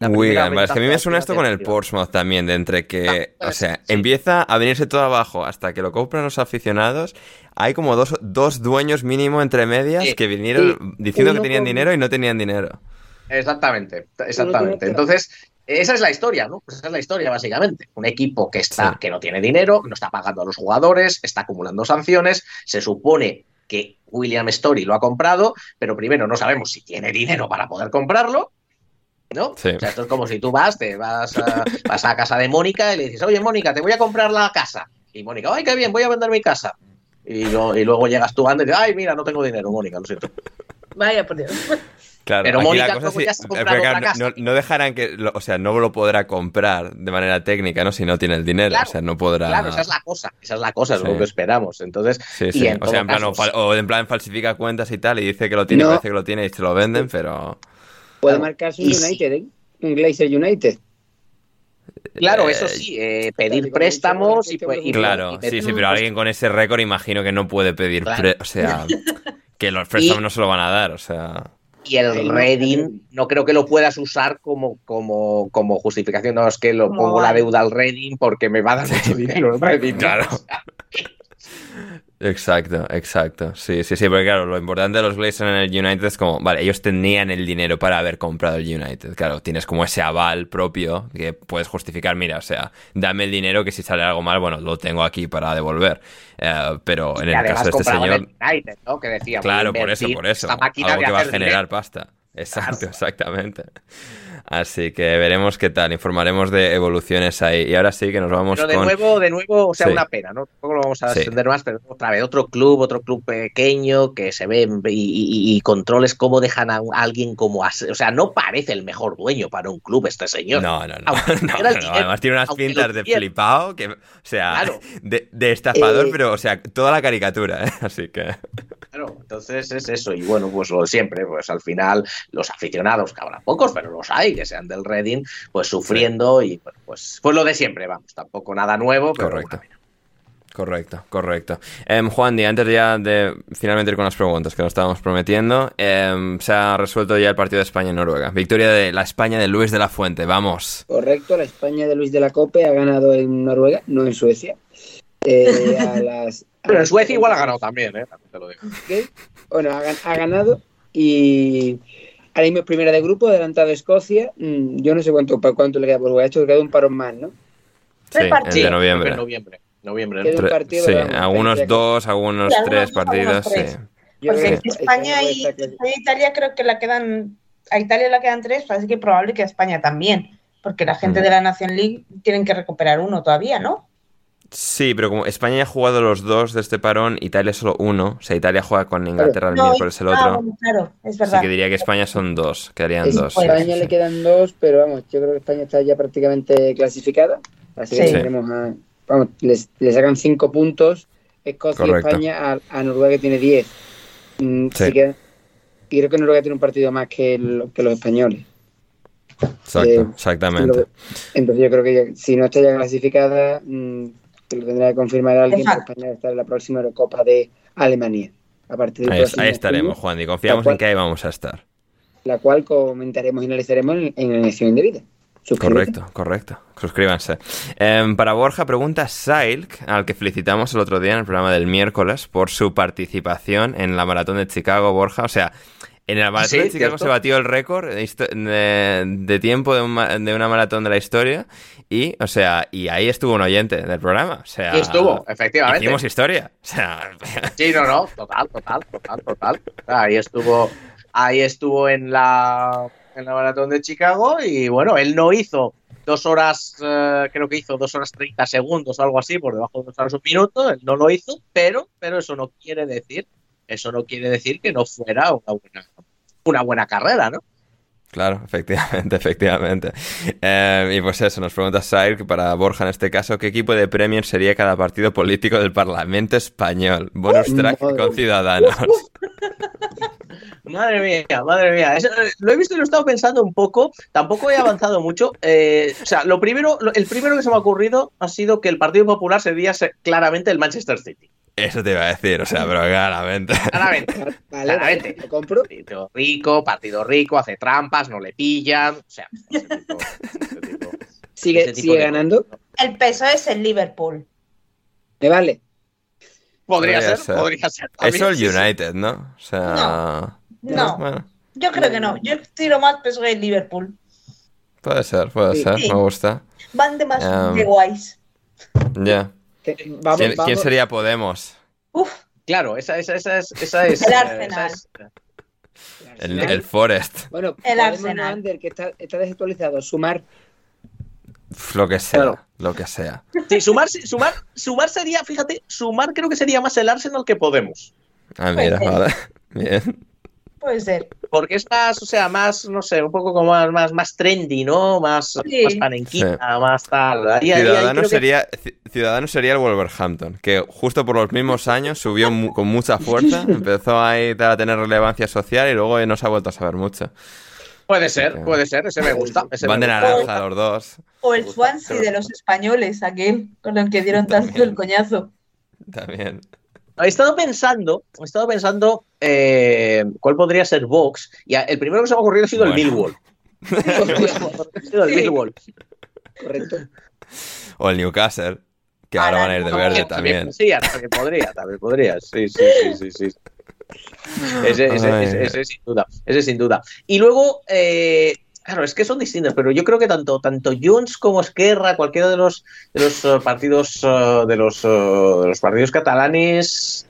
Wigan, vale, es que a mí me suena esto con el. Portsmouth también, de entre que, Ah, o sea, sí. empieza a venirse todo abajo hasta que lo compran los aficionados. Hay como dos, dos dueños mínimo entre medias Sí. que vinieron diciendo que tenían con- dinero y no tenían dinero. Exactamente, exactamente. Entonces, esa es la historia, ¿no? Pues esa es la historia, básicamente. Un equipo que está, Sí. que no tiene dinero, no está pagando a los jugadores, está acumulando sanciones. Se supone que William Story lo ha comprado, pero primero no sabemos si tiene dinero para poder comprarlo. ¿No? Sí. O sea, esto es como si tú vas, te vas a, vas a casa de Mónica y le dices, oye, Mónica, te voy a comprar la casa. Y Mónica, ay, qué bien, voy a vender mi casa. Y, lo- y luego llegas tú antes y dices, ay, mira, no tengo dinero, Mónica, lo siento. Vaya, por Dios. Claro, Pero Mónica la cosa luego sí- ya se ha comprado pero claro, otra no, dejarán que, lo- o sea, no lo podrá comprar de manera técnica, ¿no? Si no tiene el dinero, Claro, o sea, no podrá. Claro, esa es la cosa, esa es la cosa, es Sí. lo que esperamos. Entonces, Sí, y sí. en O sea, en plan, o, caso, fal- o en plan falsifica cuentas y tal, y dice que lo tiene, No. parece que lo tiene y se lo venden, pero. Puede Y un. United, ¿eh? Un Glazer United. Claro, Eh, eso sí, eh, pedir préstamos y, pues, y- Claro, y sí, sí, pero alguien con ese récord imagino que no puede pedir, Claro. pre- o sea, que los préstamos no se lo van a dar, o sea, Y el Reading no creo que lo puedas usar como, como, como justificación. No, es que lo pongo la deuda al Reading porque me va a dar mucho dinero el Reading. ¿no? Claro. exacto, exacto, sí, sí, sí, porque claro, lo importante de los Glazers en el United es como, vale, ellos tenían el dinero para haber comprado el United, claro, tienes como ese aval propio que puedes justificar, mira, o sea, dame el dinero que si sale algo mal, bueno, lo tengo aquí para devolver, Eh, pero en el caso de este señor... el United, ¿no? Que decía, voy a Claro, por eso, por eso. Algo que va a generar dinero. pasta. Exacto, Claro. exactamente. Así que veremos qué tal, informaremos de evoluciones ahí. Y ahora sí que nos vamos Pero de con... nuevo, de nuevo, o sea, Sí. una pena, ¿no? Tampoco lo vamos a Sí. extender más, pero otra vez, otro club, otro club pequeño que se ve y, y- y controles cómo dejan a alguien como as- O sea, no parece el mejor dueño para un club este señor. No, no, no. Además tiene unas pintas de flipado que, o sea, Claro. de, de estafador, Eh, pero, o sea, toda la caricatura, ¿eh? Así que... Claro, entonces es eso. Y bueno, pues lo siempre, pues al final los aficionados, que habrá pocos, pero los hay, que sean del Reading, pues sufriendo y bueno, pues, pues lo de siempre, vamos, tampoco nada nuevo, pero Correcto. pena. Correcto, correcto. Em, Juan, Di, antes ya de finalmente ir con las preguntas que nos estábamos prometiendo, em, se ha resuelto ya el partido de España y Noruega. Victoria de la España de Luis de la Fuente, vamos. Correcto, la España de Luis de la Cope ha ganado en Noruega, no en Suecia. Eh, a las, a Pero en Suecia igual ha ganado también, ¿eh? También te lo digo. ¿ok? Bueno, ha ganado y ahora mismo es primera de grupo, adelantado Escocia. Mm, yo no sé cuánto, para cuánto le queda por jugar. Ha hecho que queda un parón más, ¿no? Sí, Tres el partidos. de noviembre. noviembre. Noviembre, ¿no? un Tre- partido, sí, vamos, algunos dos, algunos Sí, tres partidos, tres. sí. Porque que España y. España e Italia creo que la quedan, a Italia le quedan tres, así que probable que a España también, porque la gente Mm. de la Nation League tienen que recuperar uno todavía, ¿no? Sí, pero como España ya ha jugado los dos de este parón, Italia solo uno. O sea, Italia juega con Inglaterra el No, miércoles el ah, otro. claro, es Así verdad. que diría que España son dos, quedarían Es- dos. a sí, España sí. le quedan dos, pero vamos, yo creo que España está ya prácticamente clasificada. Así que Sí. tendremos a. Vamos, les- le sacan cinco puntos Escocia Correcto. y España a, a Noruega que tiene diez. Mm, Sí. así que- y creo que Noruega tiene un partido más que, el- que los españoles. Exacto, Eh, exactamente. Lo- Entonces yo creo que ya- si no está ya clasificada, mm, que lo tendrá que confirmar alguien, Exacto. porque España está en la próxima Eurocopa de Alemania. A partir del Ahí, próximo ahí estaremos, Juan, y confiamos en que ahí vamos a estar. La cual comentaremos y analizaremos en, en la elección indebida. Suscríbete. Correcto, correcto. Suscríbanse. Em, para Borja, pregunta Silk, al que felicitamos el otro día en el programa del miércoles por su participación en la maratón de Chicago, Borja. O sea, en la maratón de Chicago se batió el récord de, de- tiempo de, un de una maratón de la historia. Y, o sea, y ahí estuvo un oyente del programa. O sea, Y estuvo, efectivamente. Hicimos historia. O sea, Sí, no, no, total, total, total, total. Ahí estuvo, ahí estuvo en la, en la maratón de Chicago y bueno, él no hizo dos horas, eh, creo que hizo dos horas 30 segundos o algo así, por debajo de dos horas un minuto, él no lo hizo, pero, pero eso no quiere decir, eso no quiere decir que no fuera una buena, una buena carrera, ¿no? Claro, efectivamente, efectivamente. Eh, y pues eso, nos pregunta Sair, para Borja en este caso, ¿qué equipo de Premier sería cada partido político del Parlamento Español? Bonus track madre con. Ciudadanos. Madre mía, madre mía. Eso, eh, lo he visto y lo he estado pensando un poco. Tampoco he avanzado mucho. Eh, o sea, lo primero, lo- el primero que se me ha ocurrido ha sido que el Partido Popular sería se- claramente el Manchester City. Eso te iba a decir, o sea, pero claramente. Claramente. Vale, Claramente. lo compro. Partido rico, partido rico, hace trampas, no le pillan. O sea, ese tipo- ese tipo- Sigue, ese tipo sigue de ganando. El peso es el Liverpool. Me vale. Podría, Podría ser, ser. podría ser. Eso el. United, ¿no? O sea. No, Bueno, yo creo que no. Yo tiro más peso que el Liverpool. puede ser, puede Sí. ser, Sí. me gusta. Van de más Um, de guays. Ya. Vamos, ¿Quién, sería Podemos? Uf, Claro, esa, esa, esa es. Esa es El eh, Arsenal. es- El, el Forest. Bueno, El Arsenal. Ander, que está, está desactualizado. Sumar. Lo que sea, Claro. lo que sea. Sí, sumar, sumar, sumar sería, fíjate, sumar creo que sería más el Arsenal que Podemos. Ah, mira, vale. Bien. Puede ser. Porque es más, o sea, más, no sé, un poco como más, más, más trendy, ¿no? Más, Sí. más panenquita, Sí. más tal. Ahí- ahí- ahí Ciudadanos creo que- sería, sería el Wolverhampton, que justo por los mismos años subió mu- con mucha fuerza, empezó ahí a tener relevancia social y luego no se ha vuelto a saber mucho. Puede ser, puede ser, ese me gusta. Ese Van me de gusta. naranja los dos, O el Swansea de los españoles, aquel con el que dieron tanto el coñazo. también. He estado pensando, he estado pensando eh, cuál podría ser Vox, y el primero que se me ha ocurrido ha sido el Bueno. Millwall. Ha sido el. Millwall. Correcto. O el Newcastle, que ahora Ahora van a ir de verde también. Sí, también podría, también podría. Sí, sí, sí, sí, sí. Ese, ese, ese- ese sin duda, ese sin duda. Y luego, eh, claro, es que son distintos, pero yo creo que tanto, tanto Junts como Esquerra, cualquiera de los, de los eh, partidos eh, de los, eh, de los partidos catalanes,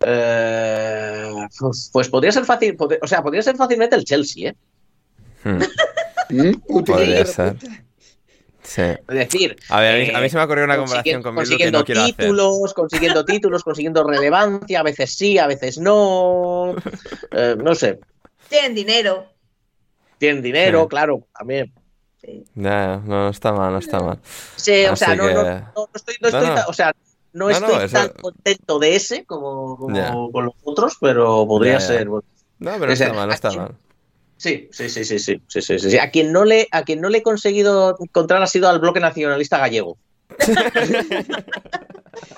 eh, pues, pues podría ser fácil, pod- o sea, podría ser fácilmente el Chelsea, ¿eh? Hmm. Podría ser. Sí. Es decir, A ver, a mí, a mí se me ha ocurrido una comparación consiguiendo- con Bildu que no quiero hacer. títulos, consiguiendo títulos, consiguiendo relevancia, a veces sí, a veces no. Eh, no sé, Tienen dinero tienen dinero, claro, también. No, no, está mal, no está mal. Sí, o sea, que... no, no, no, estoy, no estoy o sea, no, estoy eso... tan contento de ese como, como yeah. con los otros, pero podría yeah, yeah. ser. No, pero o sea, está mal, está quien... mal. Sí, sí, sí, sí, sí, sí, sí, sí, A quien no le, a quien no le he conseguido encontrar ha sido al bloque nacionalista gallego.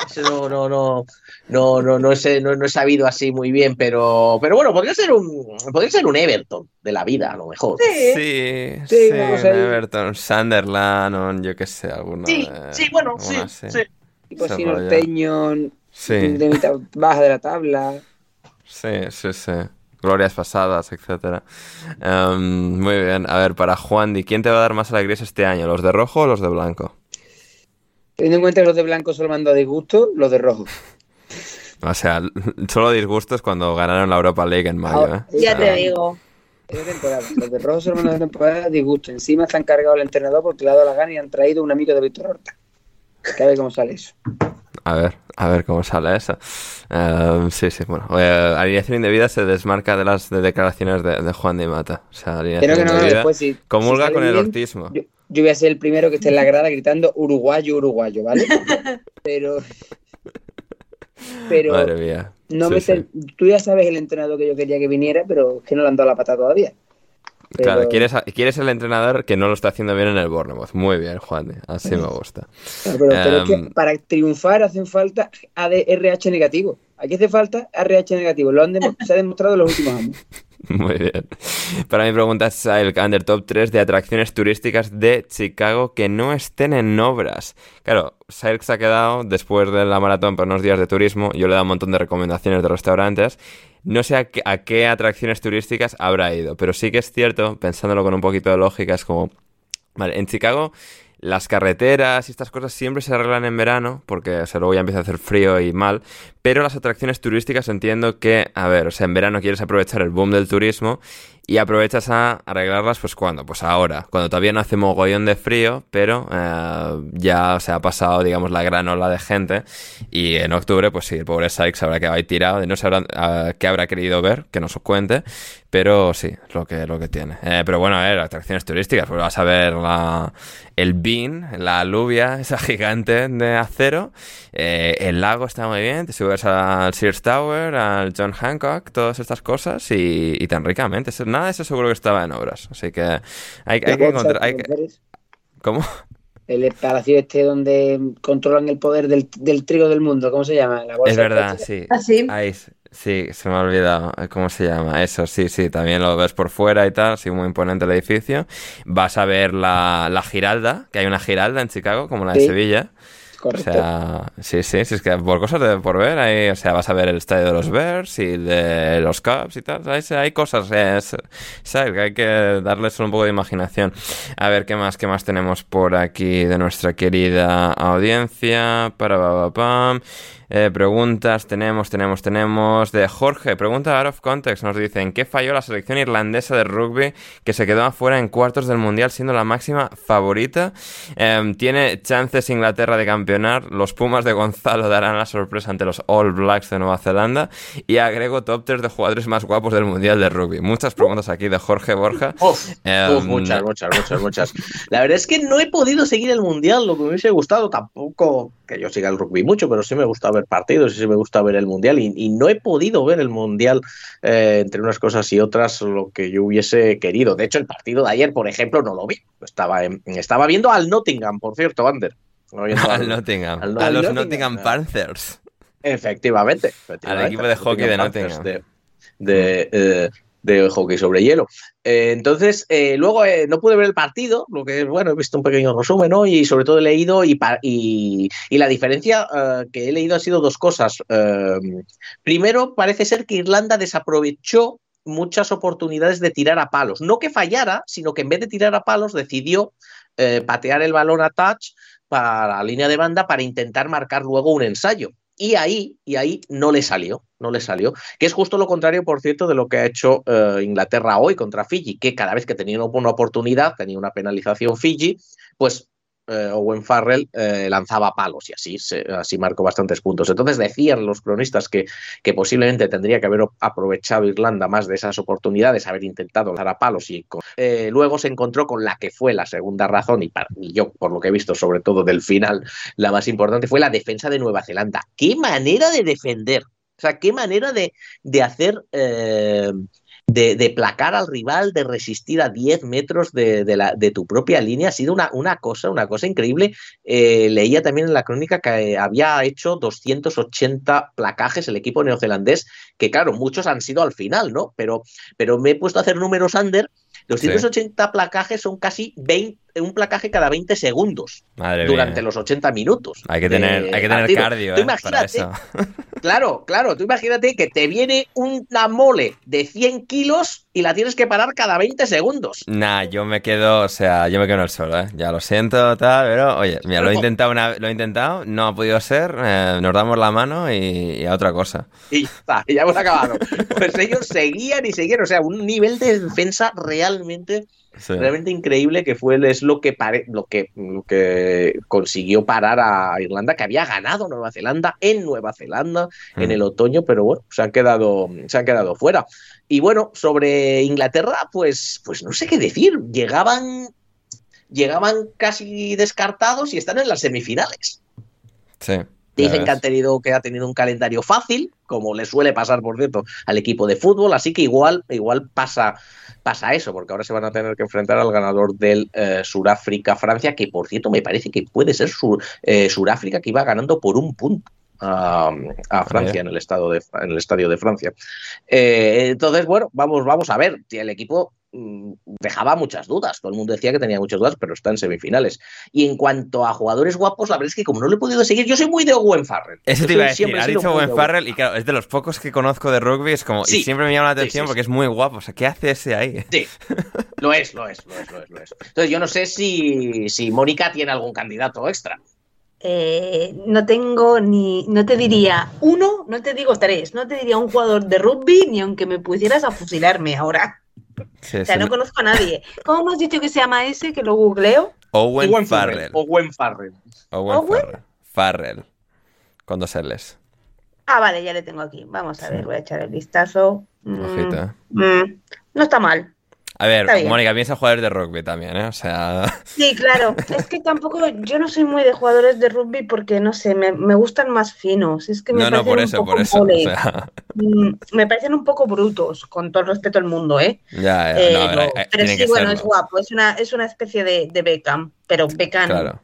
Ese no, no, no, no, no, no, he, no, no he sabido así muy bien, pero, pero bueno, podría ser un, podría ser un Everton de la vida, a lo mejor. Sí, Sí, sí, vamos un. Everton, Sunderland, un yo qué sé, alguno Sí, de- sí, bueno, sí, así. sí. Tipo de mitad baja de la tabla. sí, sí, sí. Glorias pasadas, etcétera. Em, muy bien, a ver, para Juan, Di, ¿quién te va a dar más alegrías este año? ¿Los de rojo o los de blanco? Teniendo en cuenta que los de blanco solo me han dado disgusto, los de rojo. O sea, solo disgustos cuando ganaron la Europa League en mayo, ¿eh? Ya O te digo. Temporada. Los de rojo solo me han dado temporada disgusto. Encima están cargados el entrenador porque le ha dado la gana y han traído un amigo de Víctor Horta. Que a ver cómo sale eso. A ver, a ver cómo sale eso. Em, sí, sí, bueno. eh, alineación indebida se desmarca de las de declaraciones de, de Juan de Mata. O sea, alineación que no, indebida después si- comulga si con el ortismo. Yo, yo voy a ser el primero que esté en la grada gritando uruguayo, uruguayo, ¿vale? Pero. Pero. Madre mía. No Sí, me sí. ten- Tú ya sabes el entrenador que yo quería que viniera, pero es que no le han dado la pata todavía. Pero- Claro, quieres, a- quieres el entrenador que no lo está haciendo bien en el Bournemouth. Muy bien, Juan. de, Así me gusta. Claro, pero, pero es Em, que para triunfar hacen falta ADRH negativo. Aquí hace falta RH negativo. Lo han se ha demostrado en los últimos años. Muy bien. Para mi pregunta es el Under Top 3 de atracciones turísticas de Chicago que no estén en obras. Claro, Sailk se ha quedado después de la maratón por unos días de turismo. Yo le he dado un montón de recomendaciones de restaurantes. No sé a qué atracciones turísticas habrá ido, pero sí que es cierto, pensándolo con un poquito de lógica, es como... Vale, en Chicago las carreteras y estas cosas siempre se arreglan en verano, porque o sea, luego ya empieza a hacer frío y mal, pero las atracciones turísticas entiendo que, a ver, o sea, en verano quieres aprovechar el boom del turismo y aprovechas a arreglarlas, pues cuando, pues ahora, cuando todavía no hace mogollón de frío, pero eh, ya se ha pasado, digamos, la gran ola de gente y en octubre, pues sí, el pobre Sykes habrá quedado ahí tirado, y no sabrá eh, qué habrá querido ver, que nos cuente, pero sí, lo que, lo que tiene. Eh, pero bueno, a ver, atracciones turísticas, pues vas a ver la, el Bean, la alubia, esa gigante de acero, eh, el lago está muy bien, te subes al Sears Tower, al John Hancock, todas estas cosas y, y tan ricamente. Nada de eso seguro que estaba en obras, así que hay, hay que encontrar... hay que- ¿Cómo? El palacio este donde controlan el poder del, del trigo del mundo. ¿Cómo se llama? La bolsa Es verdad, sí. ¿Ah, sí? Ahí, sí, se me ha olvidado. eh, ¿Cómo se llama? Eso, sí, sí. También lo ves por fuera y tal. Así muy imponente el edificio. Vas a ver la, la Giralda, que hay una Giralda en Chicago, como la de Sí, Sevilla. O Correcto. sea, sí, sí, sí, es que por cosas de por ver, ahí, o sea, vas a ver el estadio de los Bears y de los Cubs y tal, hay, hay cosas, eh, es- ¿sabes? Que hay que darles un poco de imaginación. A ver, ¿qué más, qué más tenemos por aquí de nuestra querida audiencia? Para pa, pa, pam. Eh, preguntas, tenemos, tenemos, tenemos. De Jorge, pregunta out of context. Nos dicen: ¿Qué falló la selección irlandesa de rugby que se quedó afuera en cuartos del mundial siendo la máxima favorita? Em, ¿Tiene chances Inglaterra de campeonar? Los Pumas de Gonzalo darán la sorpresa ante los All Blacks de Nueva Zelanda. Y agrego top 3 de jugadores más guapos del mundial de rugby. Muchas preguntas aquí de Jorge Borja. Uf, Em, uf, muchas, muchas, muchas, muchas. La verdad es que no he podido seguir el mundial, lo que me hubiese gustado, tampoco que yo siga el rugby mucho, pero sí me gusta ver partidos y sí me gusta ver el mundial. Y, y no he podido ver el mundial eh, entre unas cosas y otras lo que yo hubiese querido. De hecho, el partido de ayer, por ejemplo, no lo vi. Estaba, en- estaba viendo al Nottingham, por cierto, Ander. Al Nottingham. al a los Nottingham. Nottingham Panthers. Efectivamente. efectivamente. Al equipo de hockey de Nottingham. De, de, eh, de hockey sobre hielo. Eh, entonces, eh, luego eh, no pude ver el partido, lo que bueno, he visto un pequeño resumen, ¿no? Y sobre todo he leído y, y, la diferencia que he leído ha sido dos cosas. Primero, parece ser que Irlanda desaprovechó muchas oportunidades de tirar a palos. No que fallara, sino que en vez de tirar a palos decidió patear el balón a touch para la línea de banda para intentar marcar luego un ensayo. Y ahí, y ahí no le salió, no le salió. Que es justo lo contrario, por cierto, de lo que ha hecho eh, Inglaterra hoy contra Fiji, que cada vez que tenía una oportunidad, tenía una penalización Fiji, pues eh, Owen Farrell eh, lanzaba palos y así, así marcó bastantes puntos. Entonces decían los cronistas que, que, posiblemente tendría que haber aprovechado Irlanda más de esas oportunidades, haber intentado lanzar a palos y eh, luego se encontró con la que fue la segunda razón y, yo por lo que he visto sobre todo del final la más importante fue la defensa de Nueva Zelanda. ¡Qué manera de defender! O sea, qué manera de, de hacer de, de, placar al rival, de resistir a 10 metros de, de, la, de tu propia línea. Ha sido una, una cosa, una cosa increíble. Eh, leía también en la crónica que había hecho 280 placajes el equipo neozelandés, que claro, muchos han sido al final, ¿no? Pero, pero me he puesto a hacer números under. 280 sí. placajes son casi 20 un placaje cada 20 segundos Madre durante mía. los 80 minutos. Hay que tener, hay que tener partido. cardio Tú ¿eh? para eso. Claro, claro, tú imagínate que te viene una mole de 100 kilos y la tienes que parar cada 20 segundos. Nah, yo me quedo, o sea, yo me quedo en el suelo, ¿eh? Ya lo siento, tal, pero oye, mira, lo he intentado, una, lo he intentado, no ha podido ser, eh, nos damos la mano y, y, a otra cosa. Y ya está, ya hemos acabado. Pues ellos seguían y seguían, o sea, un nivel de defensa realmente Sí. realmente increíble que fue es lo que, pare, lo, que, lo que consiguió parar a Irlanda, que había ganado Nueva Zelanda en Nueva Zelanda mm. en el otoño, pero bueno, se han quedado, se han quedado fuera. Y bueno, sobre Inglaterra, pues, pues no sé qué decir. Llegaban, llegaban casi descartados y están en las semifinales. Sí. Dicen que han tenido que ha tenido un calendario fácil, como le suele pasar, por cierto, al equipo de fútbol, así que igual, igual pasa, pasa eso, porque ahora se van a tener que enfrentar al ganador del eh, Suráfrica-Francia, que por cierto me parece que puede ser Sur, eh, Suráfrica, que iba ganando por un punto. A, a, Francia, en el, estado de, en el estadio de Francia. Eh, entonces, bueno, vamos, vamos a ver. El equipo dejaba muchas dudas. Todo el mundo decía que tenía muchas dudas, pero está en semifinales. Y en cuanto a jugadores guapos, la verdad es que como no le he podido seguir, yo soy muy de Owen Farrell. Eso te iba a decir, ha dicho Owen Farrell y claro, es de los pocos que conozco de rugby, es como, sí, y siempre me llama la atención sí, sí, porque es muy guapo. O sea, ¿qué hace ese ahí? Sí, lo es, lo es, lo es, lo es. Lo es. Entonces yo no sé si, si Mónica tiene algún candidato extra. Eh, no tengo ni, no te diría uno, no te digo tres, no te diría un jugador de rugby ni aunque me pusieras a fusilarme ahora. Sí, o sea, no conozco a nadie. ¿Cómo has dicho que se llama ese? Que lo googleo. Owen, Owen Farrell. Owen Farrell. Owen, Owen? Farrell. Farrell. Con dos L's. Ah, vale, ya le tengo aquí. Vamos a ver, voy a echar el vistazo. Mm, mm, no está mal. A ver, Mónica, piensa jugadores de rugby también, ¿eh? O sea. Sí, claro. Es que tampoco. Yo no soy muy de jugadores de rugby porque, no sé, me, me gustan más finos. Es que me no, no, por eso, por eso. O sea... Me parecen un poco brutos, con todo el respeto al mundo, ¿eh? Ya, ya. Eh, no, ver, no, pero sí, bueno, serlo. es guapo. Es una, es una especie de, de Beckham, pero Beckham. Claro.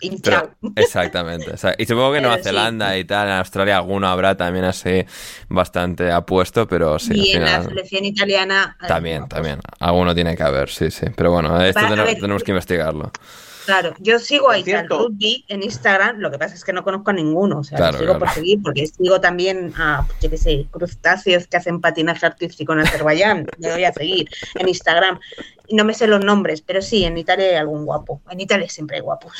Hinchado. Pero, exactamente. O sea, y supongo que en Nueva sí. Zelanda y tal, en Australia alguno habrá también así bastante apuesto, pero sí. Y al en final... la selección italiana. También, también. Alguno tiene que haber, sí, sí. Pero bueno, esto tenemos, ver, tenemos, que investigarlo. Claro, yo sigo a Ital Rugby en Instagram, lo que pasa es que no conozco a ninguno, o sea, claro, sigo claro. por seguir, porque sigo también a, yo qué sé, crustáceos que hacen patinaje artístico en Azerbaiyán, le voy a seguir en Instagram. No me sé los nombres, pero sí, en Italia hay algún guapo. En Italia siempre hay guapos.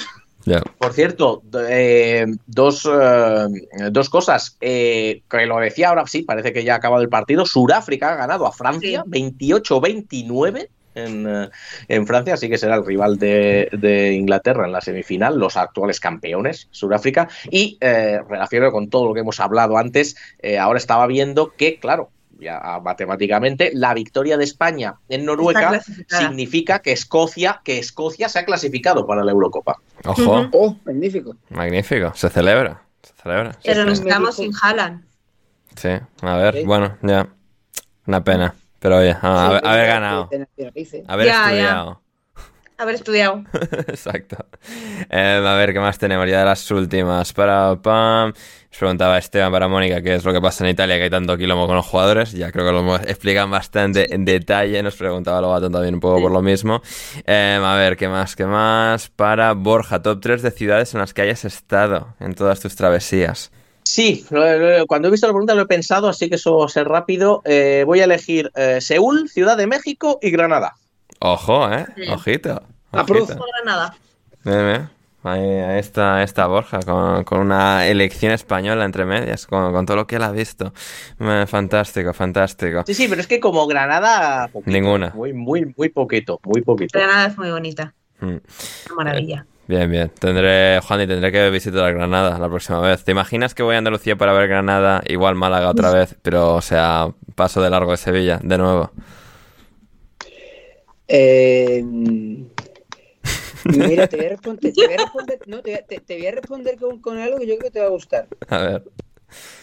Yeah. Por cierto, eh, dos, eh, dos cosas. Eh, que lo decía ahora sí, parece que ya ha acabado el partido. Suráfrica ha ganado a Francia sí. 28-29 en, en, Francia, así que será el rival de, de, Inglaterra en la semifinal, los actuales campeones, Sudáfrica. Y eh, relacionado con todo lo que hemos hablado antes, eh, ahora estaba viendo que, claro, ya matemáticamente, la victoria de España en Noruega significa que Escocia, que Escocia se ha clasificado para la Eurocopa. Ojo. Uh -huh. Oh, magnífico. Magnífico. Se celebra. Se celebra. Pero nos quedamos sin Haaland. Sí, a ver, sí. bueno, ya. Una pena. Pero oye, a, haber, haber ganado. Haber ya, estudiado. Ya. Haber estudiado. Exacto. Eh, a ver, ¿qué más tenemos? Ya de las últimas. Para pam. Os preguntaba Esteban para Mónica qué es lo que pasa en Italia, que hay tanto quilombo con los jugadores. Ya creo que lo explican bastante en detalle. Nos preguntaba Lobato también un poco sí. por lo mismo. Eh, a ver, ¿qué más? ¿Qué más? Para Borja, top 3 de ciudades en las que hayas estado en todas tus travesías. Sí, cuando he visto la pregunta lo he pensado, así que eso va a ser rápido. Eh, voy a elegir eh, Seúl, Ciudad de México y Granada. Ojo, ¿eh? Sí. Ojito. Ojito. Granada. Bien, bien. Ahí, ahí está, esta Borja, con, con una elección española entre medias, con, con todo lo que él ha visto. Eh, fantástico, fantástico. Sí, sí, pero es que como Granada, poquito, Ninguna. Muy, muy, muy poquito, muy poquito. Granada es muy bonita. Mm. Una maravilla. Bien, bien. Tendré, Juan, y tendré que visitar Granada la próxima vez. ¿Te imaginas que voy a Andalucía para ver Granada, igual Málaga otra vez, pero, o sea, paso de largo de Sevilla, de nuevo? Eh, mira, te voy a responder, te voy a responder, no, te, te- te voy a responder con, con algo que yo creo que te va a gustar. A ver.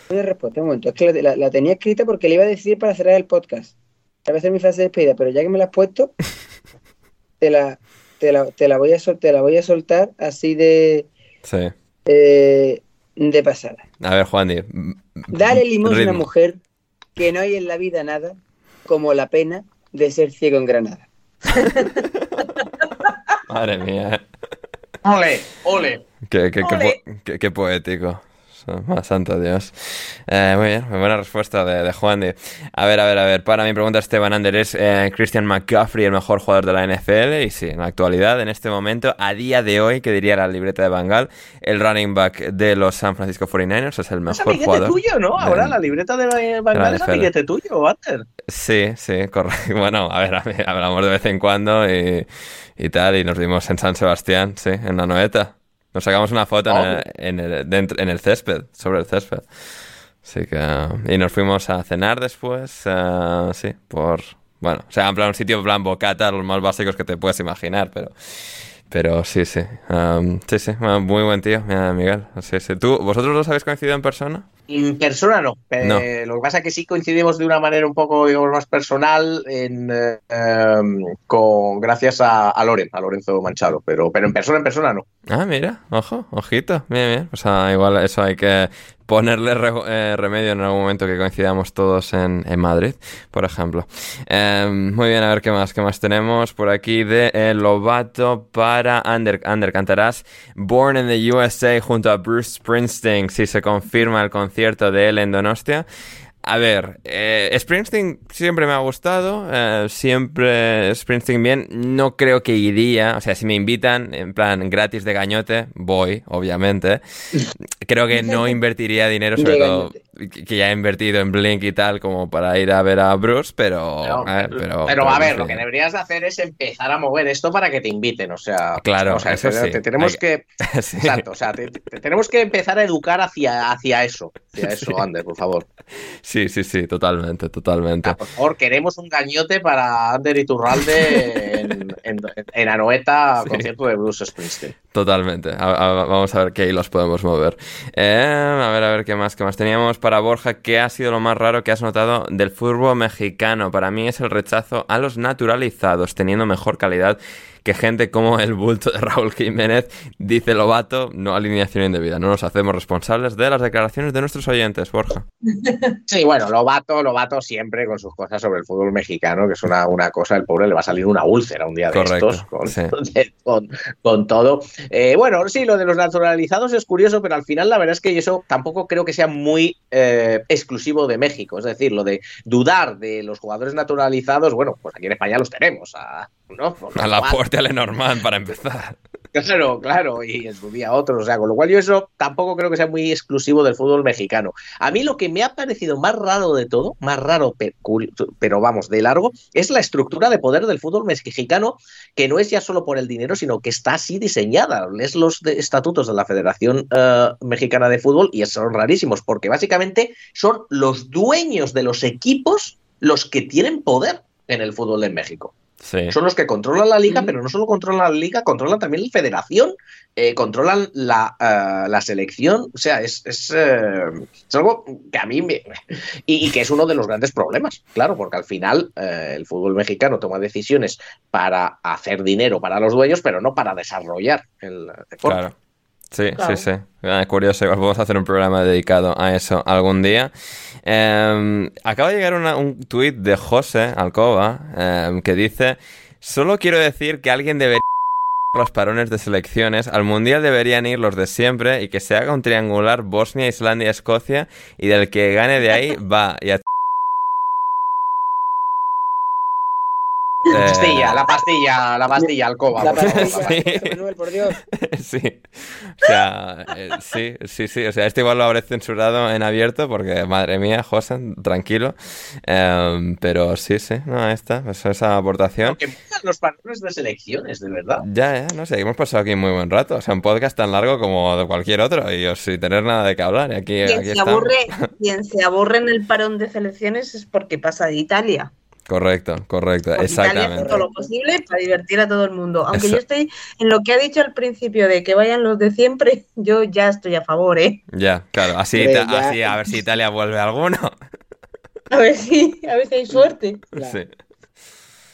Una respuesta, un momento. Es que la, la- la tenía escrita porque le iba a decir para cerrar el podcast. A veces mi frase de despedida, pero ya que me la has puesto, te la, te la, te la voy, a sol- te la voy a soltar así de, Sí. eh, de pasada. A ver, Juan. Dale limosna a una mujer que no hay en la vida nada como la pena de ser ciego en Granada. Madre mía. Ole, ole. Qué, qué- Ole. qué- qué poético. Más santo Dios. Eh, muy bien, muy buena respuesta de, de Juan. Di. A ver, a ver, a ver. Para mi pregunta, Esteban Ander, ¿es eh, Christian McCaffrey el mejor jugador de la NFL? Y sí, en la actualidad, en este momento, a día de hoy, que diría la libreta de Bangal, el running back de los San Francisco 49ers es el Es mejor amiguete jugador. tuyo, ¿no? de- Ahora la libreta de Bangal es amiguete tuyo, Walter. Sí, sí, correcto. Bueno, a ver, a ver, hablamos de vez en cuando y, y tal, y nos vimos en San Sebastián, sí, en la Noeta. Nos sacamos una foto en, el, en, el, en el césped, sobre el césped. Así que... Y nos fuimos a cenar después, eh, sí, por... Bueno, o sea, en plan un sitio en plan bocata, los más básicos que te puedes imaginar, pero... Pero sí, sí. um, sí, sí, bueno, muy buen tío, Miguel. Sí, sí. ¿Tú, ¿Vosotros dos habéis coincidido en persona? En persona no. Eh, No. Lo que pasa es que sí coincidimos de una manera un poco, digamos, más personal en, eh, con, gracias a, a Loren, a Lorenzo Manchado, pero, pero en persona, en persona no. Ah, mira, ojo, ojito, bien, bien. O sea, igual eso hay que ponerle eh, remedio en algún momento que coincidamos todos en, Madrid, por ejemplo. Eh, muy bien, a ver qué más, qué más tenemos por aquí de eh, Lobato para Ander, Ander Cantarás, Born in the USA junto a Bruce Springsteen, si se confirma el concierto de él en Donostia. A ver, eh, Springsteen siempre me ha gustado, eh, siempre Springsteen bien, no creo que iría, o sea, si me invitan en plan gratis de gañote, voy, obviamente. Creo que no invertiría dinero, sobre todo que ya he invertido en Blink y tal, como para ir a ver a Bruce, pero... Pero, a ver, pero, pero, a ver, sí. lo que deberías de hacer es empezar a mover esto para que te inviten, o sea, Claro, o sea, eso te- sí. te tenemos Hay- que, Sí. exacto, o sea, te, te- tenemos que empezar a educar hacia, hacia eso, hacia eso, Ander, por favor. Sí, sí, sí, totalmente, totalmente. Por favor, queremos un gañote para Ander Iturralde en, en, en Anoeta, concierto de Bruce Springsteen. Totalmente. A- vamos a ver qué hilos podemos mover. Eh, a ver, a ver qué más, qué más teníamos para Borja. ¿Qué ha sido lo más raro que has notado del fútbol mexicano? Para mí es el rechazo a los naturalizados, teniendo mejor calidad que gente como el bulto de Raúl Jiménez. Dice Lobato, no alineación indebida. No nos hacemos responsables de las declaraciones de nuestros oyentes, Borja. Sí, bueno, Lobato, Lobato siempre con sus cosas sobre el fútbol mexicano, que es una, una cosa, el pobre le va a salir una úlcera un día de Correcto, estos con, sí. con, con todo. Eh, bueno, sí, lo de los naturalizados es curioso, pero al final la verdad es que eso tampoco creo que sea muy eh, exclusivo de México. Es decir, lo de dudar de los jugadores naturalizados, bueno, pues aquí en España los tenemos. A, ¿no? A la lo puerta Lenormand, para empezar. Claro, claro, y en su día otros, o sea, con lo cual yo eso tampoco creo que sea muy exclusivo del fútbol mexicano. A mí lo que me ha parecido más raro de todo, más raro, pero vamos, de largo, es la estructura de poder del fútbol mexicano, que no es ya solo por el dinero, sino que está así diseñada. Es los estatutos de la Federación eh, Mexicana de Fútbol y son rarísimos, porque básicamente son los dueños de los equipos los que tienen poder en el fútbol de México. Sí. Son los que controlan la liga, pero no solo controlan la liga, controlan también la federación, eh, controlan la, eh, la selección. O sea, es, es, eh, es algo que a mí me. Y, y que es uno de los grandes problemas, claro, porque al final el fútbol mexicano toma decisiones para hacer dinero para los dueños, pero no para desarrollar el deporte. Claro. Sí, Claro. sí, sí. Ah, curioso, igual podemos hacer un programa dedicado a eso algún día. Eh, acaba de llegar una- un tuit de José Alcoba eh, que dice: Solo quiero decir que alguien debería los parones de selecciones. Al mundial deberían ir los de siempre y que se haga un triangular Bosnia, Islandia, Escocia y del que gane de ahí va. Y a La Eh, pastilla, la pastilla, la pastilla, alcoba. La pastilla, Sí. Manuel, por Dios. Sí, o sea, eh, sí, sí, sí, o sea, este igual lo habré censurado en abierto porque, madre mía, José, tranquilo, Em, pero sí, sí, no, ahí está, pues esa aportación. Los patrones de selecciones, de verdad. Ya, ya, no sé, hemos pasado aquí muy buen rato, o sea, un podcast tan largo como de cualquier otro y sin tener nada de qué hablar, y aquí, Quien aquí se, aburre, quien se aburre en el parón de selecciones es porque pasa de Italia. Correcto, correcto, Porque Italia hace exactamente. todo lo posible para divertir a todo el mundo. Aunque Eso. yo estoy en lo que ha dicho al principio de que vayan los de siempre, yo ya estoy a favor, ¿eh? Ya, claro, así, ya- así a ver si Italia vuelve alguno. A ver si, a ver si hay suerte. Sí.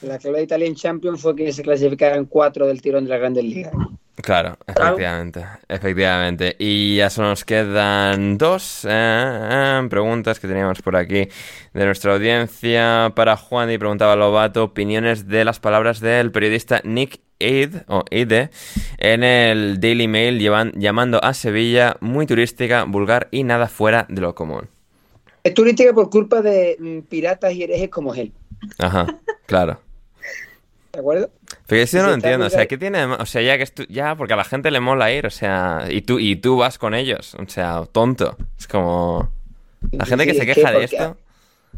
La clave de Italian Champion fue que se clasificaran cuatro del tirón de las grandes ligas. Claro, efectivamente, efectivamente. Y ya solo nos quedan dos eh, eh, preguntas que teníamos por aquí de nuestra audiencia. Para Juan y preguntaba Lobato opiniones de las palabras del periodista Nick Aid, o Aide, en el Daily Mail llevan- llamando a Sevilla muy turística, vulgar y nada fuera de lo común. Es turística por culpa de mm, piratas y herejes como él. Ajá, claro. ¿De acuerdo? Pero yo sí no lo entiendo, o sea. ¿qué tiene? de O sea, ya que estu- ya, porque a la gente le mola ir, o sea, y tú, y tú vas con ellos, o sea, tonto. Es como... La gente que Sí, se es queja de porque- esto...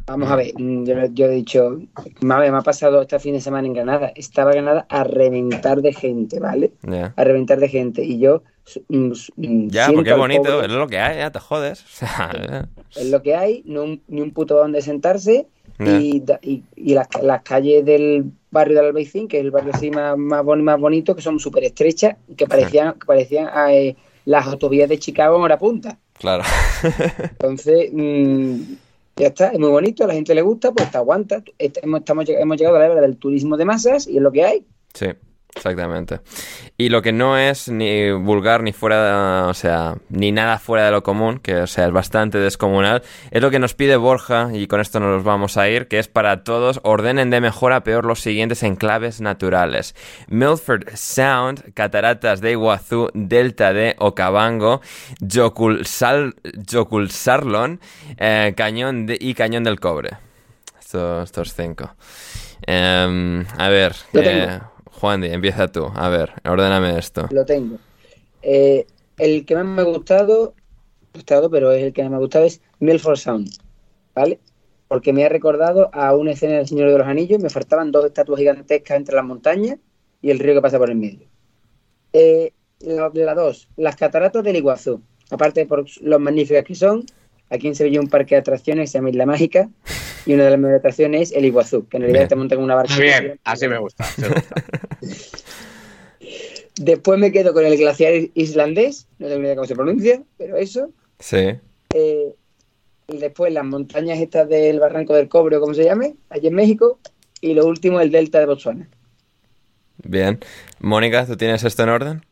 Vamos a ver, mm, yo, yo he dicho, ha, me ha pasado este fin de semana en Granada. Estaba Granada a reventar de gente, ¿vale? Ya, A reventar de gente. Y yo mm, mm, ya porque es bonito, pobre- es lo que hay, ya te jodes. O sea, es lo que hay, no un- ni un puto donde sentarse. Ya. Y, y, y las, las calles del barrio del Albaicín, que es el barrio así más, más, más bonito, que son súper estrechas, y que parecían, que parecían eh, las autovías de Chicago en hora punta. claro. Entonces, mm, ya está, es muy bonito, a la gente le gusta, pues te aguanta. Estamos, hemos llegado a la era del turismo de masas y es lo que hay. Sí, exactamente. Y lo que no es ni vulgar ni fuera, o sea, ni nada fuera de lo común, que o sea, es bastante descomunal, es lo que nos pide Borja, y con esto nos vamos a ir, que es para todos, ordenen de mejor a peor los siguientes enclaves naturales. Milford Sound, Cataratas de Iguazú, Delta de Okavango, Yokulsal, Yokulsarlon, eh, Cañón de- y Cañón del Cobre. Estos, estos cinco. Em, a ver, eh. Juan empieza tú. A ver, ordéname esto. Lo tengo. Eh, el que más me ha gustado, gustado, pero es el que me ha gustado, es Milford Sound, ¿vale? Porque me ha recordado a una escena del Señor de los Anillos, me faltaban dos estatuas gigantescas entre las montañas y el río que pasa por el medio. Eh, la, dos, las cataratas del Iguazú, aparte por lo magníficas que son, aquí en Sevilla un parque de atracciones que se llama Isla Mágica y una de las mejores atracciones es el Iguazú, que en realidad Bien. te montan en una barca. Bien, así me gusta. así me gusta. Después me quedo con el glaciar islandés, no tengo ni idea cómo se pronuncia, pero eso. Sí. Eh, y después las montañas estas del Barranco del Cobre, o como se llame, allí en México. Y lo último, el delta de Botswana. Bien. Mónica, ¿tú tienes esto en orden?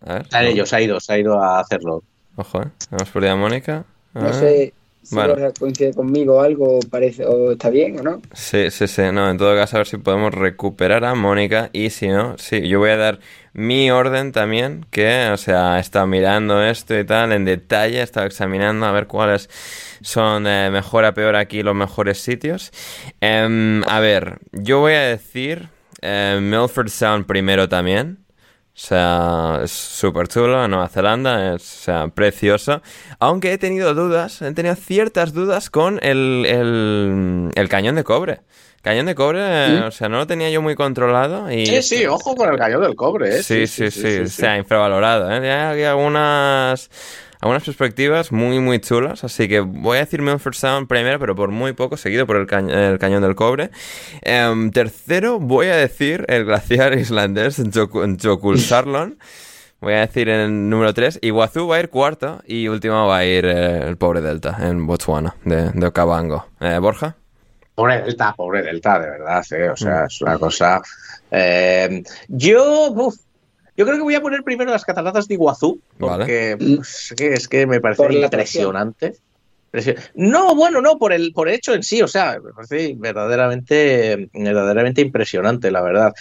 A ver. Está en ello, se ha ido, se ha ido a hacerlo. Ojo, ¿eh? Hemos perdido a Mónica. No sé si Bueno. Coincide conmigo o algo, parece, o está bien o no. Sí, sí, sí. No, en todo caso, a ver si podemos recuperar a Mónica. Y si no, sí, yo voy a dar mi orden también. Que, o sea, he estado mirando esto y tal en detalle. He estado examinando a ver cuáles son de mejor a peor aquí los mejores sitios. Em, a ver, yo voy a decir eh, Milford Sound primero también. O sea, es súper chulo, Nueva Zelanda, es o sea, precioso. Aunque he tenido dudas, he tenido ciertas dudas con el, el, el cañón de cobre. Cañón de cobre, o sea, no lo tenía yo muy controlado y... Sí, sí, ojo con el cañón del cobre, ¿eh? Sí, sí, sí, o sea, infravalorado, ¿eh? Hay algunas, algunas perspectivas muy, muy chulas, así que voy a decir Milford Sound primero, pero por muy poco, seguido por el, cañ- el Cañón del Cobre. Em, tercero, voy a decir el glaciar islandés Jokulsarlon. Voy a decir en el número 3. Iguazú va a ir cuarto y último va a ir eh, el pobre Delta en Botswana, de, de Okavango. Eh, Borja. Pobre Delta, pobre Delta, de verdad, ¿eh? O sea, es una cosa. yo, uf, yo creo que voy a poner primero las cataratas de Iguazú, porque pues, es, que, es que me parece Por la impresionante. Impresio- No, bueno, no, por el, por el hecho en sí, o sea, me parece verdaderamente, verdaderamente impresionante, la verdad.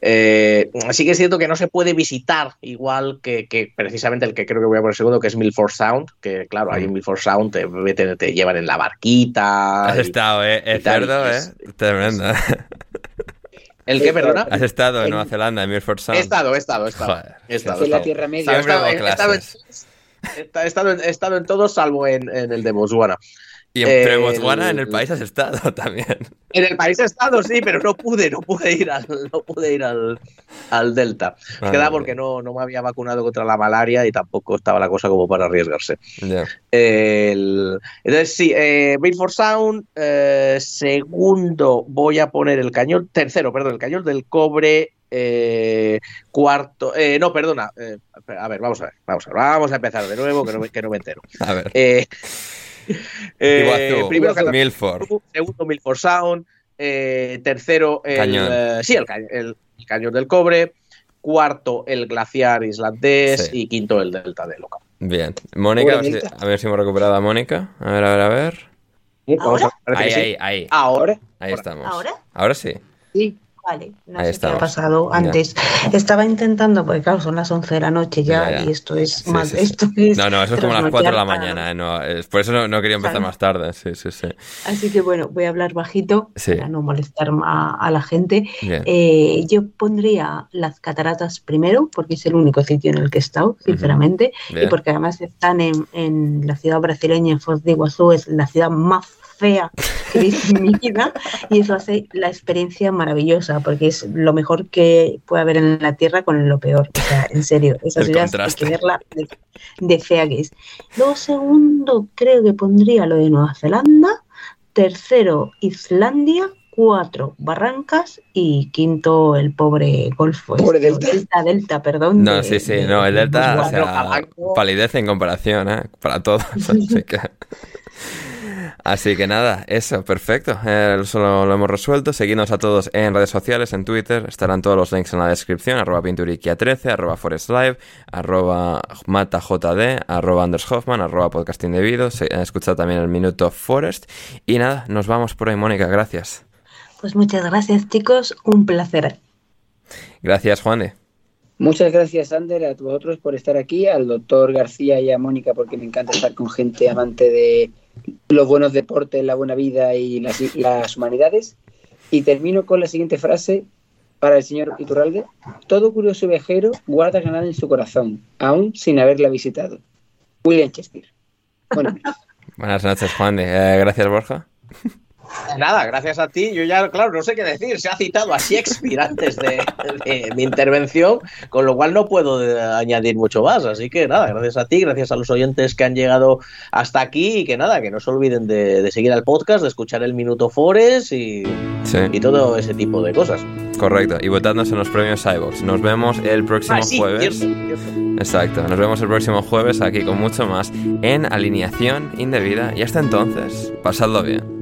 Eh, sí que es cierto que no se puede visitar igual que, que precisamente el que creo que voy a poner segundo, que es Milford Sound, que claro, ahí en Milford Sound te, te- te llevan en la barquita. Has y- estado, eh. Es cerdo, eh. es- Tremendo. ¿El qué, perdona? Has estado en Nueva Zelanda, en Milford Sound. He estado, he estado, he estado. Joder, he estado, en la Tierra Media. estado. He estado- he estado en- he estado en- he estado en todos, salvo en, en el de Botswana. Y en, pero en El- Botswana, en el país has estado también. En el país he estado, sí, pero no pude, no pude ir al, no pude ir al, al Delta. Queda porque no, no me había vacunado contra la malaria y tampoco estaba la cosa como para arriesgarse. El- entonces, sí, eh, Milford Sound. eh, segundo, voy a poner el cañón. Tercero, perdón, el cañón del cobre. eh, cuarto, eh, no, perdona. eh, a ver, vamos a ver, vamos a ver, vamos a empezar de nuevo, que no, que no me entero. A ver. Eh, Iguazú, primero, Cañón Milford. segundo Milford Sound, eh, tercero el, Cañón. eh, sí, el, ca- el- el cañón del cobre, cuarto el glaciar islandés Sí. y quinto el delta de Loca. Bien. Mónica, a ver, si, Delta. a ver si hemos recuperado a Mónica. A ver, a ver, a ver. Ahí, ahí, ahí. Ahora, Ahí estamos. ¿Ahora? Ahora sí. Sí. Vale, no Ahí sé estamos. qué ha pasado Ya. antes. Estaba intentando, porque claro, son las 11 de la noche ya, Ya, ya. y esto es Sí, más. sí, sí. Esto es No, no, eso es como las 4 de la mañana. eh, no, es- por eso no, no quería empezar más tarde. Sí, sí, sí. Así que bueno, voy a hablar bajito para no molestar a, a la gente. Eh, yo pondría las cataratas primero, porque es el único sitio en el que he estado, sinceramente, Bien. y porque además están en, en la ciudad brasileña, en Foz de Iguazú, es la ciudad más fea que he visto en mi vida, y eso hace la experiencia maravillosa, porque es lo mejor que puede haber en la Tierra con lo peor. O sea, en serio, esa El ciudad hay contraste. que verla de, de fea que es. Luego, segundo, creo que pondría lo de Nueva Zelanda. Tercero, Islandia. Cuatro, Barrancas. Y quinto, el pobre Golfo. Pobre este, Delta. Delta, Delta, perdón. No, de- sí, sí, de- no, el de Delta, o sea, palidez en comparación, ¿eh? Para todos. Así que, así que nada, eso, perfecto. Eh, eso lo, lo hemos resuelto. Seguidnos a todos en redes sociales, en Twitter. Estarán todos los links en la descripción. Arroba pinturiquia13, arroba forestlive, arroba matajd, arroba Anders Hoffman, arroba podcast indebido. Se, escuchad también el Minuto Forest. Y nada, nos vamos por ahí, Mónica. Gracias. Pues muchas gracias, chicos. Un placer. Gracias, Juan de. Muchas gracias, Ander, a vosotros por estar aquí, al doctor García y a Mónica, porque me encanta estar con gente amante de los buenos deportes, la buena vida y las, las humanidades. Y termino con la siguiente frase para el señor Iturralde. Todo curioso viajero guarda Granada en su corazón, aún sin haberla visitado. William Shakespeare. Buenas noches, Juan. Eh, gracias, Borja. Nada, gracias a ti. Yo ya, claro, no sé qué decir. Se ha citado a Shakespeare antes de, de mi intervención, con lo cual no puedo eh, añadir mucho más. Así que nada, gracias a ti, gracias a los oyentes que han llegado hasta aquí y que nada, que no se olviden de, de seguir al podcast, de escuchar el Minuto Forest y, Sí. y todo ese tipo de cosas. Correcto, y votadnos en los premios iVox. Nos vemos el próximo Ah, sí, jueves. cierto, cierto. Exacto, nos vemos el próximo jueves aquí con mucho más en Alineación Indebida. Y hasta entonces, pasadlo bien.